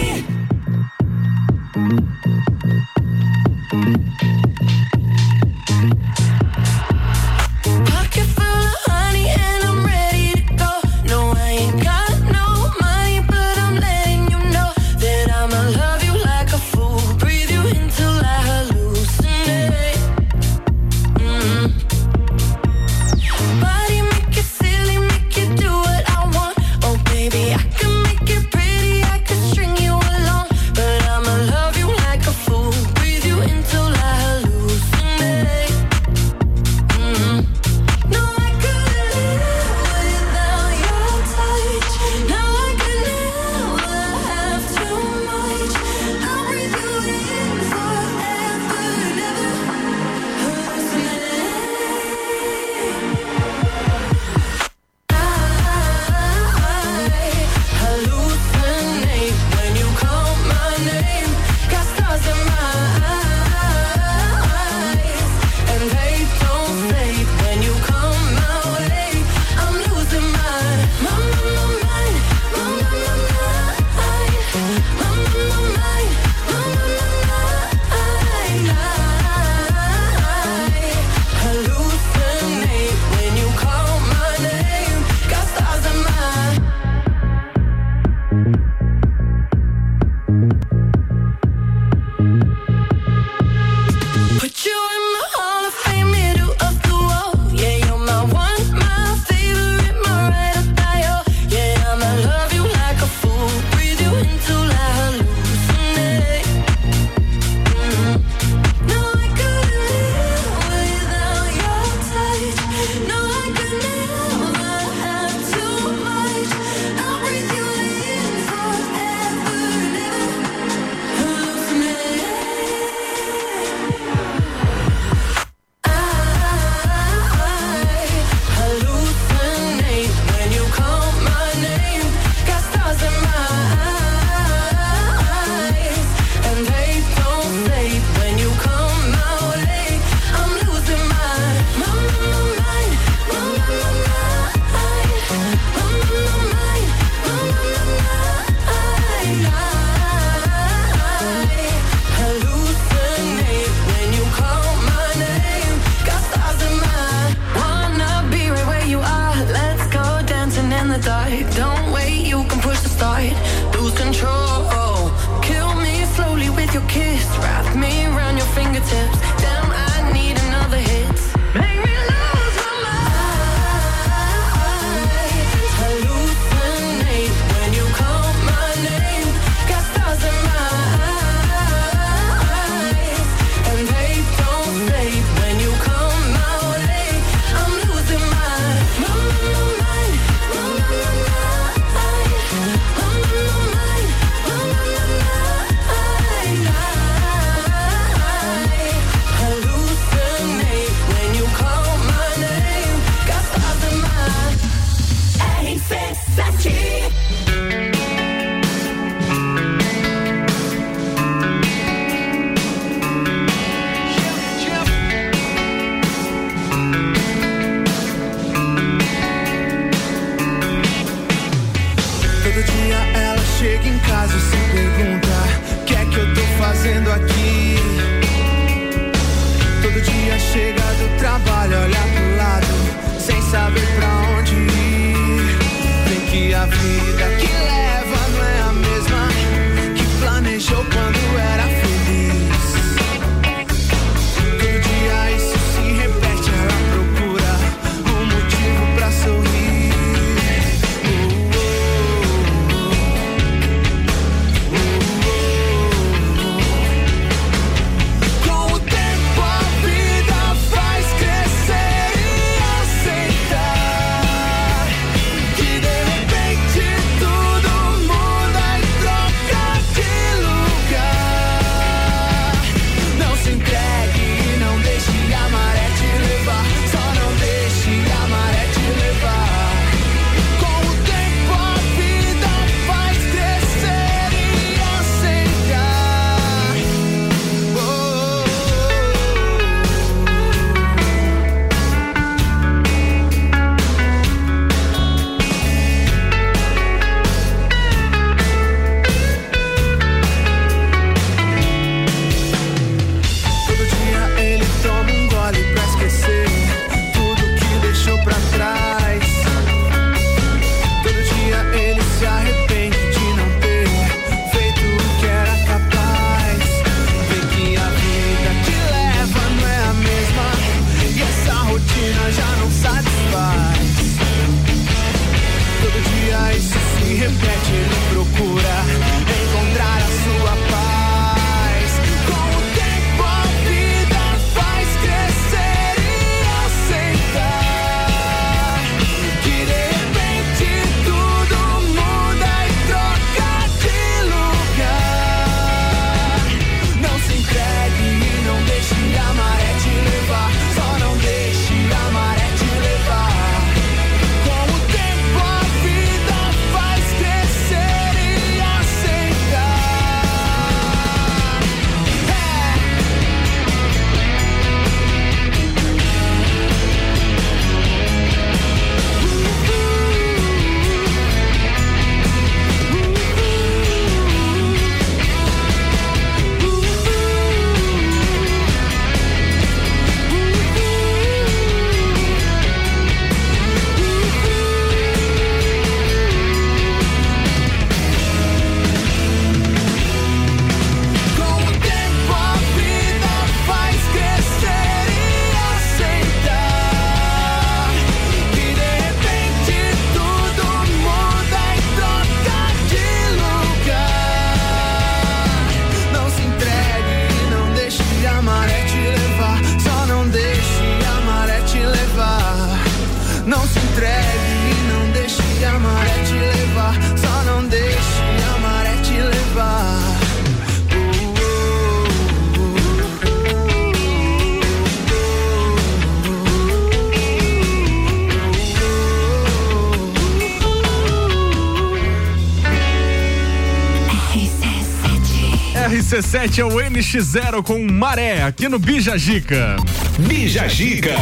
[SPEAKER 1] RC7 é o NX0 com Maré, aqui no Bija Gica.
[SPEAKER 2] Bija Gica.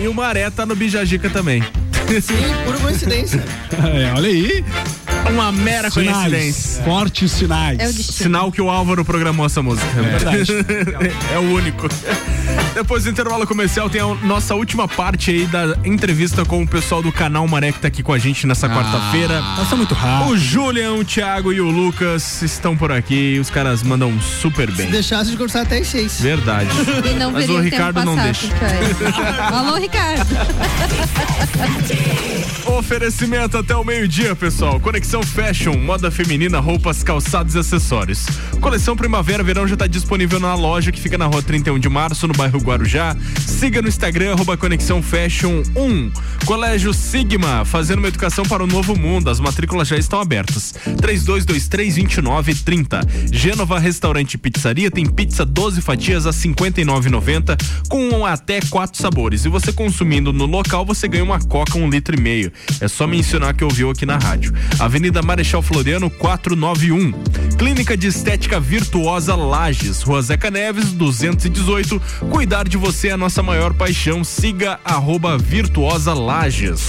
[SPEAKER 1] E o Maré tá no Bija Gica também.
[SPEAKER 4] Sim, por coincidência. (laughs)
[SPEAKER 10] É, olha aí.
[SPEAKER 1] Uma mera
[SPEAKER 10] Sinais,
[SPEAKER 1] coincidência.
[SPEAKER 10] Fortes sinais.
[SPEAKER 3] É.
[SPEAKER 1] Sinal que o Álvaro programou essa música.
[SPEAKER 10] É verdade. (laughs)
[SPEAKER 1] é o único. Depois do intervalo comercial, tem a nossa última parte aí da entrevista com o pessoal do canal Maré que tá aqui com a gente nessa quarta-feira.
[SPEAKER 10] Passa muito rápido.
[SPEAKER 1] O Julian, o Thiago e o Lucas estão por aqui. Os caras mandam super bem.
[SPEAKER 4] Se deixasse de conversar até às seis.
[SPEAKER 1] Verdade. (laughs)
[SPEAKER 3] E não
[SPEAKER 1] Mas o Ricardo não
[SPEAKER 3] passar,
[SPEAKER 1] deixa. (laughs)
[SPEAKER 3] Alô, Ricardo.
[SPEAKER 1] Oferecimento até o meio-dia, pessoal. Conexão Fashion, moda feminina, roupas, calçados e acessórios. Coleção Primavera Verão já está disponível na loja que fica na rua 31 de março, no bairro Guarujá. Siga no Instagram, arroba Conexão Fashion 1. Colégio Sigma, fazendo uma educação para o novo mundo. As matrículas já estão abertas. 3223-2930. Gênova Restaurante e Pizzaria tem pizza 12 fatias a 59,90 com até quatro sabores. E você consumindo no local, você ganha uma coca um litro e meio. É só mencionar que ouviu aqui na rádio. Avenida Marechal Floriano 491. Clínica de Estética Virtuosa Lages, Rua Zeca Neves 218. Cuidar de você é a nossa maior paixão. Siga arroba Virtuosa Lages.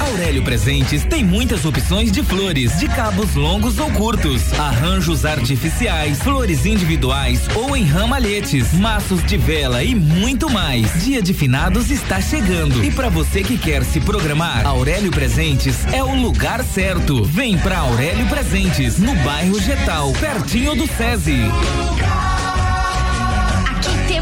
[SPEAKER 32] Aurélio Presentes tem muitas opções de flores, de cabos longos ou curtos, arranjos artificiais, flores individuais ou em ramalhetes, maços de vela e muito mais. Dia de finados está chegando e para você que quer se programar, Aurélio Presentes é o lugar certo. Vem pra Aurélio Presentes, no bairro Getal, pertinho do SESI.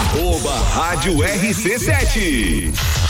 [SPEAKER 2] Arroba Rádio RC7.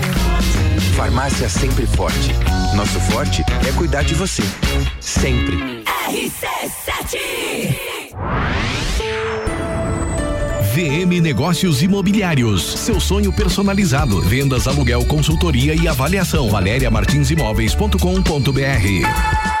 [SPEAKER 38] Farmácia Sempre Forte. Nosso forte é cuidar de você. Sempre.
[SPEAKER 39] RC7
[SPEAKER 2] VM Negócios Imobiliários. Seu sonho personalizado. Vendas, aluguel, consultoria e avaliação. valeriamartinsimóveis.com.br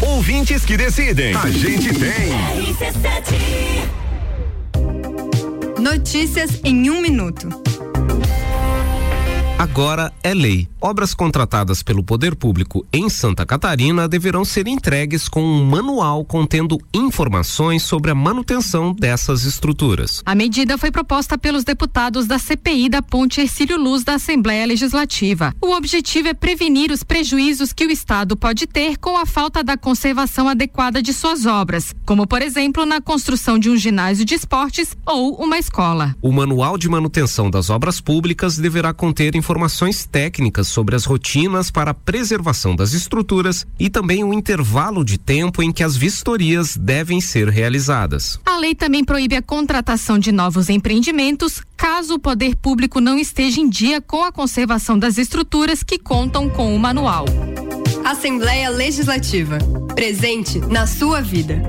[SPEAKER 2] Ouvintes que decidem. A gente tem.
[SPEAKER 36] Notícias em um minuto.
[SPEAKER 40] Agora é lei. Obras contratadas pelo poder público em Santa Catarina deverão ser entregues com um manual contendo informações sobre a manutenção dessas estruturas.
[SPEAKER 41] A medida foi proposta pelos deputados da CPI da Ponte Ercílio Luz da Assembleia Legislativa. O objetivo é prevenir os prejuízos que o Estado pode ter com a falta da conservação adequada de suas obras, como por exemplo na construção de um ginásio de esportes ou uma escola.
[SPEAKER 40] O manual de manutenção das obras públicas deverá conter informações técnicas sobre as rotinas para a preservação das estruturas e também o intervalo de tempo em que as vistorias devem ser realizadas.
[SPEAKER 41] A lei também proíbe a contratação de novos empreendimentos caso o poder público não esteja em dia com a conservação das estruturas que contam com o manual.
[SPEAKER 36] Assembleia Legislativa. Presente na sua vida.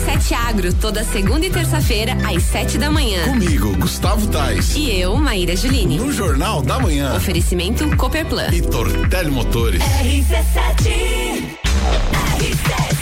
[SPEAKER 35] RC7 Agro, toda segunda e terça-feira, às sete da manhã.
[SPEAKER 42] Comigo, Gustavo Tais.
[SPEAKER 35] E eu, Maíra Juline.
[SPEAKER 42] No Jornal da Manhã.
[SPEAKER 35] Oferecimento Cooperplan.
[SPEAKER 42] E Tortelli Motores.
[SPEAKER 39] RC7 RC7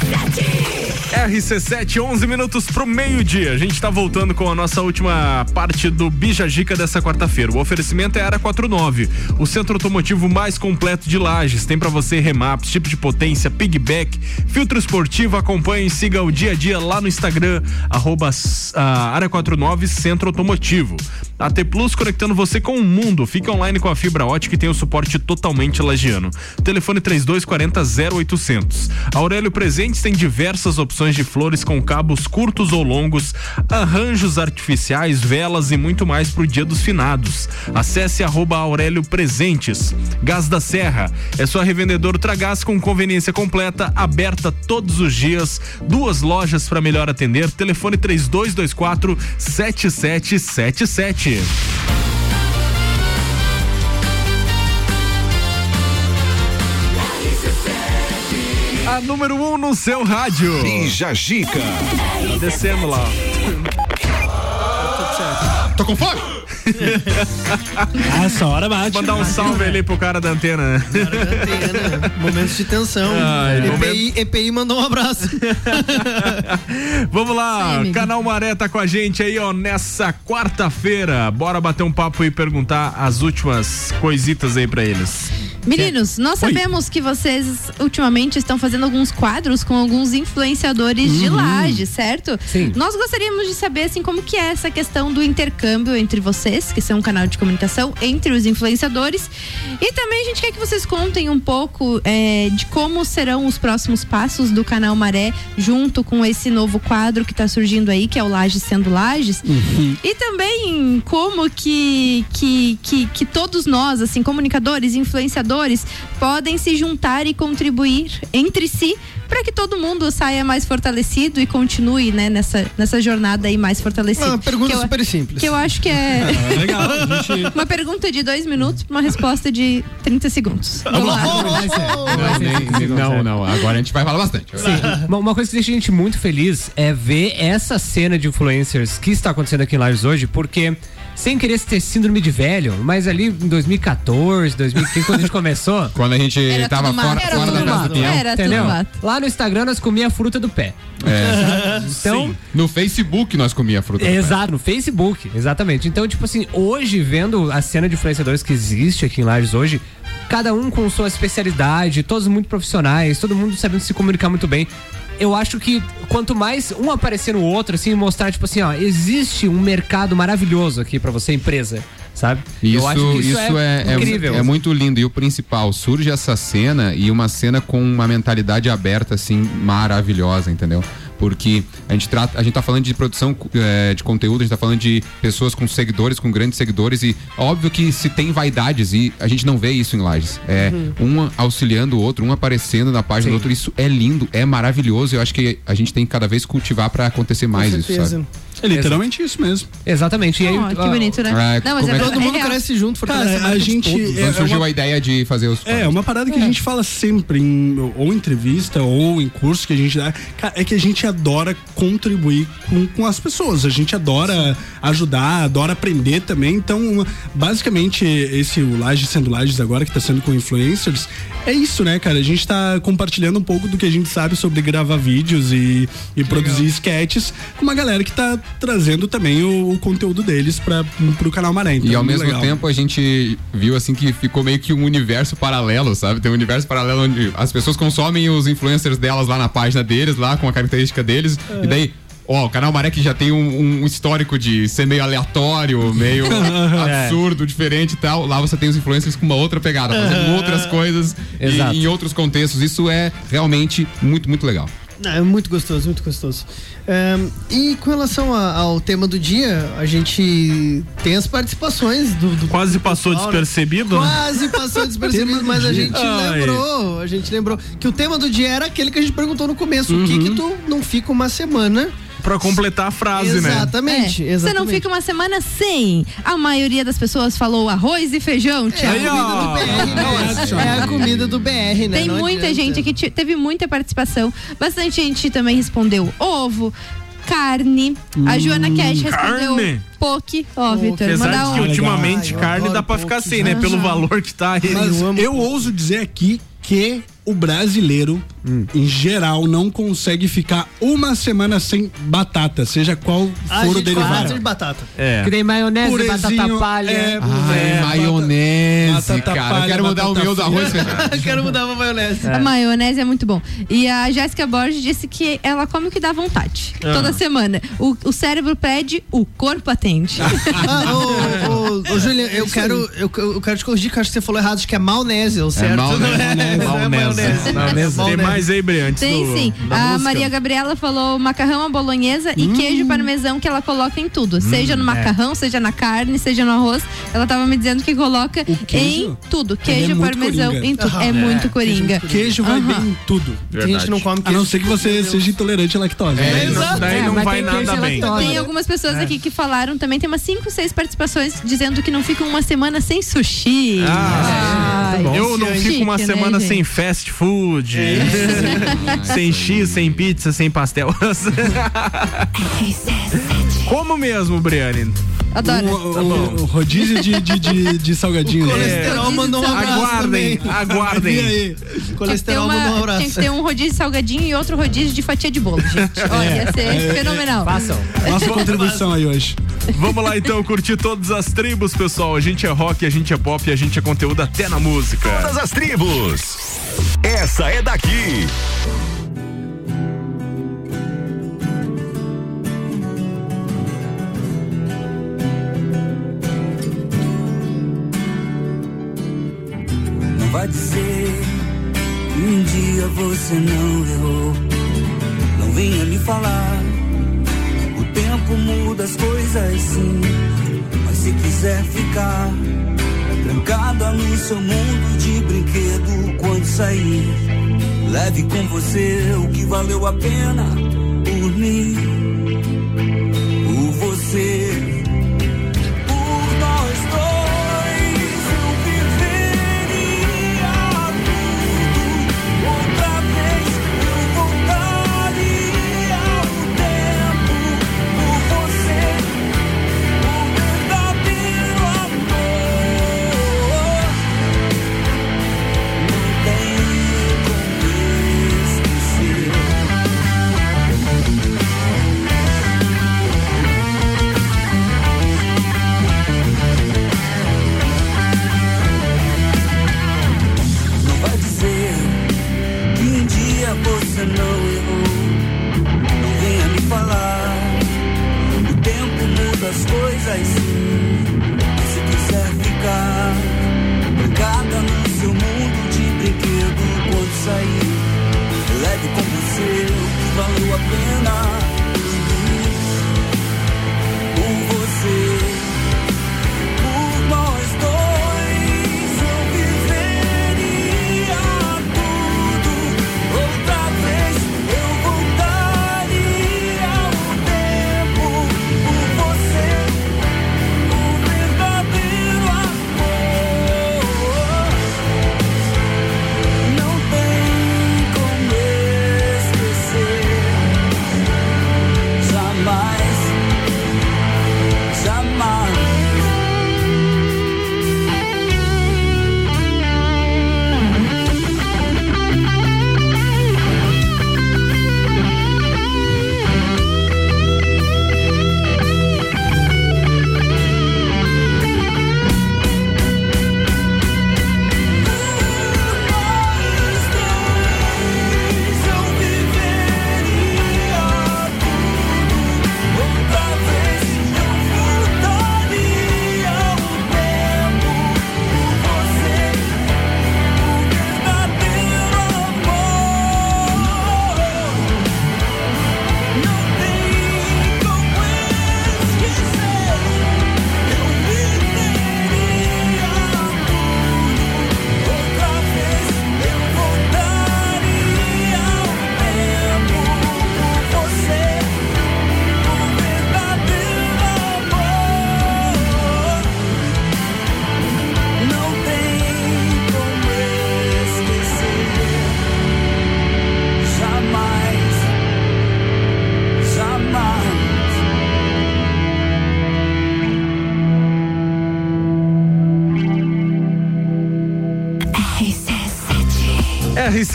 [SPEAKER 1] RC7, 11 minutos pro meio-dia. A gente tá voltando com a nossa última parte do Bija Gica dessa quarta-feira. O oferecimento é Ara 49, o centro automotivo mais completo de Lages. Tem para você remaps, tipo de potência, pigback, filtro esportivo. Acompanhe e siga o dia a dia lá no Instagram, arroba ah, Área 49 Centro Automotivo. AT Plus conectando você com o mundo. Fica online com a fibra ótica e tem o suporte totalmente lagiano. Telefone 3240 0800. Aurélio Presentes tem diversas opções de flores com cabos curtos ou longos, arranjos artificiais, velas e muito mais pro Dia dos Finados. Acesse arroba Aurélio Presentes. Gás da Serra é sua revendedora Ultragás com conveniência completa, aberta todos os dias. Duas lojas para melhor atender. Telefone 3224 7777. A número 1 um no seu rádio.
[SPEAKER 2] Bija Gica.
[SPEAKER 1] Descendo lá.
[SPEAKER 7] Tô com fome?
[SPEAKER 10] Ah, essa hora bate.
[SPEAKER 1] Mandar um salve ali pro cara da antena, né? (laughs)
[SPEAKER 31] Momentos de tensão.
[SPEAKER 1] Ai,
[SPEAKER 31] EPI, EPI mandou um abraço. (laughs)
[SPEAKER 1] Vamos lá, Canal Maré tá com a gente aí, ó, nessa quarta-feira. Bora bater um papo e perguntar as últimas coisitas aí pra eles.
[SPEAKER 3] Meninos, nós
[SPEAKER 1] Oi.
[SPEAKER 3] sabemos que vocês ultimamente estão fazendo alguns quadros com alguns influenciadores de
[SPEAKER 1] Uhum.
[SPEAKER 3] laje, certo?
[SPEAKER 11] Sim.
[SPEAKER 3] Nós gostaríamos de saber assim como que é essa questão do intercâmbio entre vocês, que são um canal de comunicação, entre os influenciadores. E também a gente quer que vocês contem um pouco é, de como serão os próximos passos do canal Maré junto com esse novo quadro que está surgindo aí, que é o Lages sendo Lages. E também como que, que, que, que todos nós, assim, comunicadores, influenciadores, podem se juntar e contribuir entre si para que todo mundo saia mais fortalecido e continue, né, nessa, nessa jornada aí mais fortalecido.
[SPEAKER 31] Uma pergunta
[SPEAKER 3] eu-
[SPEAKER 31] super simples.
[SPEAKER 3] Que eu acho que é. (laughs)
[SPEAKER 10] Ah, legal, (laughs) gente-
[SPEAKER 3] Uma pergunta de dois minutos uma resposta de 30 segundos. Vamos lá.
[SPEAKER 7] Não, não, não. Agora a gente vai falar bastante.
[SPEAKER 11] Sim. Uma, uma coisa que deixa a gente muito feliz é ver essa cena de influencers que está acontecendo aqui em Lages hoje, porque sem querer ter síndrome de velho, mas ali em 2014, 2015, quando a gente começou. (laughs)
[SPEAKER 7] Quando a gente
[SPEAKER 3] Era
[SPEAKER 7] tava
[SPEAKER 3] tudo
[SPEAKER 7] fora, fora da casa do peão.
[SPEAKER 3] Era tudo
[SPEAKER 11] Entendeu?
[SPEAKER 3] mato.
[SPEAKER 11] Lá no Instagram nós comia a fruta do pé.
[SPEAKER 7] É.
[SPEAKER 11] Então,
[SPEAKER 7] No Facebook nós comia fruta. do pé.
[SPEAKER 11] Exato, no Facebook, exatamente. Então, tipo assim, hoje, vendo a cena de influenciadores que existe aqui em Lages hoje, cada um com sua especialidade, todos muito profissionais, todo mundo sabendo se comunicar muito bem. Eu acho que quanto mais um aparecer no outro, assim, mostrar, tipo assim, ó, existe um mercado maravilhoso aqui pra você, empresa, sabe?
[SPEAKER 7] Isso,
[SPEAKER 11] eu acho que
[SPEAKER 7] isso, é, é,
[SPEAKER 11] incrível.
[SPEAKER 7] é muito lindo. E o principal, surge essa cena e uma cena com uma mentalidade aberta, assim, maravilhosa, entendeu? Porque a gente, trata, a gente tá falando de produção eh, de conteúdo, a gente tá falando de pessoas com seguidores, com grandes seguidores, e óbvio que se tem vaidades, e a gente não vê isso em lives. É um auxiliando o outro, um aparecendo na página do outro. Isso é lindo, é maravilhoso. Eu acho que a gente tem que cada vez cultivar pra acontecer mais isso, sabe?
[SPEAKER 10] É literalmente isso mesmo.
[SPEAKER 11] Exatamente. E aí,
[SPEAKER 3] Ó, que bonito, né?
[SPEAKER 7] Ah,
[SPEAKER 3] Não, mas é,
[SPEAKER 7] é que-
[SPEAKER 3] é
[SPEAKER 4] Todo mundo
[SPEAKER 3] real.
[SPEAKER 4] cresce junto, fortalece
[SPEAKER 10] Cara, a
[SPEAKER 4] de
[SPEAKER 10] gente.
[SPEAKER 4] todos.
[SPEAKER 7] Então
[SPEAKER 10] é
[SPEAKER 7] surgiu
[SPEAKER 10] uma-
[SPEAKER 7] a ideia de fazer os.
[SPEAKER 10] É, uma parada que a gente fala sempre em ou entrevista ou em curso que a gente dá, cara, é que a gente adora contribuir com, com as pessoas. A gente adora ajudar, adora aprender também. Então, basicamente, esse o Laje sendo Lages agora, que tá sendo com influencers, é isso, né, cara? A gente tá compartilhando um pouco do que a gente sabe sobre gravar vídeos e, e produzir sketches com uma galera que tá trazendo também o, o conteúdo deles pra, pro canal Maré. Então,
[SPEAKER 7] E ao
[SPEAKER 10] muito
[SPEAKER 7] mesmo
[SPEAKER 10] legal.
[SPEAKER 7] tempo a gente viu assim que ficou meio que um universo paralelo, sabe? Tem um universo paralelo onde as pessoas consomem os influencers delas lá na página deles, lá com a característica deles, e daí. Ó, o canal Maré que já tem um, um histórico de ser meio aleatório, meio (laughs) absurdo, diferente e tal. Lá você tem os influencers com uma outra pegada, fazendo outras coisas e- em outros contextos. Isso é realmente muito, muito legal.
[SPEAKER 4] É muito gostoso, muito gostoso. Ahn, e com relação a- ao tema do dia, a gente tem as participações do. do
[SPEAKER 1] Quase passou
[SPEAKER 4] pessoal, né?
[SPEAKER 1] despercebido. né?
[SPEAKER 4] Quase passou (laughs) despercebido, mas a gente
[SPEAKER 1] Ai.
[SPEAKER 4] lembrou, a gente lembrou que o tema do dia era aquele que a gente perguntou no começo. O que que tu não fica uma semana?
[SPEAKER 1] Pra completar a frase, né?
[SPEAKER 4] Exatamente,
[SPEAKER 3] É, Você não
[SPEAKER 4] exatamente.
[SPEAKER 3] fica uma semana sem. A maioria das pessoas falou arroz e feijão, Thiago.
[SPEAKER 4] É a comida do BR, né? É a comida do BR, né?
[SPEAKER 3] Tem
[SPEAKER 4] Não
[SPEAKER 3] muita
[SPEAKER 4] adianta.
[SPEAKER 3] gente aqui, te- teve muita participação. Bastante gente também respondeu ovo, carne. A Joana Cash respondeu
[SPEAKER 1] carne?
[SPEAKER 3] poke. Ó, Vitor,
[SPEAKER 1] Apesar de que ultimamente
[SPEAKER 4] Ai,
[SPEAKER 1] carne dá pra ficar sem, né?
[SPEAKER 4] gente.
[SPEAKER 1] Pelo valor que tá aí.
[SPEAKER 10] Mas
[SPEAKER 4] Eu amo
[SPEAKER 10] eu ouso dizer aqui que o brasileiro, em geral, não consegue ficar uma semana sem batata, seja qual
[SPEAKER 4] A
[SPEAKER 10] for o derivado.
[SPEAKER 4] de batata.
[SPEAKER 1] É.
[SPEAKER 11] Que nem maionese, batata
[SPEAKER 10] Purezinho,
[SPEAKER 11] palha.
[SPEAKER 10] é,
[SPEAKER 7] Ai,
[SPEAKER 10] é,
[SPEAKER 7] maionese,
[SPEAKER 10] batata
[SPEAKER 7] cara.
[SPEAKER 10] palha,
[SPEAKER 7] eu quero mudar o
[SPEAKER 10] batata
[SPEAKER 7] meu do arroz. (laughs)
[SPEAKER 4] Quero mudar pra maionese.
[SPEAKER 3] A maionese é muito bom. E a Jéssica Borges disse que ela come o que dá vontade.
[SPEAKER 1] Ah.
[SPEAKER 3] Toda semana. O, o cérebro pede, o corpo atende. (laughs)
[SPEAKER 4] Ah, ô, ô, ô, Julian, eu quero, eu, eu quero te corrigir, que acho que você falou errado, acho que é maionese, o certo?
[SPEAKER 7] maionese,
[SPEAKER 4] não é, não é
[SPEAKER 1] maionese.
[SPEAKER 4] maionese.
[SPEAKER 1] Tem mais aí, Bri, antes
[SPEAKER 3] Tem
[SPEAKER 1] do-
[SPEAKER 3] sim. A
[SPEAKER 1] música?
[SPEAKER 3] Maria Gabriela falou macarrão à bolonhesa e
[SPEAKER 4] Hum.
[SPEAKER 3] queijo parmesão que ela coloca em tudo. Seja
[SPEAKER 1] é.
[SPEAKER 3] no macarrão, seja na carne, seja no arroz. Ela tava me dizendo que coloca
[SPEAKER 10] queijo?
[SPEAKER 3] em tudo.
[SPEAKER 10] Ele
[SPEAKER 3] Queijo
[SPEAKER 10] é
[SPEAKER 3] parmesão
[SPEAKER 10] coringa.
[SPEAKER 3] em tudo.
[SPEAKER 4] Aham.
[SPEAKER 3] É muito
[SPEAKER 1] É,
[SPEAKER 3] coringa.
[SPEAKER 10] Queijo vai bem em tudo.
[SPEAKER 4] A gente não come
[SPEAKER 10] A não ser que você seja intolerante à lactose.
[SPEAKER 1] É, não, daí
[SPEAKER 11] É,
[SPEAKER 1] não vai
[SPEAKER 11] queijo
[SPEAKER 1] nada
[SPEAKER 11] e
[SPEAKER 1] bem.
[SPEAKER 11] lactose.
[SPEAKER 3] Tem algumas pessoas aqui que falaram também, tem umas 5, 6 participações dizendo que não ficam uma semana sem sushi.
[SPEAKER 1] Ah,
[SPEAKER 3] Ai,
[SPEAKER 1] eu não fico uma
[SPEAKER 3] né,
[SPEAKER 1] semana sem fast food, sem X, sem pizza, sem pastel. (laughs) (laughs) Como mesmo, Briane?
[SPEAKER 3] Adoro.
[SPEAKER 10] O, o- o rodízio de, de, de, de salgadinho.
[SPEAKER 4] O
[SPEAKER 10] né?
[SPEAKER 4] colesterol mandou um abraço
[SPEAKER 1] Aguardem,
[SPEAKER 4] também.
[SPEAKER 10] E
[SPEAKER 1] aguardem.
[SPEAKER 10] aí?
[SPEAKER 4] Colesterol
[SPEAKER 3] uma-
[SPEAKER 4] mandou um abraço.
[SPEAKER 3] tinha que ter um rodízio de salgadinho e outro rodízio de fatia de bolo, gente. (laughs) Olha, ia ser fenomenal.
[SPEAKER 11] Façam.
[SPEAKER 10] Nossa contribuição aí hoje.
[SPEAKER 1] Vamos lá então curtir todas as tribos, pessoal. A gente é rock, a gente é pop, a gente é conteúdo até na música.
[SPEAKER 2] Todas as tribos. Essa é daqui.
[SPEAKER 17] Vai dizer um dia você não errou. Não venha me falar. O tempo muda as coisas sim. Mas se quiser ficar trancada no seu mundo de brinquedo quando sair, leve com você o que valeu a pena por mim. Por você.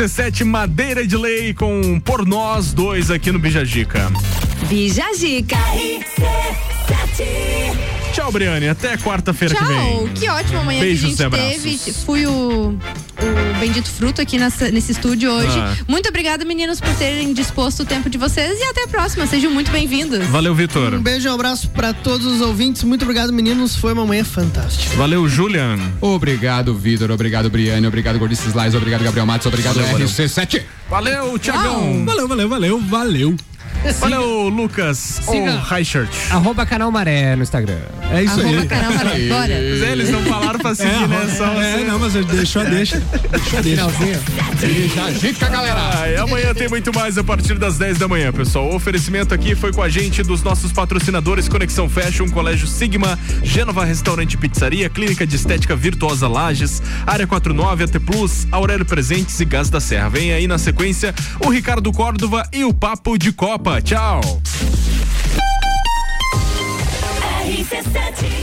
[SPEAKER 1] RC7 Madeira de Lei com Por Nós Dois aqui no Bijagica.
[SPEAKER 35] Bijagica.
[SPEAKER 1] Tchau, Briane. Até quarta-feira que vem.
[SPEAKER 3] Tchau, que ótima manhã
[SPEAKER 1] Beijos
[SPEAKER 3] que a gente teve. Fui o, o Bendito Fruto aqui nessa- nesse estúdio hoje.
[SPEAKER 1] Ah.
[SPEAKER 3] Muito obrigada, meninos, por terem disposto o tempo de vocês e até a próxima. Sejam muito bem-vindos.
[SPEAKER 1] Valeu, Vitor.
[SPEAKER 31] Um beijo e um abraço pra todos os ouvintes. Muito obrigado, meninos. Foi uma manhã fantástica.
[SPEAKER 1] Valeu, Julian.
[SPEAKER 7] Obrigado, Vitor. Obrigado, Briane. Obrigado, Gordice Slice. Obrigado, Gabriel Matos. Obrigado,
[SPEAKER 1] Valeu, valeu.
[SPEAKER 7] RC7.
[SPEAKER 1] Valeu, Tiagão.
[SPEAKER 10] Valeu, valeu, valeu, valeu.
[SPEAKER 1] Valeu, Lucas.
[SPEAKER 11] Siga-
[SPEAKER 1] Oh, High Shirt.
[SPEAKER 11] Arroba canal Maré no Instagram.
[SPEAKER 10] É isso
[SPEAKER 3] Arroba
[SPEAKER 10] aí.
[SPEAKER 3] canal.
[SPEAKER 1] Mas eles não falaram pra seguir, né? Só
[SPEAKER 10] É, não, mas deixou, deixa. Deixou, deixa.
[SPEAKER 7] Bijagica, galera.
[SPEAKER 1] Ah, e amanhã tem muito mais a partir das 10 da manhã, pessoal. O oferecimento aqui foi com a gente dos nossos patrocinadores Conexão Fashion, Colégio Sigma, Gênova Restaurante e Pizzaria, Clínica de Estética Virtuosa Lages, Área 49, AT Plus, Aurélio Presentes e Gás da Serra. Vem aí na sequência o Ricardo Córdova e o Papo de Copa. Tchau.
[SPEAKER 43] RC7